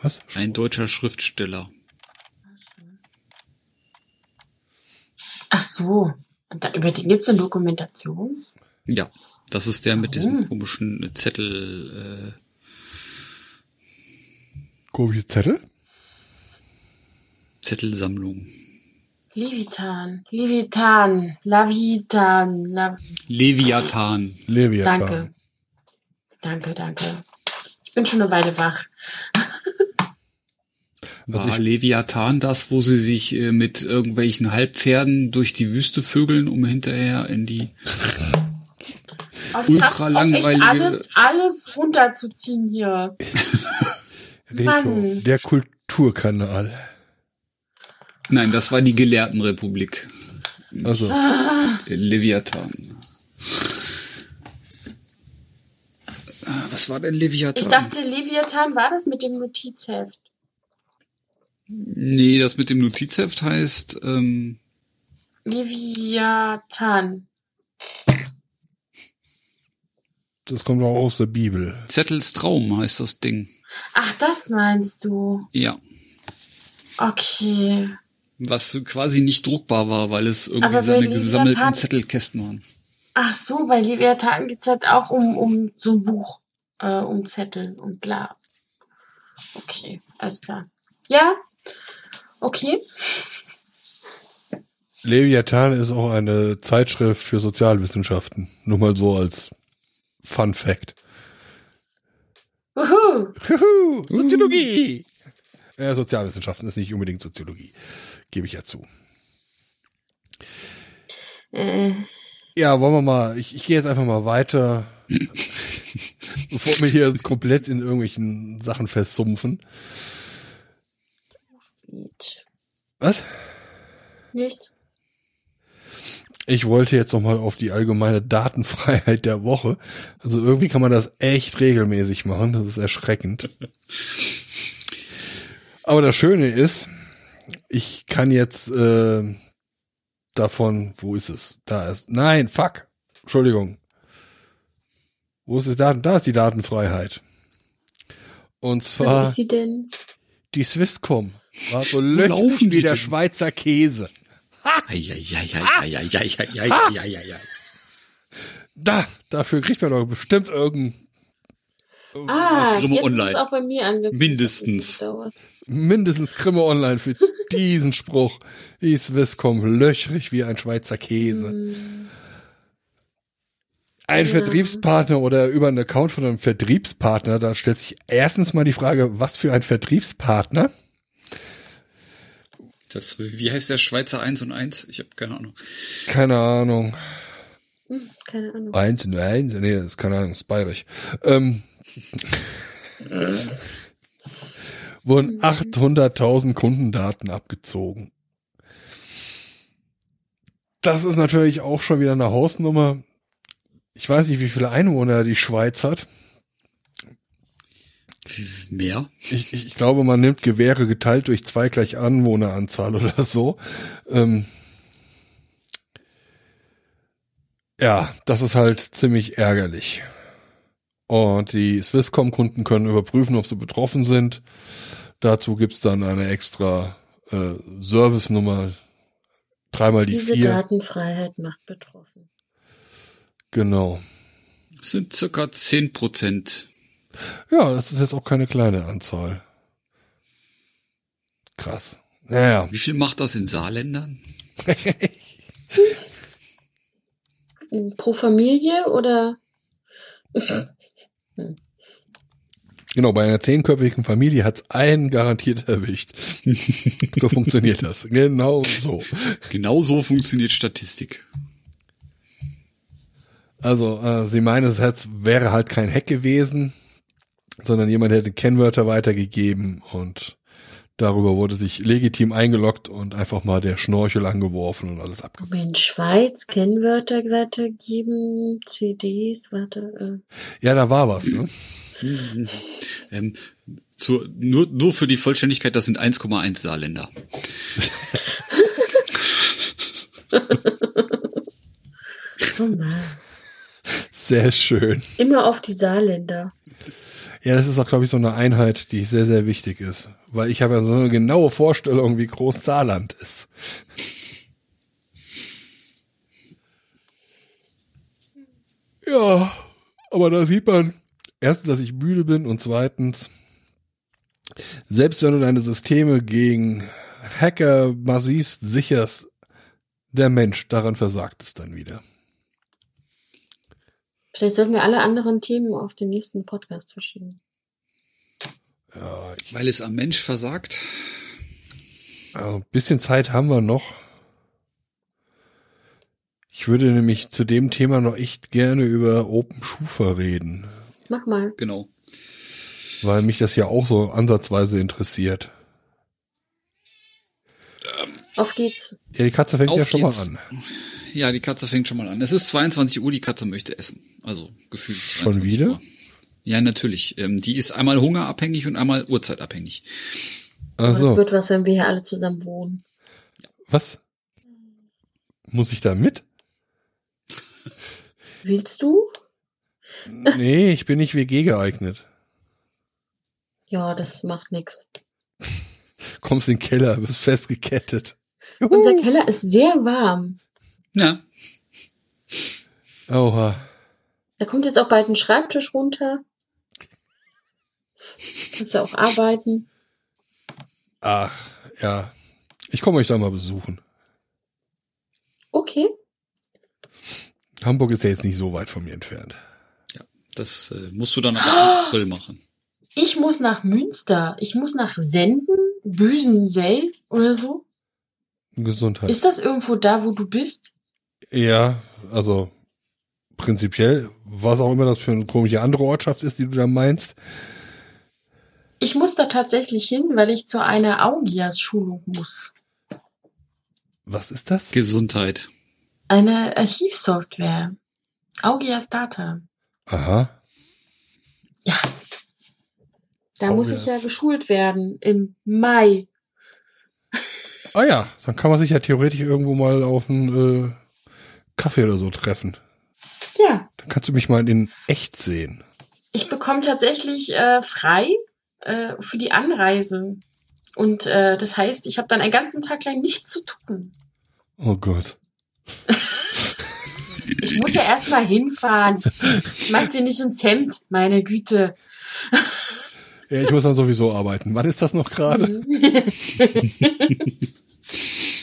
Was? ein deutscher Schriftsteller. Ach so. Und da, über den gibt's eine Dokumentation? Ja, das ist der mit diesem Warum? komischen Zettel. Äh, Komische Zettel? Zettelsammlung. Levitan. Levitan. Lavitan. La Leviathan. Leviathan. danke. Danke, danke. Ich bin schon eine Weile wach. [LAUGHS] Was War ich- Leviathan das, wo sie sich äh, mit irgendwelchen Halbpferden durch die Wüste vögeln, um hinterher in die [LAUGHS] Oh, Ultra langweilige- Alles, alles runterzuziehen hier. [LAUGHS] Mann. der Kulturkanal. Nein, das war die Gelehrtenrepublik. Also, Ah, Leviathan. Ah, Was war denn Leviathan? ich dachte, Leviathan war das mit dem Notizheft. nee, das mit dem Notizheft heißt ähm, Leviathan. das kommt auch aus der Bibel. Zettels Traum heißt das Ding. Ach, das meinst du. Ja. Okay. Was quasi nicht druckbar war, weil es irgendwie Aber seine gesammelten Zettelkästen waren. Ach so, bei Leviathan geht's halt auch um, um so ein Buch, äh, um Zettel und bla. Okay, alles klar. Ja, okay. Leviathan ist auch eine Zeitschrift für Sozialwissenschaften. Nur mal so als Fun Fact. Wuhu. Juhu, Soziologie! Ja, Sozialwissenschaften ist nicht unbedingt Soziologie. Gebe ich ja zu. Äh, Ja, wollen wir mal, ich, ich gehe jetzt einfach mal weiter, [LAUGHS] bevor wir hier komplett in irgendwelchen Sachen festsumpfen. Lied. Was? Nicht? Ich wollte jetzt noch mal auf die allgemeine Datenfreiheit der Woche. Also irgendwie kann man das echt regelmäßig machen. Das ist erschreckend. [LAUGHS] Aber das Schöne ist, ich kann jetzt äh, davon, wo ist es? Da ist. Nein, fuck. Entschuldigung. Wo ist es Daten? Da ist die Datenfreiheit. Und Wo zwar ist sie denn? die Swisscom. War so laufen löchrig die wie der denn? Schweizer Käse. Eieieiei. Da, dafür kriegt man doch bestimmt irgendein Ah, jetzt Online. ist auch bei mir angekommen. Mindestens. Mindestens Grimme Online für [LAUGHS] diesen Spruch. Die Swisscom löchrig wie ein Schweizer Käse. Ein Ja. Vertriebspartner oder über einen Account von einem Vertriebspartner, da stellt sich erstens mal die Frage, was für ein Vertriebspartner? Das, wie heißt der Schweizer 1 und 1? Ich habe keine Ahnung. Keine Ahnung. Hm, keine Ahnung. Eins und eins, nee, das ist keine Ahnung, das ist bayerisch. Ähm, [LAUGHS] wurden 800.000 Kundendaten abgezogen. Das ist natürlich auch schon wieder eine Hausnummer. Ich weiß nicht, wie viele Einwohner die Schweiz hat. Mehr? Ich, ich, ich glaube, man nimmt Gewehre geteilt durch zwei gleich Anwohneranzahl oder so. Ähm, ja, das ist halt ziemlich ärgerlich. Und die Swisscom-Kunden können überprüfen, ob sie betroffen sind. Dazu gibt's dann eine extra äh, Service-Nummer, dreimal die Diese vier. Datenfreiheit macht betroffen. Genau. Das sind circa 10 Prozent. Ja, das ist jetzt auch keine kleine Anzahl. Krass. Naja. Wie viel macht das in Saarländern? [LAUGHS] Pro Familie oder? [LAUGHS] Genau, bei einer zehnköpfigen Familie hat's einen garantiert erwischt. [LAUGHS] so funktioniert das. Genau so. Genau so funktioniert Statistik. Also, äh, sie meinen, es wäre halt kein Hack gewesen, sondern jemand hätte Kennwörter weitergegeben und darüber wurde sich legitim eingeloggt und einfach mal der Schnorchel angeworfen und alles abgesagt. In Schweiz Kennwörter weitergeben, CDs, warte. Ja, da war was, ne? [LAUGHS] Ähm, zur, nur, nur für die Vollständigkeit, das sind 1,1 Saarländer. [LAUGHS] Oh. Sehr schön. Immer auf die Saarländer. Ja, das ist auch, glaube ich, so eine Einheit, die sehr, sehr wichtig ist. Weil ich habe ja so eine genaue Vorstellung, wie groß Saarland ist. Ja, aber da sieht man erstens, dass ich müde bin und zweitens, selbst wenn du deine Systeme gegen Hacker massivst sicherst, der Mensch, daran versagt es dann wieder. Vielleicht sollten wir alle anderen Themen auf den nächsten Podcast verschieben. Ja, ich, Weil es am Mensch versagt. also ein bisschen Zeit haben wir noch. Ich würde nämlich zu dem Thema noch echt gerne über Open Schufa reden, Mach mal. Genau. weil mich das ja auch so ansatzweise interessiert. Auf geht's. Ja, die Katze fängt Auf ja schon geht's. mal an. Ja, die Katze fängt schon mal an. Es ist 22 Uhr, die Katze möchte essen. Also gefühlt. Schon 22 wieder? Uhr. Ja, natürlich. Ähm, die ist einmal hungerabhängig und einmal uhrzeitabhängig. Also, Es wird was, wenn wir hier alle zusammen wohnen. was? Muss ich da mit? Willst du? Nee, ich bin nicht WG geeignet. Ja, das macht nix. [LAUGHS] Kommst in den Keller, bist festgekettet. Unser Keller ist sehr warm. Ja. Oha. Da kommt jetzt auch bald ein Schreibtisch runter. Kannst du auch arbeiten. Ach, ja. Ich komme euch da mal besuchen. Okay. Hamburg ist ja jetzt nicht so weit von mir entfernt. Das äh, musst du dann aber im April machen. Ich muss nach Münster. Ich muss nach Senden, Büsensell oder so. Gesundheit. Ist das irgendwo da, wo du bist? ja, also prinzipiell, was auch immer das für eine komische andere Ortschaft ist, die du da meinst. Ich muss da tatsächlich hin, weil ich zu einer Augias-Schulung muss. Was ist das? Gesundheit. Eine Archivsoftware. Augias Data. Aha. Ja. Da muss ich Augias. ja geschult werden im Mai. Ah ja, dann kann man sich ja theoretisch irgendwo mal auf einen äh, Kaffee oder so treffen. Ja. Dann kannst du mich mal in echt sehen. Ich bekomme tatsächlich äh, frei äh, für die Anreise. Und äh, das heißt, ich habe dann einen ganzen Tag lang nichts zu tun. Oh Gott. [LAUGHS] Ich muss ja erstmal hinfahren. Mach dir nicht ins Hemd, meine Güte. Ja, ich muss dann sowieso arbeiten. Wann ist das noch gerade? [LAUGHS]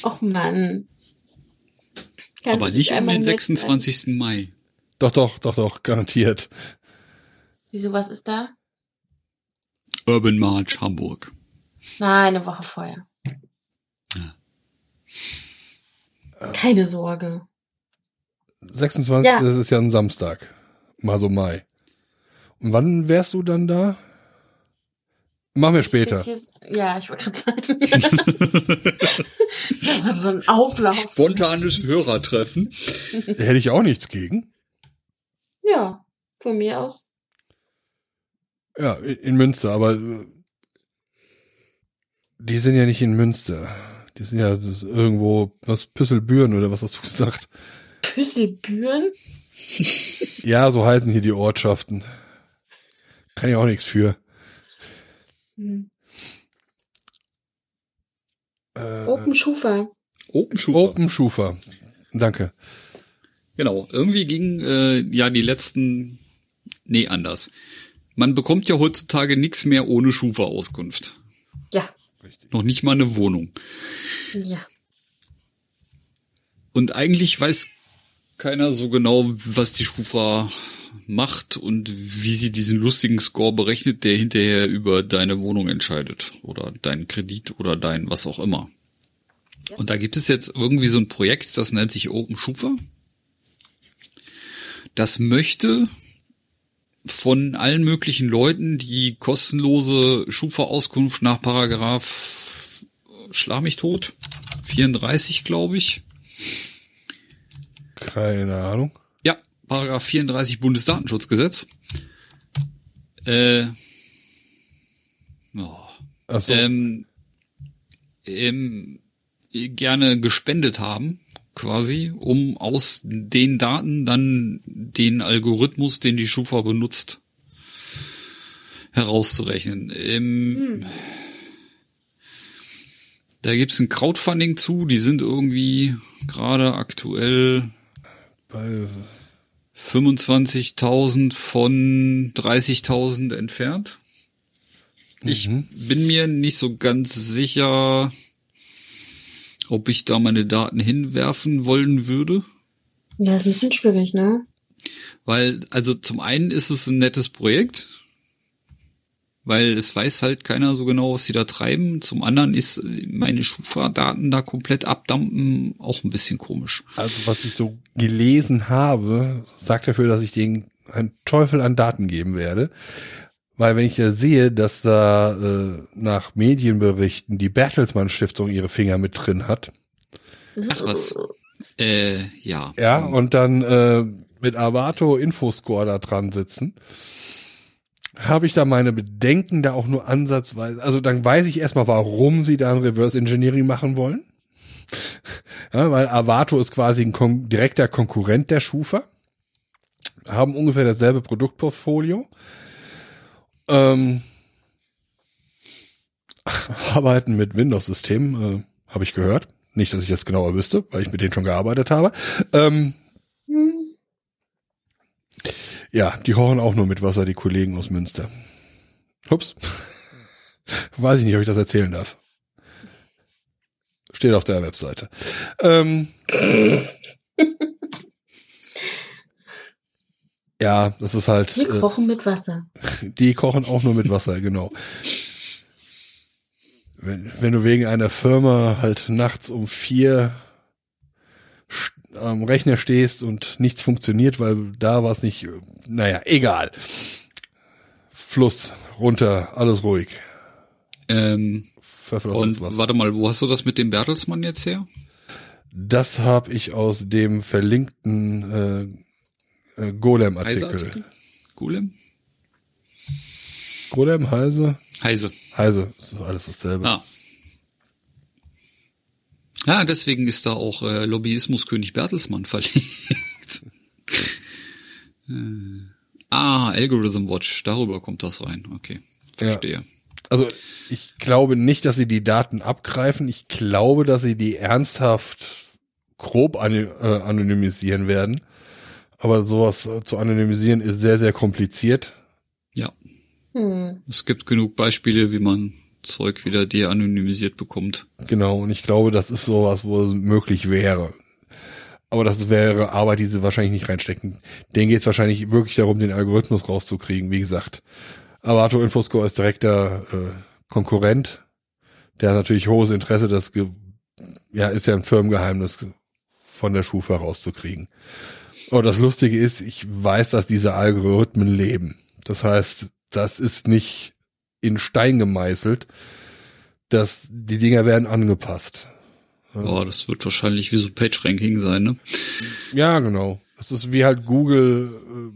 Och Mann. Kannst aber nicht um den nett 26. Mai. Doch, doch, doch, doch, garantiert. Wieso, was ist da? Urban March Hamburg. Nein, eine Woche vorher. Keine Sorge. 26. Ja. Das ist ja ein Samstag. Mal so Mai. Und wann wärst du dann da? Machen wir später. Ich jetzt- Ja, ich wollte gerade sagen. [LAUGHS] das ist so ein Auflauf. Spontanes Hörertreffen. Da hätte ich auch nichts gegen. Ja, von mir aus. Ja, in Münster, aber äh, die sind ja nicht in Münster. Die sind ja irgendwo, was, Püsselbüren oder was hast du gesagt? Püsselbüren? Ja, so heißen hier die Ortschaften. Kann ich auch nichts für. Hm. Äh, Open Schufa. Open Schufa. Open Schufa. Danke. Genau. Irgendwie ging äh, ja die letzten. Nee, anders. Man bekommt ja heutzutage nichts mehr ohne Schufa-Auskunft. Ja, Noch nicht mal eine Wohnung. ja. Und eigentlich weiß keiner so genau, was die Schufa macht und wie sie diesen lustigen Score berechnet, der hinterher über deine Wohnung entscheidet oder deinen Kredit oder dein was auch immer. Und da gibt es jetzt irgendwie so ein Projekt, das nennt sich Open Schufa. Das möchte von allen möglichen Leuten die kostenlose Schufa-Auskunft nach Paragraph Schlag mich tot 34, glaube ich. Keine Ahnung. Ja, Paragraph 34 Bundesdatenschutzgesetz. Äh, oh, Achso. ähm, ähm, gerne gespendet haben, quasi, um aus den Daten dann den Algorithmus, den die Schufa benutzt, herauszurechnen. Ähm, Da gibt's ein Crowdfunding zu, die sind irgendwie gerade aktuell 25.000 von 30.000 entfernt. Ich Mhm. bin mir nicht so ganz sicher, ob ich da meine Daten hinwerfen wollen würde. Ja, ist ein bisschen schwierig, ne? Weil, also zum einen ist es ein nettes Projekt, weil es weiß halt keiner so genau, was sie da treiben. Zum anderen ist meine Schufa-Daten da komplett abdampen auch ein bisschen komisch. also was ich so gelesen habe, sagt dafür, dass ich denen einen Teufel an Daten geben werde. Weil wenn ich ja sehe, dass da äh, nach Medienberichten die Bertelsmann Stiftung ihre Finger mit drin hat, Ach was. Äh, ja. ja, und dann äh, mit Avato Infoscore da dran sitzen, habe ich da meine Bedenken da auch nur ansatzweise, also dann weiß ich erstmal, warum sie da ein Reverse Engineering machen wollen. [LAUGHS] Ja, weil Avato ist quasi ein kon direkter Konkurrent der Schufa, haben ungefähr dasselbe Produktportfolio, ähm, [LAUGHS] arbeiten mit Windows-Systemen, äh, habe ich gehört. Nicht, dass ich das genauer wüsste, weil ich mit denen schon gearbeitet habe. Ähm, Hm. Ja, die kochen auch nur mit Wasser, die Kollegen aus Münster. Ups. Weiß ich nicht, ob ich das erzählen darf. Steht auf der Webseite. Ähm, ja, das ist halt. Wir Äh, kochen mit Wasser. die kochen auch nur mit Wasser, genau. Wenn, wenn du wegen einer Firma halt nachts um vier am Rechner stehst und nichts funktioniert, weil da war es nicht, naja, egal. Fluss, runter, alles ruhig. Ähm, und warte mal, wo hast du das mit dem Bertelsmann jetzt her? Das habe ich aus dem verlinkten äh, äh, Golem-Artikel. Golem? Golem, Heise? Heise. Heise, ist alles dasselbe. Ah. Ja, deswegen ist da auch äh, Lobbyismuskönig Bertelsmann [LAUGHS] verlegt. äh, ah, Algorithm Watch, darüber kommt das rein. Okay, verstehe. Also ich glaube nicht, dass sie die Daten abgreifen. Ich glaube, dass sie die ernsthaft grob ani- äh, anonymisieren werden. Aber sowas äh, zu anonymisieren ist sehr, sehr kompliziert. Ja, Hm. es gibt genug Beispiele, wie man Zeug wieder de-anonymisiert bekommt. Genau. Und ich glaube, das ist sowas, wo es möglich wäre. Aber das wäre Arbeit, die sie wahrscheinlich nicht reinstecken. Denen geht es wahrscheinlich wirklich darum, den Algorithmus rauszukriegen. Wie gesagt, Avato Infoscore ist direkter äh, Konkurrent. Der hat natürlich hohes Interesse, das ge ja ist ja ein Firmengeheimnis von der Schufa rauszukriegen. Aber das Lustige ist, ich weiß, dass diese Algorithmen leben. Das heißt, das ist nicht in Stein gemeißelt. dass die Dinger werden angepasst. Oh, das wird wahrscheinlich wie so Page-Ranking sein, ne? Ja, genau. Das ist wie halt Google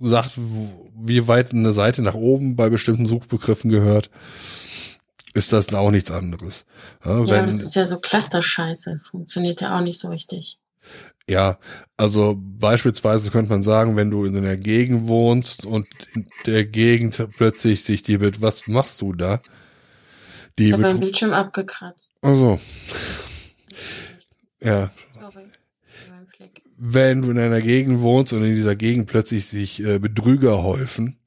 äh, sagt, wie weit eine Seite nach oben bei bestimmten Suchbegriffen gehört, ist das auch nichts anderes. Ja, Ja, wenn, das ist ja so Cluster-Scheiße. Das funktioniert ja auch nicht so richtig. Ja, also beispielsweise könnte man sagen, wenn du in einer Gegend wohnst und in der Gegend plötzlich sich die wird, was machst du da? Die Ich habe meinen Betru- Bildschirm abgekratzt. also, [LAUGHS] ja, Sorry. Wenn du in einer Gegend wohnst und in dieser Gegend plötzlich sich äh, Betrüger häufen,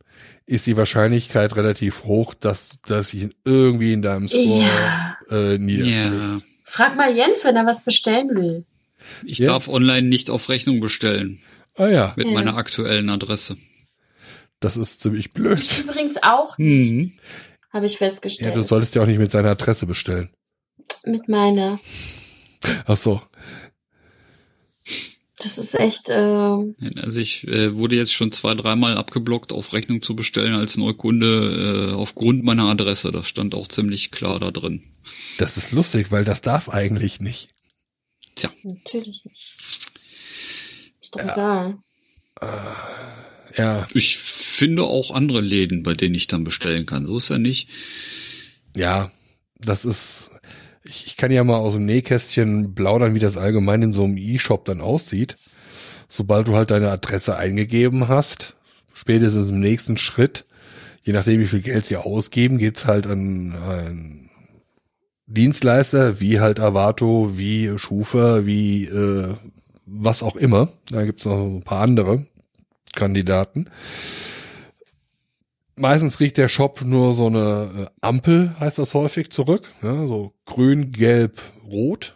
ist die Wahrscheinlichkeit relativ hoch, dass dass sich irgendwie in deinem Score Ja. äh, niederschlägt. Ja. Frag mal Jens, wenn er was bestellen will. Ich Jetzt? darf online nicht auf Rechnung bestellen Ah ja, mit Ja. meiner aktuellen Adresse. das ist ziemlich blöd. Übrigens auch nicht, Mhm. habe ich Ja, festgestellt. du solltest ja auch nicht mit seiner Adresse bestellen. Mit meiner. Ach so. Das ist echt, äh, Also ich äh, wurde jetzt schon zwei, dreimal abgeblockt, auf Rechnung zu bestellen als Neukunde äh, aufgrund meiner Adresse. Das stand auch ziemlich klar da drin. Das ist lustig, weil das darf eigentlich nicht. Tja, natürlich nicht. Ist doch egal. Ja, ich finde auch andere Läden, bei denen ich dann bestellen kann. So ist ja nicht. ja, das ist. Ich, ich kann ja mal aus dem Nähkästchen plaudern, wie das allgemein in so einem E-Shop dann aussieht. Sobald du halt deine Adresse eingegeben hast, spätestens im nächsten Schritt, je nachdem wie viel Geld sie ausgeben, geht's halt an einen Dienstleister, wie halt Avato, wie Schufa, wie äh, was auch immer. Da gibt's noch ein paar andere Kandidaten. Meistens kriegt der Shop nur so eine äh, Ampel, heißt das häufig, zurück. Ja, so grün, gelb, rot.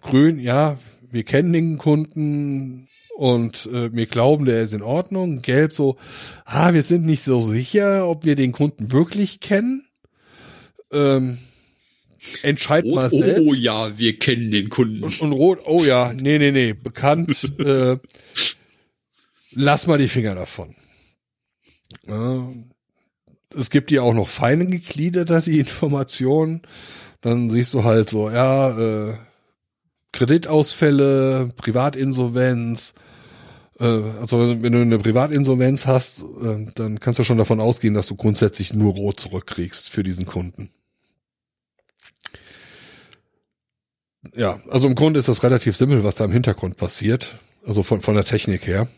Grün, ja, wir kennen den Kunden und äh, wir glauben, der ist in Ordnung. Gelb so, ah, wir sind nicht so sicher, ob wir den Kunden wirklich kennen. Ähm, entscheid mal Rot, oh, selbst. oh ja, wir kennen den Kunden. Und, und rot, oh ja, nee, nee, nee, bekannt. [LAUGHS] äh, lass mal die Finger davon. Ja, es gibt ja auch noch feine gegliederter, die Informationen. Dann siehst du halt so, ja, äh, Kreditausfälle, Privatinsolvenz. Äh, also wenn du eine Privatinsolvenz hast, äh, dann kannst du schon davon ausgehen, dass du grundsätzlich nur rot zurückkriegst für diesen Kunden. Ja, also im Grunde ist das relativ simpel, was da im Hintergrund passiert. Also von, von der Technik her.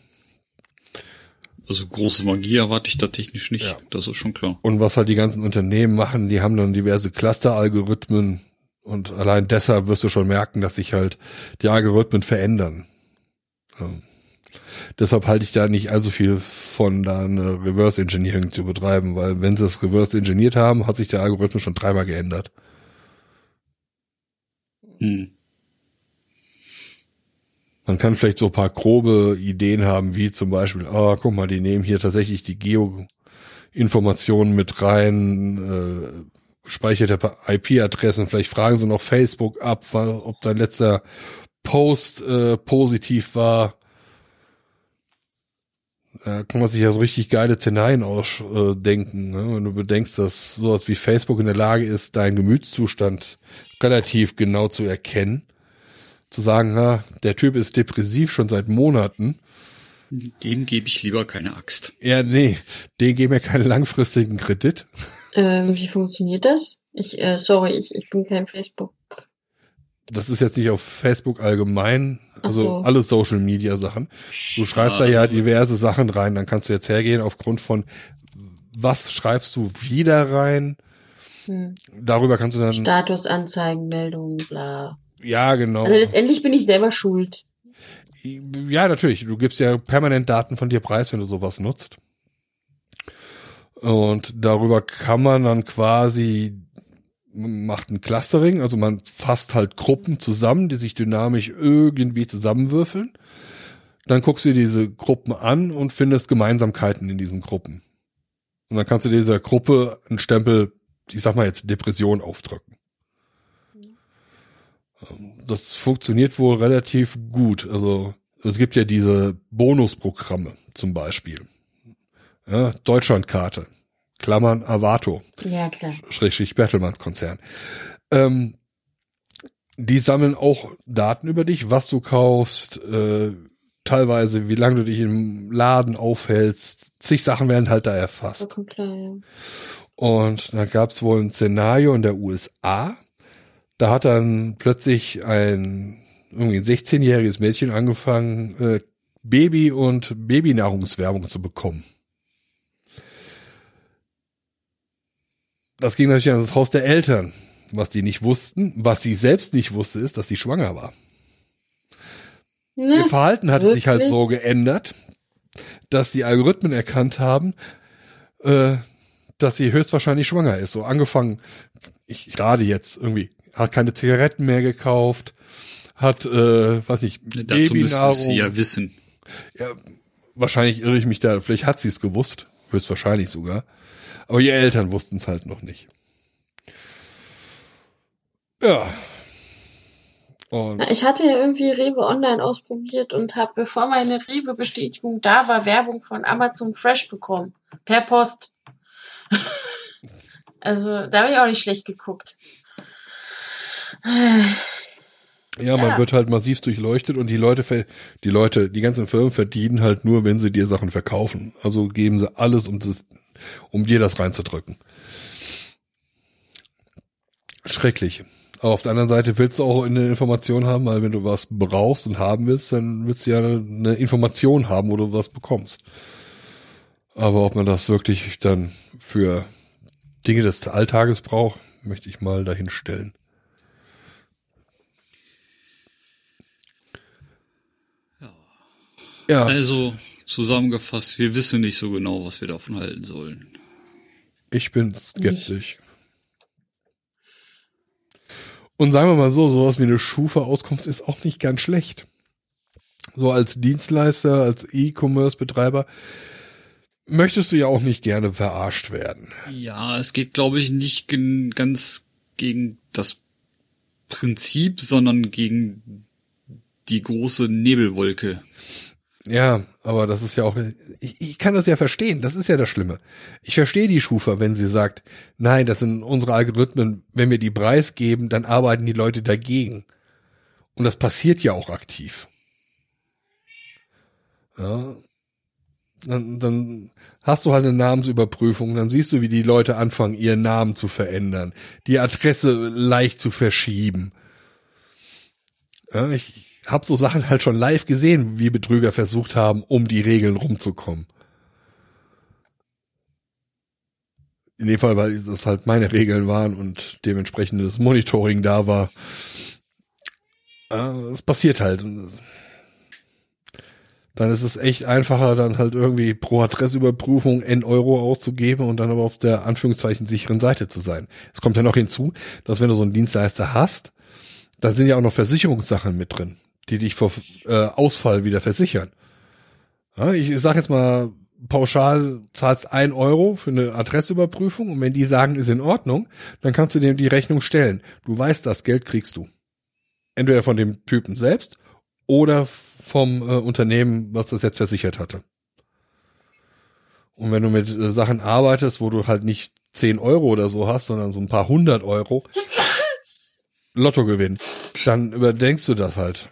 Also große Magie erwarte ich da technisch nicht. Ja. Das ist schon klar. Und was halt die ganzen Unternehmen machen, die haben dann diverse Cluster-Algorithmen, Und allein deshalb wirst du schon merken, dass sich halt die Algorithmen verändern. Ja. Deshalb halte ich da nicht allzu viel von, da eine Reverse Engineering zu betreiben, weil wenn sie es reverse engineert haben, hat sich der Algorithmus schon dreimal geändert. Hm. Man kann vielleicht so ein paar grobe Ideen haben, wie zum Beispiel, ah, oh, guck mal, die nehmen hier tatsächlich die Geo-Informationen mit rein, äh, speicherte IP-Adressen, vielleicht fragen sie noch Facebook ab, ob dein letzter Post äh, positiv war. Da kann man sich ja so richtig geile Szenarien ausdenken, ne? wenn du bedenkst, dass sowas wie Facebook in der Lage ist, deinen Gemütszustand relativ genau zu erkennen. Zu sagen, na, der Typ ist depressiv schon seit Monaten. Dem gebe ich lieber keine Axt. Ja, nee, dem geben wir keinen langfristigen Kredit. Ähm, wie funktioniert das? Ich, äh, sorry, ich, ich bin kein Facebook. Das ist jetzt nicht auf Facebook allgemein, also so. alle Social Media Sachen. Du schreibst ah, da ja also diverse Sachen rein, dann kannst du jetzt hergehen aufgrund von was schreibst du wieder rein. Hm. Darüber kannst du dann Statusanzeigen, Meldungen, bla. Ja, genau. Also letztendlich bin ich selber schuld. Ja, natürlich. Du gibst ja permanent Daten von dir preis, wenn du sowas nutzt. Und darüber kann man dann quasi macht ein Clustering, also man fasst halt Gruppen zusammen, die sich dynamisch irgendwie zusammenwürfeln. Dann guckst du dir diese Gruppen an und findest Gemeinsamkeiten in diesen Gruppen. Und dann kannst du dieser Gruppe einen Stempel, ich sag mal jetzt Depression aufdrücken. Das funktioniert wohl relativ gut. Also es gibt ja diese Bonusprogramme zum Beispiel. Ja, Deutschlandkarte. Klammern Avato. Ja, klar. Schrägstrich Bertelmann-Konzern. Ähm, die sammeln auch Daten über dich, was du kaufst, äh, teilweise wie lange du dich im Laden aufhältst. Zig Sachen werden halt da erfasst. Klar, ja. Und da gab es wohl ein Szenario in der USA. Da hat dann plötzlich ein irgendwie ein 16-jähriges Mädchen angefangen, äh, Baby- und Babynahrungswerbung zu bekommen. Das ging natürlich an das Haus der Eltern. Was die nicht wussten, was sie selbst nicht wusste, ist, dass sie schwanger war. Ja, Ihr Verhalten hatte wirklich? sich halt so geändert, dass die Algorithmen erkannt haben, äh, dass sie höchstwahrscheinlich schwanger ist. So angefangen, ich gerade jetzt irgendwie, hat keine Zigaretten mehr gekauft, hat, äh, weiß ich, Dazu müsste sie ja wissen. Ja, wahrscheinlich irre ich mich da, vielleicht hat sie es gewusst, höchstwahrscheinlich sogar. Aber die Eltern wussten es halt noch nicht. Ja. Und ich hatte ja irgendwie Rewe Online ausprobiert und habe, bevor meine Rewe-Bestätigung da war, Werbung von Amazon Fresh bekommen. Per Post. [LAUGHS] also, da habe ich auch nicht schlecht geguckt. Ja, man ja. wird halt massiv durchleuchtet und die Leute, die Leute, die ganzen Firmen verdienen halt nur, wenn sie dir Sachen verkaufen. Also geben sie alles, um das um dir das reinzudrücken. Schrecklich. Aber auf der anderen Seite willst du auch eine Information haben, weil wenn du was brauchst und haben willst, dann willst du ja eine Information haben, wo du was bekommst. Aber ob man das wirklich dann für Dinge des Alltages braucht, möchte ich mal dahin stellen. Ja. ja. Also, Zusammengefasst, wir wissen nicht so genau, was wir davon halten sollen. Ich bin skeptisch. Und sagen wir mal so, sowas wie eine Schufa-Auskunft ist auch nicht ganz schlecht. So als Dienstleister, als E-Commerce-Betreiber möchtest du ja auch nicht gerne verarscht werden. Ja, es geht, glaube ich, nicht ganz gegen das Prinzip, sondern gegen die große Nebelwolke. Ja, aber das ist ja auch, ich, ich kann das ja verstehen, das ist ja das Schlimme. Ich verstehe die Schufa, wenn sie sagt, nein, das sind unsere Algorithmen, wenn wir die Preis geben, dann arbeiten die Leute dagegen. Und das passiert ja auch aktiv. Ja. Dann, dann hast du halt eine Namensüberprüfung, dann siehst du, wie die Leute anfangen, ihren Namen zu verändern, die Adresse leicht zu verschieben. Ja, ich, habe so Sachen halt schon live gesehen, wie Betrüger versucht haben, um die Regeln rumzukommen. in dem Fall, weil das halt meine Regeln waren und dementsprechend das Monitoring da war. Es passiert halt. Dann ist es echt einfacher, dann halt irgendwie pro Adressüberprüfung N Euro auszugeben und dann aber auf der Anführungszeichen sicheren Seite zu sein. Es kommt ja noch hinzu, dass wenn du so einen Dienstleister hast, da sind ja auch noch Versicherungssachen mit drin, die dich vor äh, Ausfall wieder versichern. Ja, ich sag jetzt mal, pauschal zahlst ein Euro für eine Adressüberprüfung und wenn die sagen, ist in Ordnung, dann kannst du dem die Rechnung stellen. Du weißt, das Geld kriegst du. Entweder von dem Typen selbst oder vom äh, Unternehmen, was das jetzt versichert hatte. Und wenn du mit äh, Sachen arbeitest, wo du halt nicht 10 Euro oder so hast, sondern so ein paar hundert Euro [LAUGHS] Lottogewinn, dann überdenkst du das halt.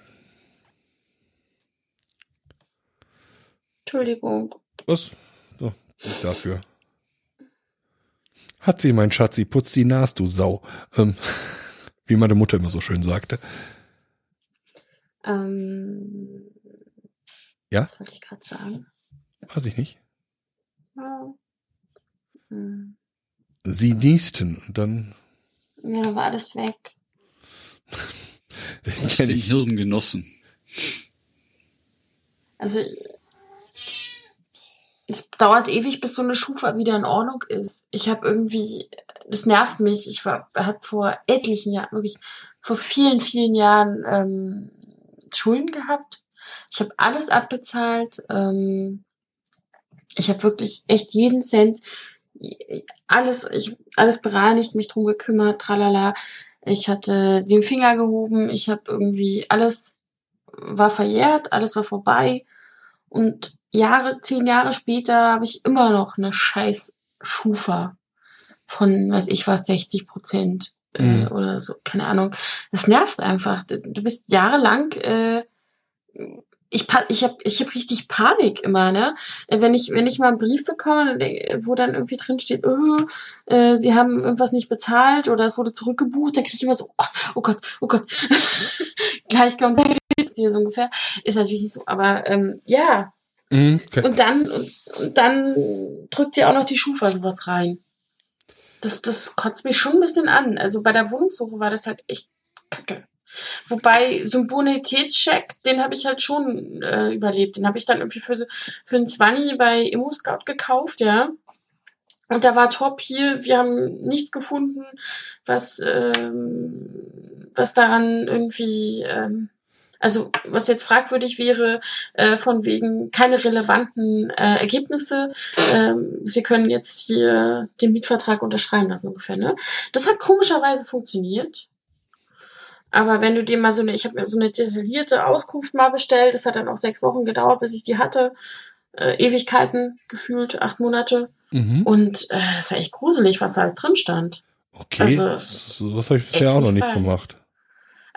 Entschuldigung. Was? So, nicht dafür. Hat sie, mein Schatzi, putz die Nase, du Sau. Ähm, [LAUGHS] wie meine Mutter immer so schön sagte. Ähm, Ja? Was wollte ich gerade sagen? Weiß ich nicht. Ja. Hm. Sie niesten und dann Ja, dann war alles weg. [LAUGHS] Dem ich. Hirn genossen. Also es dauert ewig, bis so eine Schufa wieder in Ordnung ist. Ich habe irgendwie, das nervt mich. Ich war, habe vor etlichen Jahren, wirklich vor vielen, vielen Jahren ähm, Schulden gehabt. Ich habe alles abbezahlt. Ähm, ich habe wirklich echt jeden Cent, alles, ich alles bereinigt, mich drum gekümmert, tralala. Ich hatte den Finger gehoben. Ich habe irgendwie alles war verjährt, alles war vorbei. Und Jahre, zehn Jahre später habe ich immer noch eine scheiß Schufa von, weiß ich was, 60 Prozent äh, Mhm. oder so, keine Ahnung. Das nervt einfach. Du bist jahrelang, äh, ich, ich habe ich hab richtig Panik immer, ne? Wenn ich, wenn ich mal einen Brief bekomme, wo dann irgendwie drin steht, oh, äh, sie haben irgendwas nicht bezahlt oder es wurde zurückgebucht, dann kriege ich immer so, oh Gott, oh Gott. [LAUGHS] Gleich kommt dir so ungefähr. Ist natürlich nicht so, aber ähm, ja. Mhm, okay. Und dann, und, und dann drückt dir auch noch die Schufa sowas rein. Das, das kotzt mich schon ein bisschen an. Also bei der Wohnungssuche war das halt echt kacke. Wobei so ein Bonitätscheck, den habe ich halt schon äh, überlebt. Den habe ich dann irgendwie für, für einen 20 bei ImmoScout gekauft, ja. Und da war top hier, wir haben nichts gefunden, was, ähm, was daran irgendwie, ähm, also was jetzt fragwürdig wäre, äh, von wegen keine relevanten äh, Ergebnisse. Ähm, Sie können jetzt hier den Mietvertrag unterschreiben lassen ungefähr. Ne? Das hat komischerweise funktioniert. Aber wenn du dir mal so eine, ich habe mir so eine detaillierte Auskunft mal bestellt, das hat dann auch sechs Wochen gedauert, bis ich die hatte. Äh, Ewigkeiten gefühlt, acht Monate. Mhm. Und äh, das war echt gruselig, was da alles drin stand. Okay, also, so was habe ich bisher auch noch nicht Fall. gemacht.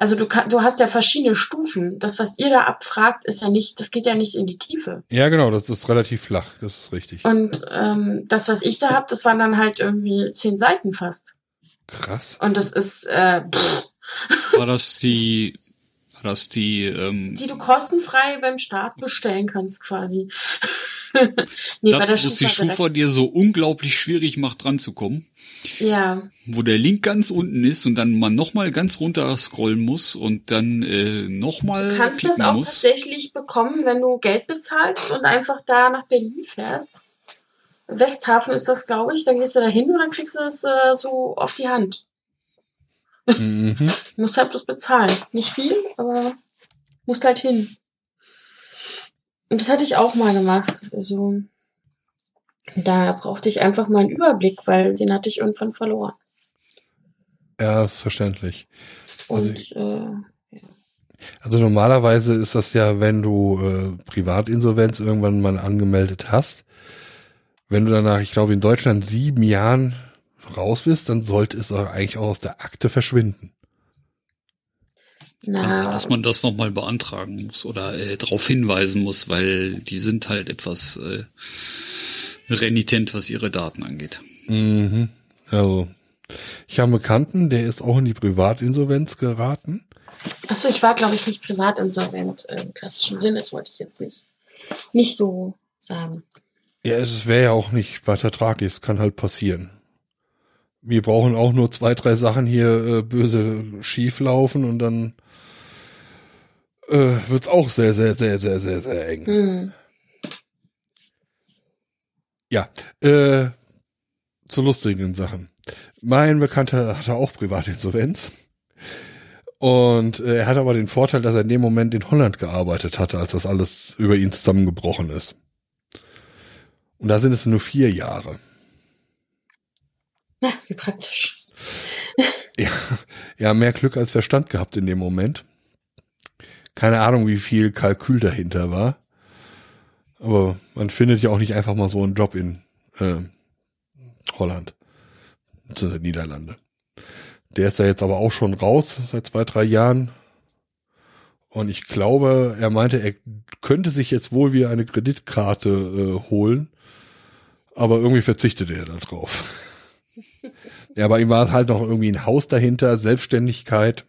Also du, kann, du hast ja verschiedene Stufen. Das, was ihr da abfragt, ist ja nicht, das geht ja nicht in die Tiefe. Ja, genau, das ist relativ flach, das ist richtig. Und ähm, das, was ich da hab, das waren dann halt irgendwie zehn Seiten fast. Krass. Und das ist, äh, pff, War das die, war das die, ähm, die du kostenfrei beim Start bestellen kannst quasi. [LAUGHS] nee, das, wo es die. Schufa dir so unglaublich schwierig macht, dran zu kommen? Ja, Wo der Link ganz unten ist und dann man nochmal ganz runter scrollen muss und dann äh, nochmal du kannst das auch muss. tatsächlich bekommen, wenn du Geld bezahlst und einfach da nach Berlin fährst. Westhafen ist das, glaube ich. Dann gehst du da hin und dann kriegst du das äh, so auf die Hand. Mhm. Du [LAUGHS] musst halt bloß bezahlen. Nicht viel, aber musst halt hin. Und das hatte ich auch mal gemacht. Also, da brauchte ich einfach mal einen Überblick, weil den hatte ich irgendwann verloren. Ja, ist verständlich. Also Und äh, Also normalerweise ist das ja, wenn du äh, Privatinsolvenz irgendwann mal angemeldet hast, wenn du danach, ich glaube in Deutschland sieben Jahren raus bist, dann sollte es auch eigentlich auch aus der Akte verschwinden. Na, dass man das nochmal beantragen muss oder äh, darauf hinweisen muss, weil die sind halt etwas äh, renitent, was ihre Daten angeht. Mhm. Also ich habe einen Bekannten, der ist auch in die Privatinsolvenz geraten. achso, ich war, glaube ich, nicht privatinsolvent äh, im klassischen Sinne. Das wollte ich jetzt nicht, nicht so sagen. Ja, es wäre ja auch nicht weiter tragisch, es kann halt passieren. wir brauchen auch nur zwei, drei Sachen hier äh, böse schief laufen und dann äh, wird's auch sehr, sehr, sehr, sehr, sehr, sehr eng. Hm. Ja, äh, zu lustigen Sachen. Mein Bekannter hatte auch Privatinsolvenz. Und äh, er hat aber den Vorteil, dass er in dem Moment in Holland gearbeitet hatte, als das alles über ihn zusammengebrochen ist. Und da sind es nur vier Jahre. Ja, wie praktisch. Ja, ja, mehr Glück als Verstand gehabt in dem Moment. Keine Ahnung, wie viel Kalkül dahinter war. Aber man findet ja auch nicht einfach mal so einen Job in äh, Holland. Zu den Niederlande. Der ist ja jetzt aber auch schon raus seit zwei, drei Jahren. Und ich glaube, er meinte, er könnte sich jetzt wohl wieder eine Kreditkarte äh, holen. Aber irgendwie verzichtete er da drauf. [LAUGHS] ja, bei ihm war halt noch irgendwie ein Haus dahinter, Selbstständigkeit.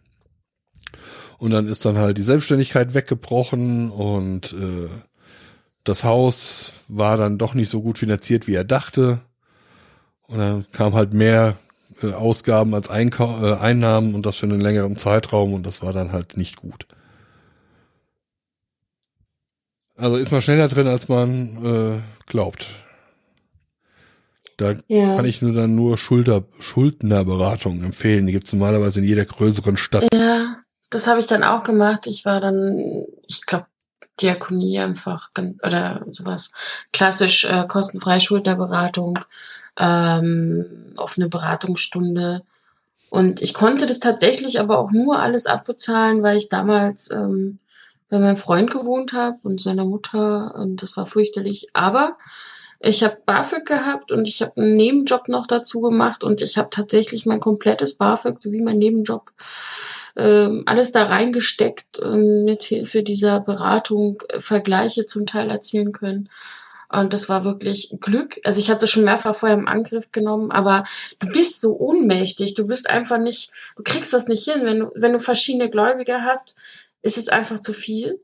Und dann ist dann halt die Selbstständigkeit weggebrochen und äh, das Haus war dann doch nicht so gut finanziert, wie er dachte. Und dann kam halt mehr äh, Ausgaben als Einkau äh, Einnahmen und das für einen längeren Zeitraum und das war dann halt nicht gut. Also ist man schneller drin, als man äh, glaubt. Da Ja. kann ich nur dann nur Schulter, Schuldnerberatung empfehlen. Die gibt's normalerweise in jeder größeren Stadt. Ja, das habe ich dann auch gemacht. Ich war dann, ich glaube, Diakonie einfach oder sowas. Klassisch äh, kostenfreie Schulterberatung, ähm, offene Beratungsstunde. Und ich konnte das tatsächlich aber auch nur alles abbezahlen, weil ich damals ähm, bei meinem Freund gewohnt habe und seiner Mutter und das war fürchterlich. Aber ich habe BAföG gehabt und ich habe einen Nebenjob noch dazu gemacht und ich habe tatsächlich mein komplettes BAföG sowie mein Nebenjob ähm, alles da reingesteckt und mit Hilfe dieser Beratung äh, Vergleiche zum Teil erzielen können. Und das war wirklich Glück. Also ich hatte schon mehrfach vorher im Angriff genommen, aber du bist so ohnmächtig. Du bist einfach nicht, du kriegst das nicht hin. Wenn du, wenn du verschiedene Gläubiger hast, ist es einfach zu viel.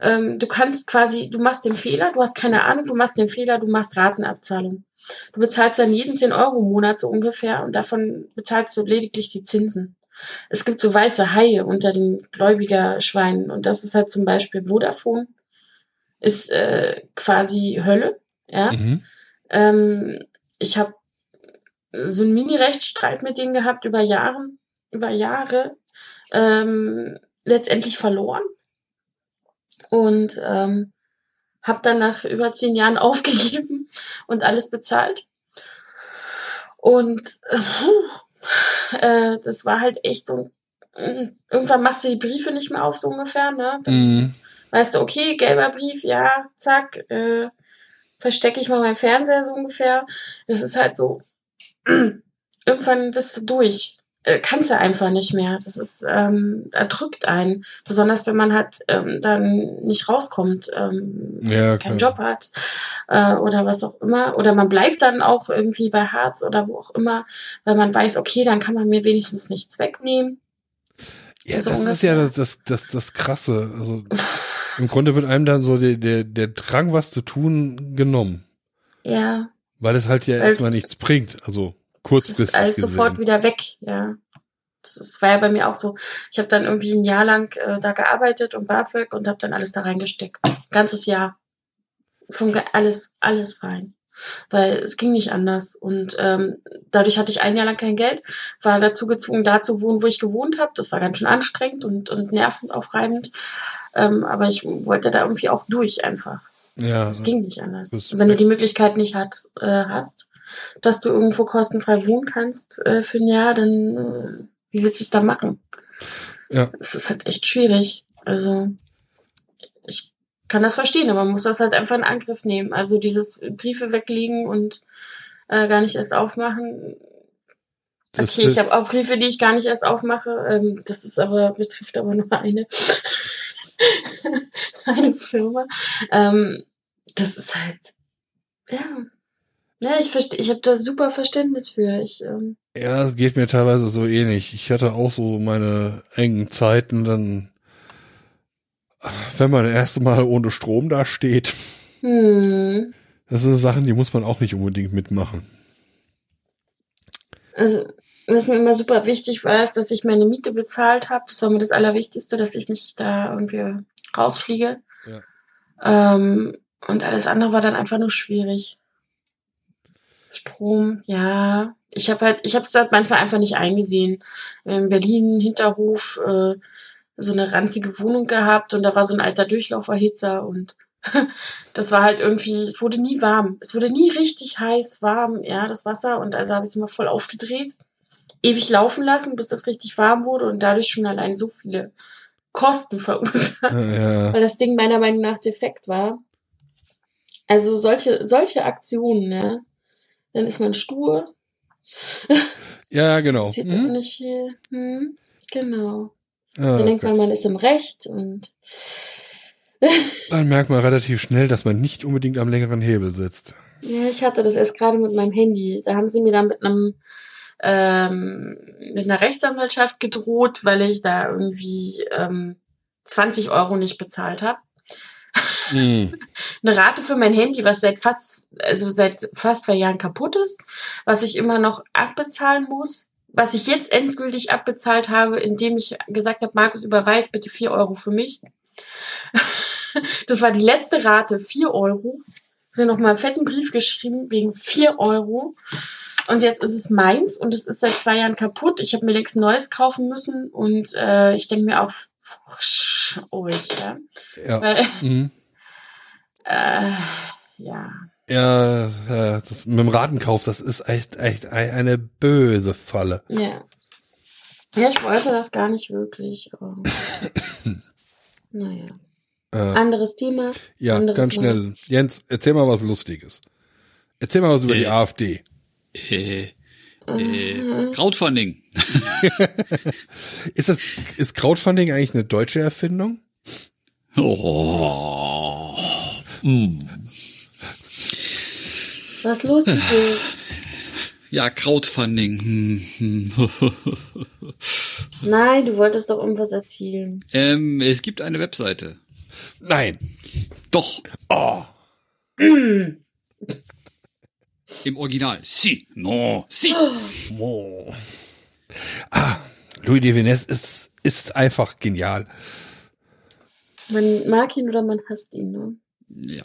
Ähm, du kannst quasi, du machst den Fehler, du hast keine Ahnung, du machst den Fehler, du machst Ratenabzahlung. Du bezahlst dann jeden 10 Euro im Monat so ungefähr und davon bezahlst du lediglich die Zinsen. Es gibt so weiße Haie unter den Gläubigerschweinen und das ist halt zum Beispiel Vodafone, ist äh, quasi Hölle. Ja, Mhm. ähm, ich habe so einen Mini-Rechtsstreit mit denen gehabt über Jahre, über Jahre, ähm, letztendlich verloren und ähm, habe dann nach über zehn Jahren [LAUGHS] aufgegeben und alles bezahlt. Und äh, das war halt echt so, äh, irgendwann machst du die Briefe nicht mehr auf, so ungefähr, ne? Dann Mhm. weißt du, okay, gelber Brief, ja, zack, äh, verstecke ich mal meinen Fernseher so ungefähr. Das ist halt so, [CLEARS THROAT] irgendwann bist du durch. Äh, kannst du einfach nicht mehr. Das ist, ähm, erdrückt einen. Besonders wenn man halt ähm, dann nicht rauskommt, ähm, Ja, keinen. Job hat äh, oder was auch immer. Oder man bleibt dann auch irgendwie bei Harz oder wo auch immer, weil man weiß, okay, dann kann man mir wenigstens nichts wegnehmen. Ja, So das ist ja das, das, das, das Krasse. Also im Grunde wird einem dann so der, der, der Drang, was zu tun, genommen. Ja, Weil es halt ja Weil- erstmal nichts bringt. Also das kurzfristig ist alles gesehen. sofort wieder weg, ja. Das ist, war ja bei mir auch so. Ich habe dann irgendwie ein Jahr lang äh, da gearbeitet und BAföG und habe dann alles da reingesteckt. Ganzes Jahr. Ge- alles, alles rein. Weil es ging nicht anders. Und ähm, dadurch hatte ich ein Jahr lang kein Geld, war dazu gezwungen, da zu wohnen, wo ich gewohnt habe. Das war ganz schön anstrengend und, und nervenaufreibend. Ähm, aber ich wollte da irgendwie auch durch einfach. Ja, Es ging nicht anders. Das- Und wenn du die Möglichkeit nicht hat, äh, hast, dass du irgendwo kostenfrei wohnen kannst äh, für ein Jahr, dann äh, wie willst du es da machen? Ja. Es ist halt echt schwierig. Also ich kann das verstehen, aber man muss das halt einfach in Angriff nehmen. Also dieses Briefe weglegen und äh, gar nicht erst aufmachen. Das Okay, ich habe auch Briefe, die ich gar nicht erst aufmache. Ähm, das ist aber betrifft aber nur eine [LAUGHS] eine Firma. Ähm, das ist halt ja. Ja, ich verstehe, ich habe da super Verständnis für. Ich ähm, Ja, es geht mir teilweise so ähnlich. Ich hatte auch so meine engen Zeiten, dann, wenn man das erste Mal ohne Strom da steht, hm, das sind Sachen, die muss man auch nicht unbedingt mitmachen. Also, was mir immer super wichtig war, ist, dass ich meine Miete bezahlt habe. Das war mir das Allerwichtigste, dass ich nicht da irgendwie rausfliege. Ja. Ähm, und alles andere war dann einfach nur schwierig. Strom, ja. Ich habe halt, ich habe es halt manchmal einfach nicht eingesehen. In Berlin Hinterhof äh, so eine ranzige Wohnung gehabt und da war so ein alter Durchlauferhitzer und [LAUGHS] das war halt irgendwie, es wurde nie warm. Es wurde nie richtig heiß, warm, ja, das Wasser. Und also habe ich es immer voll aufgedreht, ewig laufen lassen, bis das richtig warm wurde und dadurch schon allein so viele Kosten verursacht, Ja. weil das Ding meiner Meinung nach defekt war. Also solche, solche Aktionen, ne? Dann ist man stur, [LAUGHS] Ja, genau. sieht Mhm. nicht hier. Hm, genau. Ah, Dann denkt man, man ist im Recht und [LAUGHS] Dann merkt man relativ schnell, dass man nicht unbedingt am längeren Hebel sitzt. Ja, ich hatte das erst gerade mit meinem Handy. Da haben sie mir dann mit einem ähm, mit einer Rechtsanwaltschaft gedroht, weil ich da irgendwie ähm, 20 Euro nicht bezahlt habe. Mhm. [LAUGHS] Eine Rate für mein Handy, was seit fast also seit fast zwei Jahren kaputt ist, was ich immer noch abbezahlen muss, was ich jetzt endgültig abbezahlt habe, indem ich gesagt habe, Markus, überweis bitte 4 Euro für mich. [LAUGHS] Das war die letzte Rate, 4 Euro. Ich habe noch mal einen fetten Brief geschrieben wegen 4 Euro. Und jetzt ist es meins und es ist seit zwei Jahren kaputt. Ich habe mir ein neues kaufen müssen und äh, ich denke mir auch, oh ich, ja. Ja. Weil, Mhm. [LAUGHS] äh, ja. Ja, das mit dem Ratenkauf, das ist echt, echt ein- eine böse Falle. Ja. Ja, ich wollte das gar nicht wirklich. Aber [COUGHS] naja. Äh, Anderes Thema. ja, anderes ganz Mal. schnell. Jens, erzähl mal was Lustiges. Erzähl mal was über die Äh. AfD. Äh. Äh, Crowdfunding. [LAUGHS] Ist das, ist Crowdfunding eigentlich eine deutsche Erfindung? Oh. Mm. Was los mit dir? [LAUGHS] Ja, Crowdfunding. Hm, [LAUGHS] hm. Nein, du wolltest doch irgendwas erzählen. ähm, es gibt eine Webseite. Nein. Doch, Oh. Im Original. Si, no, si. oh. Ah, Louis de Venez ist, ist einfach genial. Man mag ihn oder man hasst ihn, ne? Ja.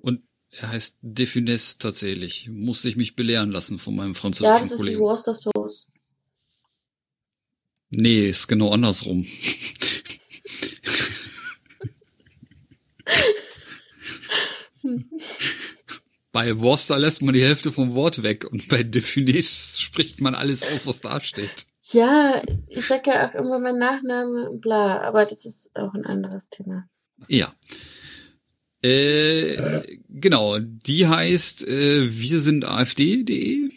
Und er heißt Defines tatsächlich. Musste ich mich belehren lassen von meinem Ja, französischen das ist die Kollegen. Worcester Sauce. Nee, ist genau andersrum. [LAUGHS] [LAUGHS] bei Worcester lässt man die Hälfte vom Wort weg und bei Defines spricht man alles aus, was da steht. Ja, ich sag ja auch immer mein Nachname bla, aber das ist auch ein anderes Thema. Ja. Äh, genau, die heißt äh, wir sind AfD.de.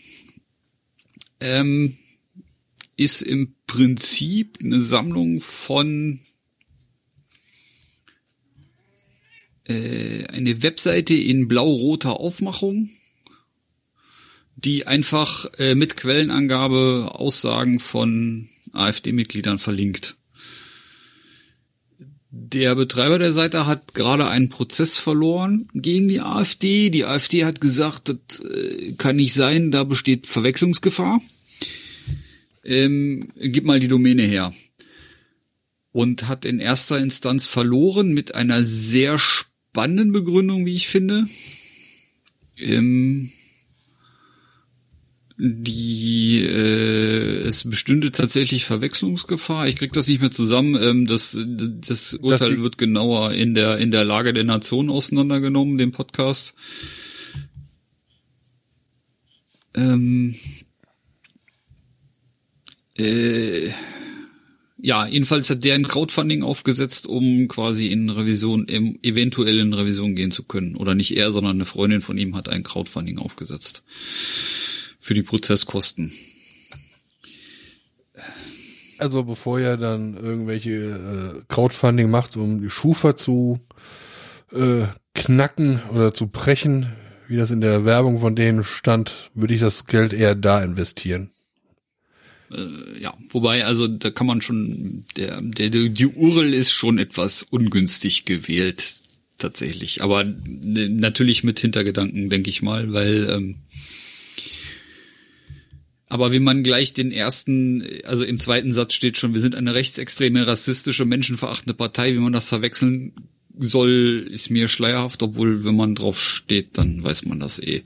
Ähm, ist im Prinzip eine Sammlung von äh, eine Webseite in blau-roter Aufmachung, die einfach äh, mit Quellenangabe Aussagen von AfD-Mitgliedern verlinkt. Der Betreiber der Seite hat gerade einen Prozess verloren gegen die AfD. Die AfD hat gesagt, das äh, kann nicht sein, da besteht Verwechslungsgefahr. Ähm, gib mal die Domäne her. Und hat in erster Instanz verloren mit einer sehr spannenden Begründung, wie ich finde. Ähm, die äh, es bestünde tatsächlich Verwechslungsgefahr. Ich krieg das nicht mehr zusammen. Ähm, das das Urteil liegt- wird genauer in der in der Lage der Nation auseinandergenommen, dem Podcast. Ähm, äh, ja, jedenfalls hat der ein Crowdfunding aufgesetzt, um quasi in Revision, em- eventuell in Revision gehen zu können. Oder nicht er, sondern eine Freundin von ihm hat ein Crowdfunding aufgesetzt. Für die Prozesskosten. Also bevor ihr dann irgendwelche äh, Crowdfunding macht, um die Schufa zu äh, knacken oder zu brechen, wie das in der Werbung von denen stand, würde ich das Geld eher da investieren. Äh, ja, wobei, also da kann man schon, der, der, die URL ist schon etwas ungünstig gewählt, tatsächlich. Aber ne, natürlich mit Hintergedanken, denke ich mal, weil ähm, Aber wie man gleich den ersten, also im zweiten Satz steht schon, wir sind eine rechtsextreme, rassistische, menschenverachtende Partei, wie man das verwechseln soll, ist mir schleierhaft, obwohl, wenn man drauf steht, dann weiß man das eh.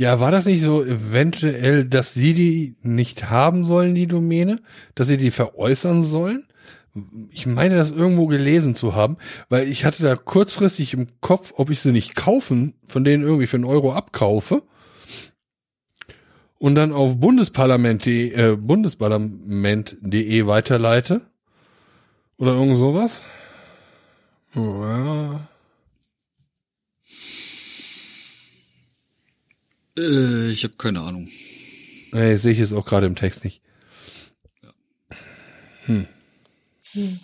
Ja, war das nicht so eventuell, dass sie die nicht haben sollen, die Domäne? Dass sie die veräußern sollen? Ich meine, das irgendwo gelesen zu haben, weil ich hatte da kurzfristig im Kopf, ob ich sie nicht kaufen, von denen irgendwie für einen Euro abkaufe und dann auf bundesparlament.de äh, bundesparlament.de weiterleite oder irgend sowas. Ja. Äh, ich habe keine Ahnung. Nee, sehe ich jetzt auch gerade im Text nicht. Hm. Hm.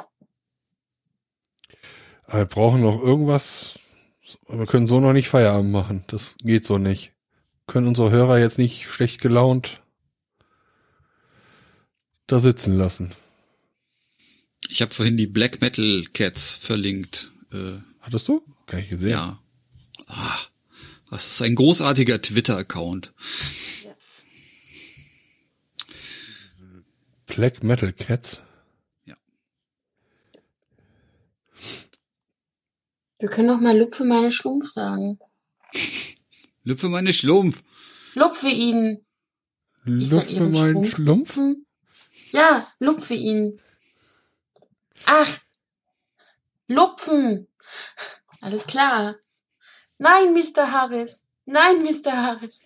Aber wir brauchen noch irgendwas. Wir können so noch nicht Feierabend machen. Das geht so nicht. Können unsere Hörer jetzt nicht schlecht gelaunt da sitzen lassen. Ich habe vorhin die Black Metal Cats verlinkt. Äh, Hattest du? Kann ich gesehen. ja. Ach, das ist ein großartiger Twitter-Account. Black Metal Cats. Wir können noch mal Lupfe meine Schlumpf sagen. [LAUGHS] Lüpfe meine Schlumpf. Lupfe ihn. Lupfe meinen Schlumpf. Hm? Ja, lupfe ihn. Ach, lupfen. Alles klar. Nein, Mr. Harris. Nein, Mr. Harris.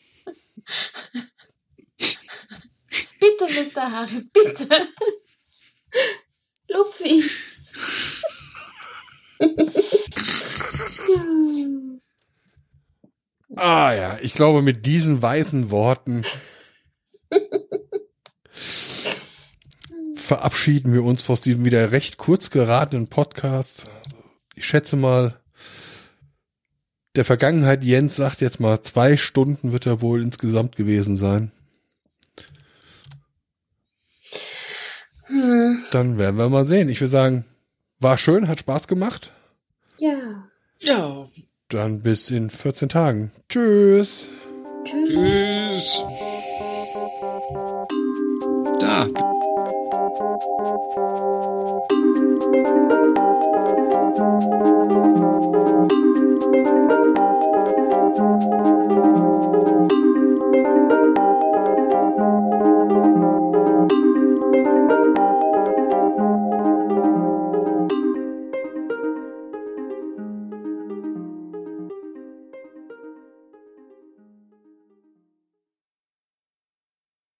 bitte, Mr. Harris, bitte. Lupf ihn. Ah ja, ich glaube, mit diesen weisen Worten verabschieden wir uns aus diesem wieder recht kurz geratenen Podcast. Ich schätze mal, der Vergangenheit Jens sagt jetzt mal, zwei Stunden wird er wohl insgesamt gewesen sein. Hm, Dann werden wir mal sehen. Ich würde sagen, war schön, hat Spaß gemacht. ja. Ja. Dann bis in 14 Tagen. Tschüss. Tschüss. Tschüss. Da.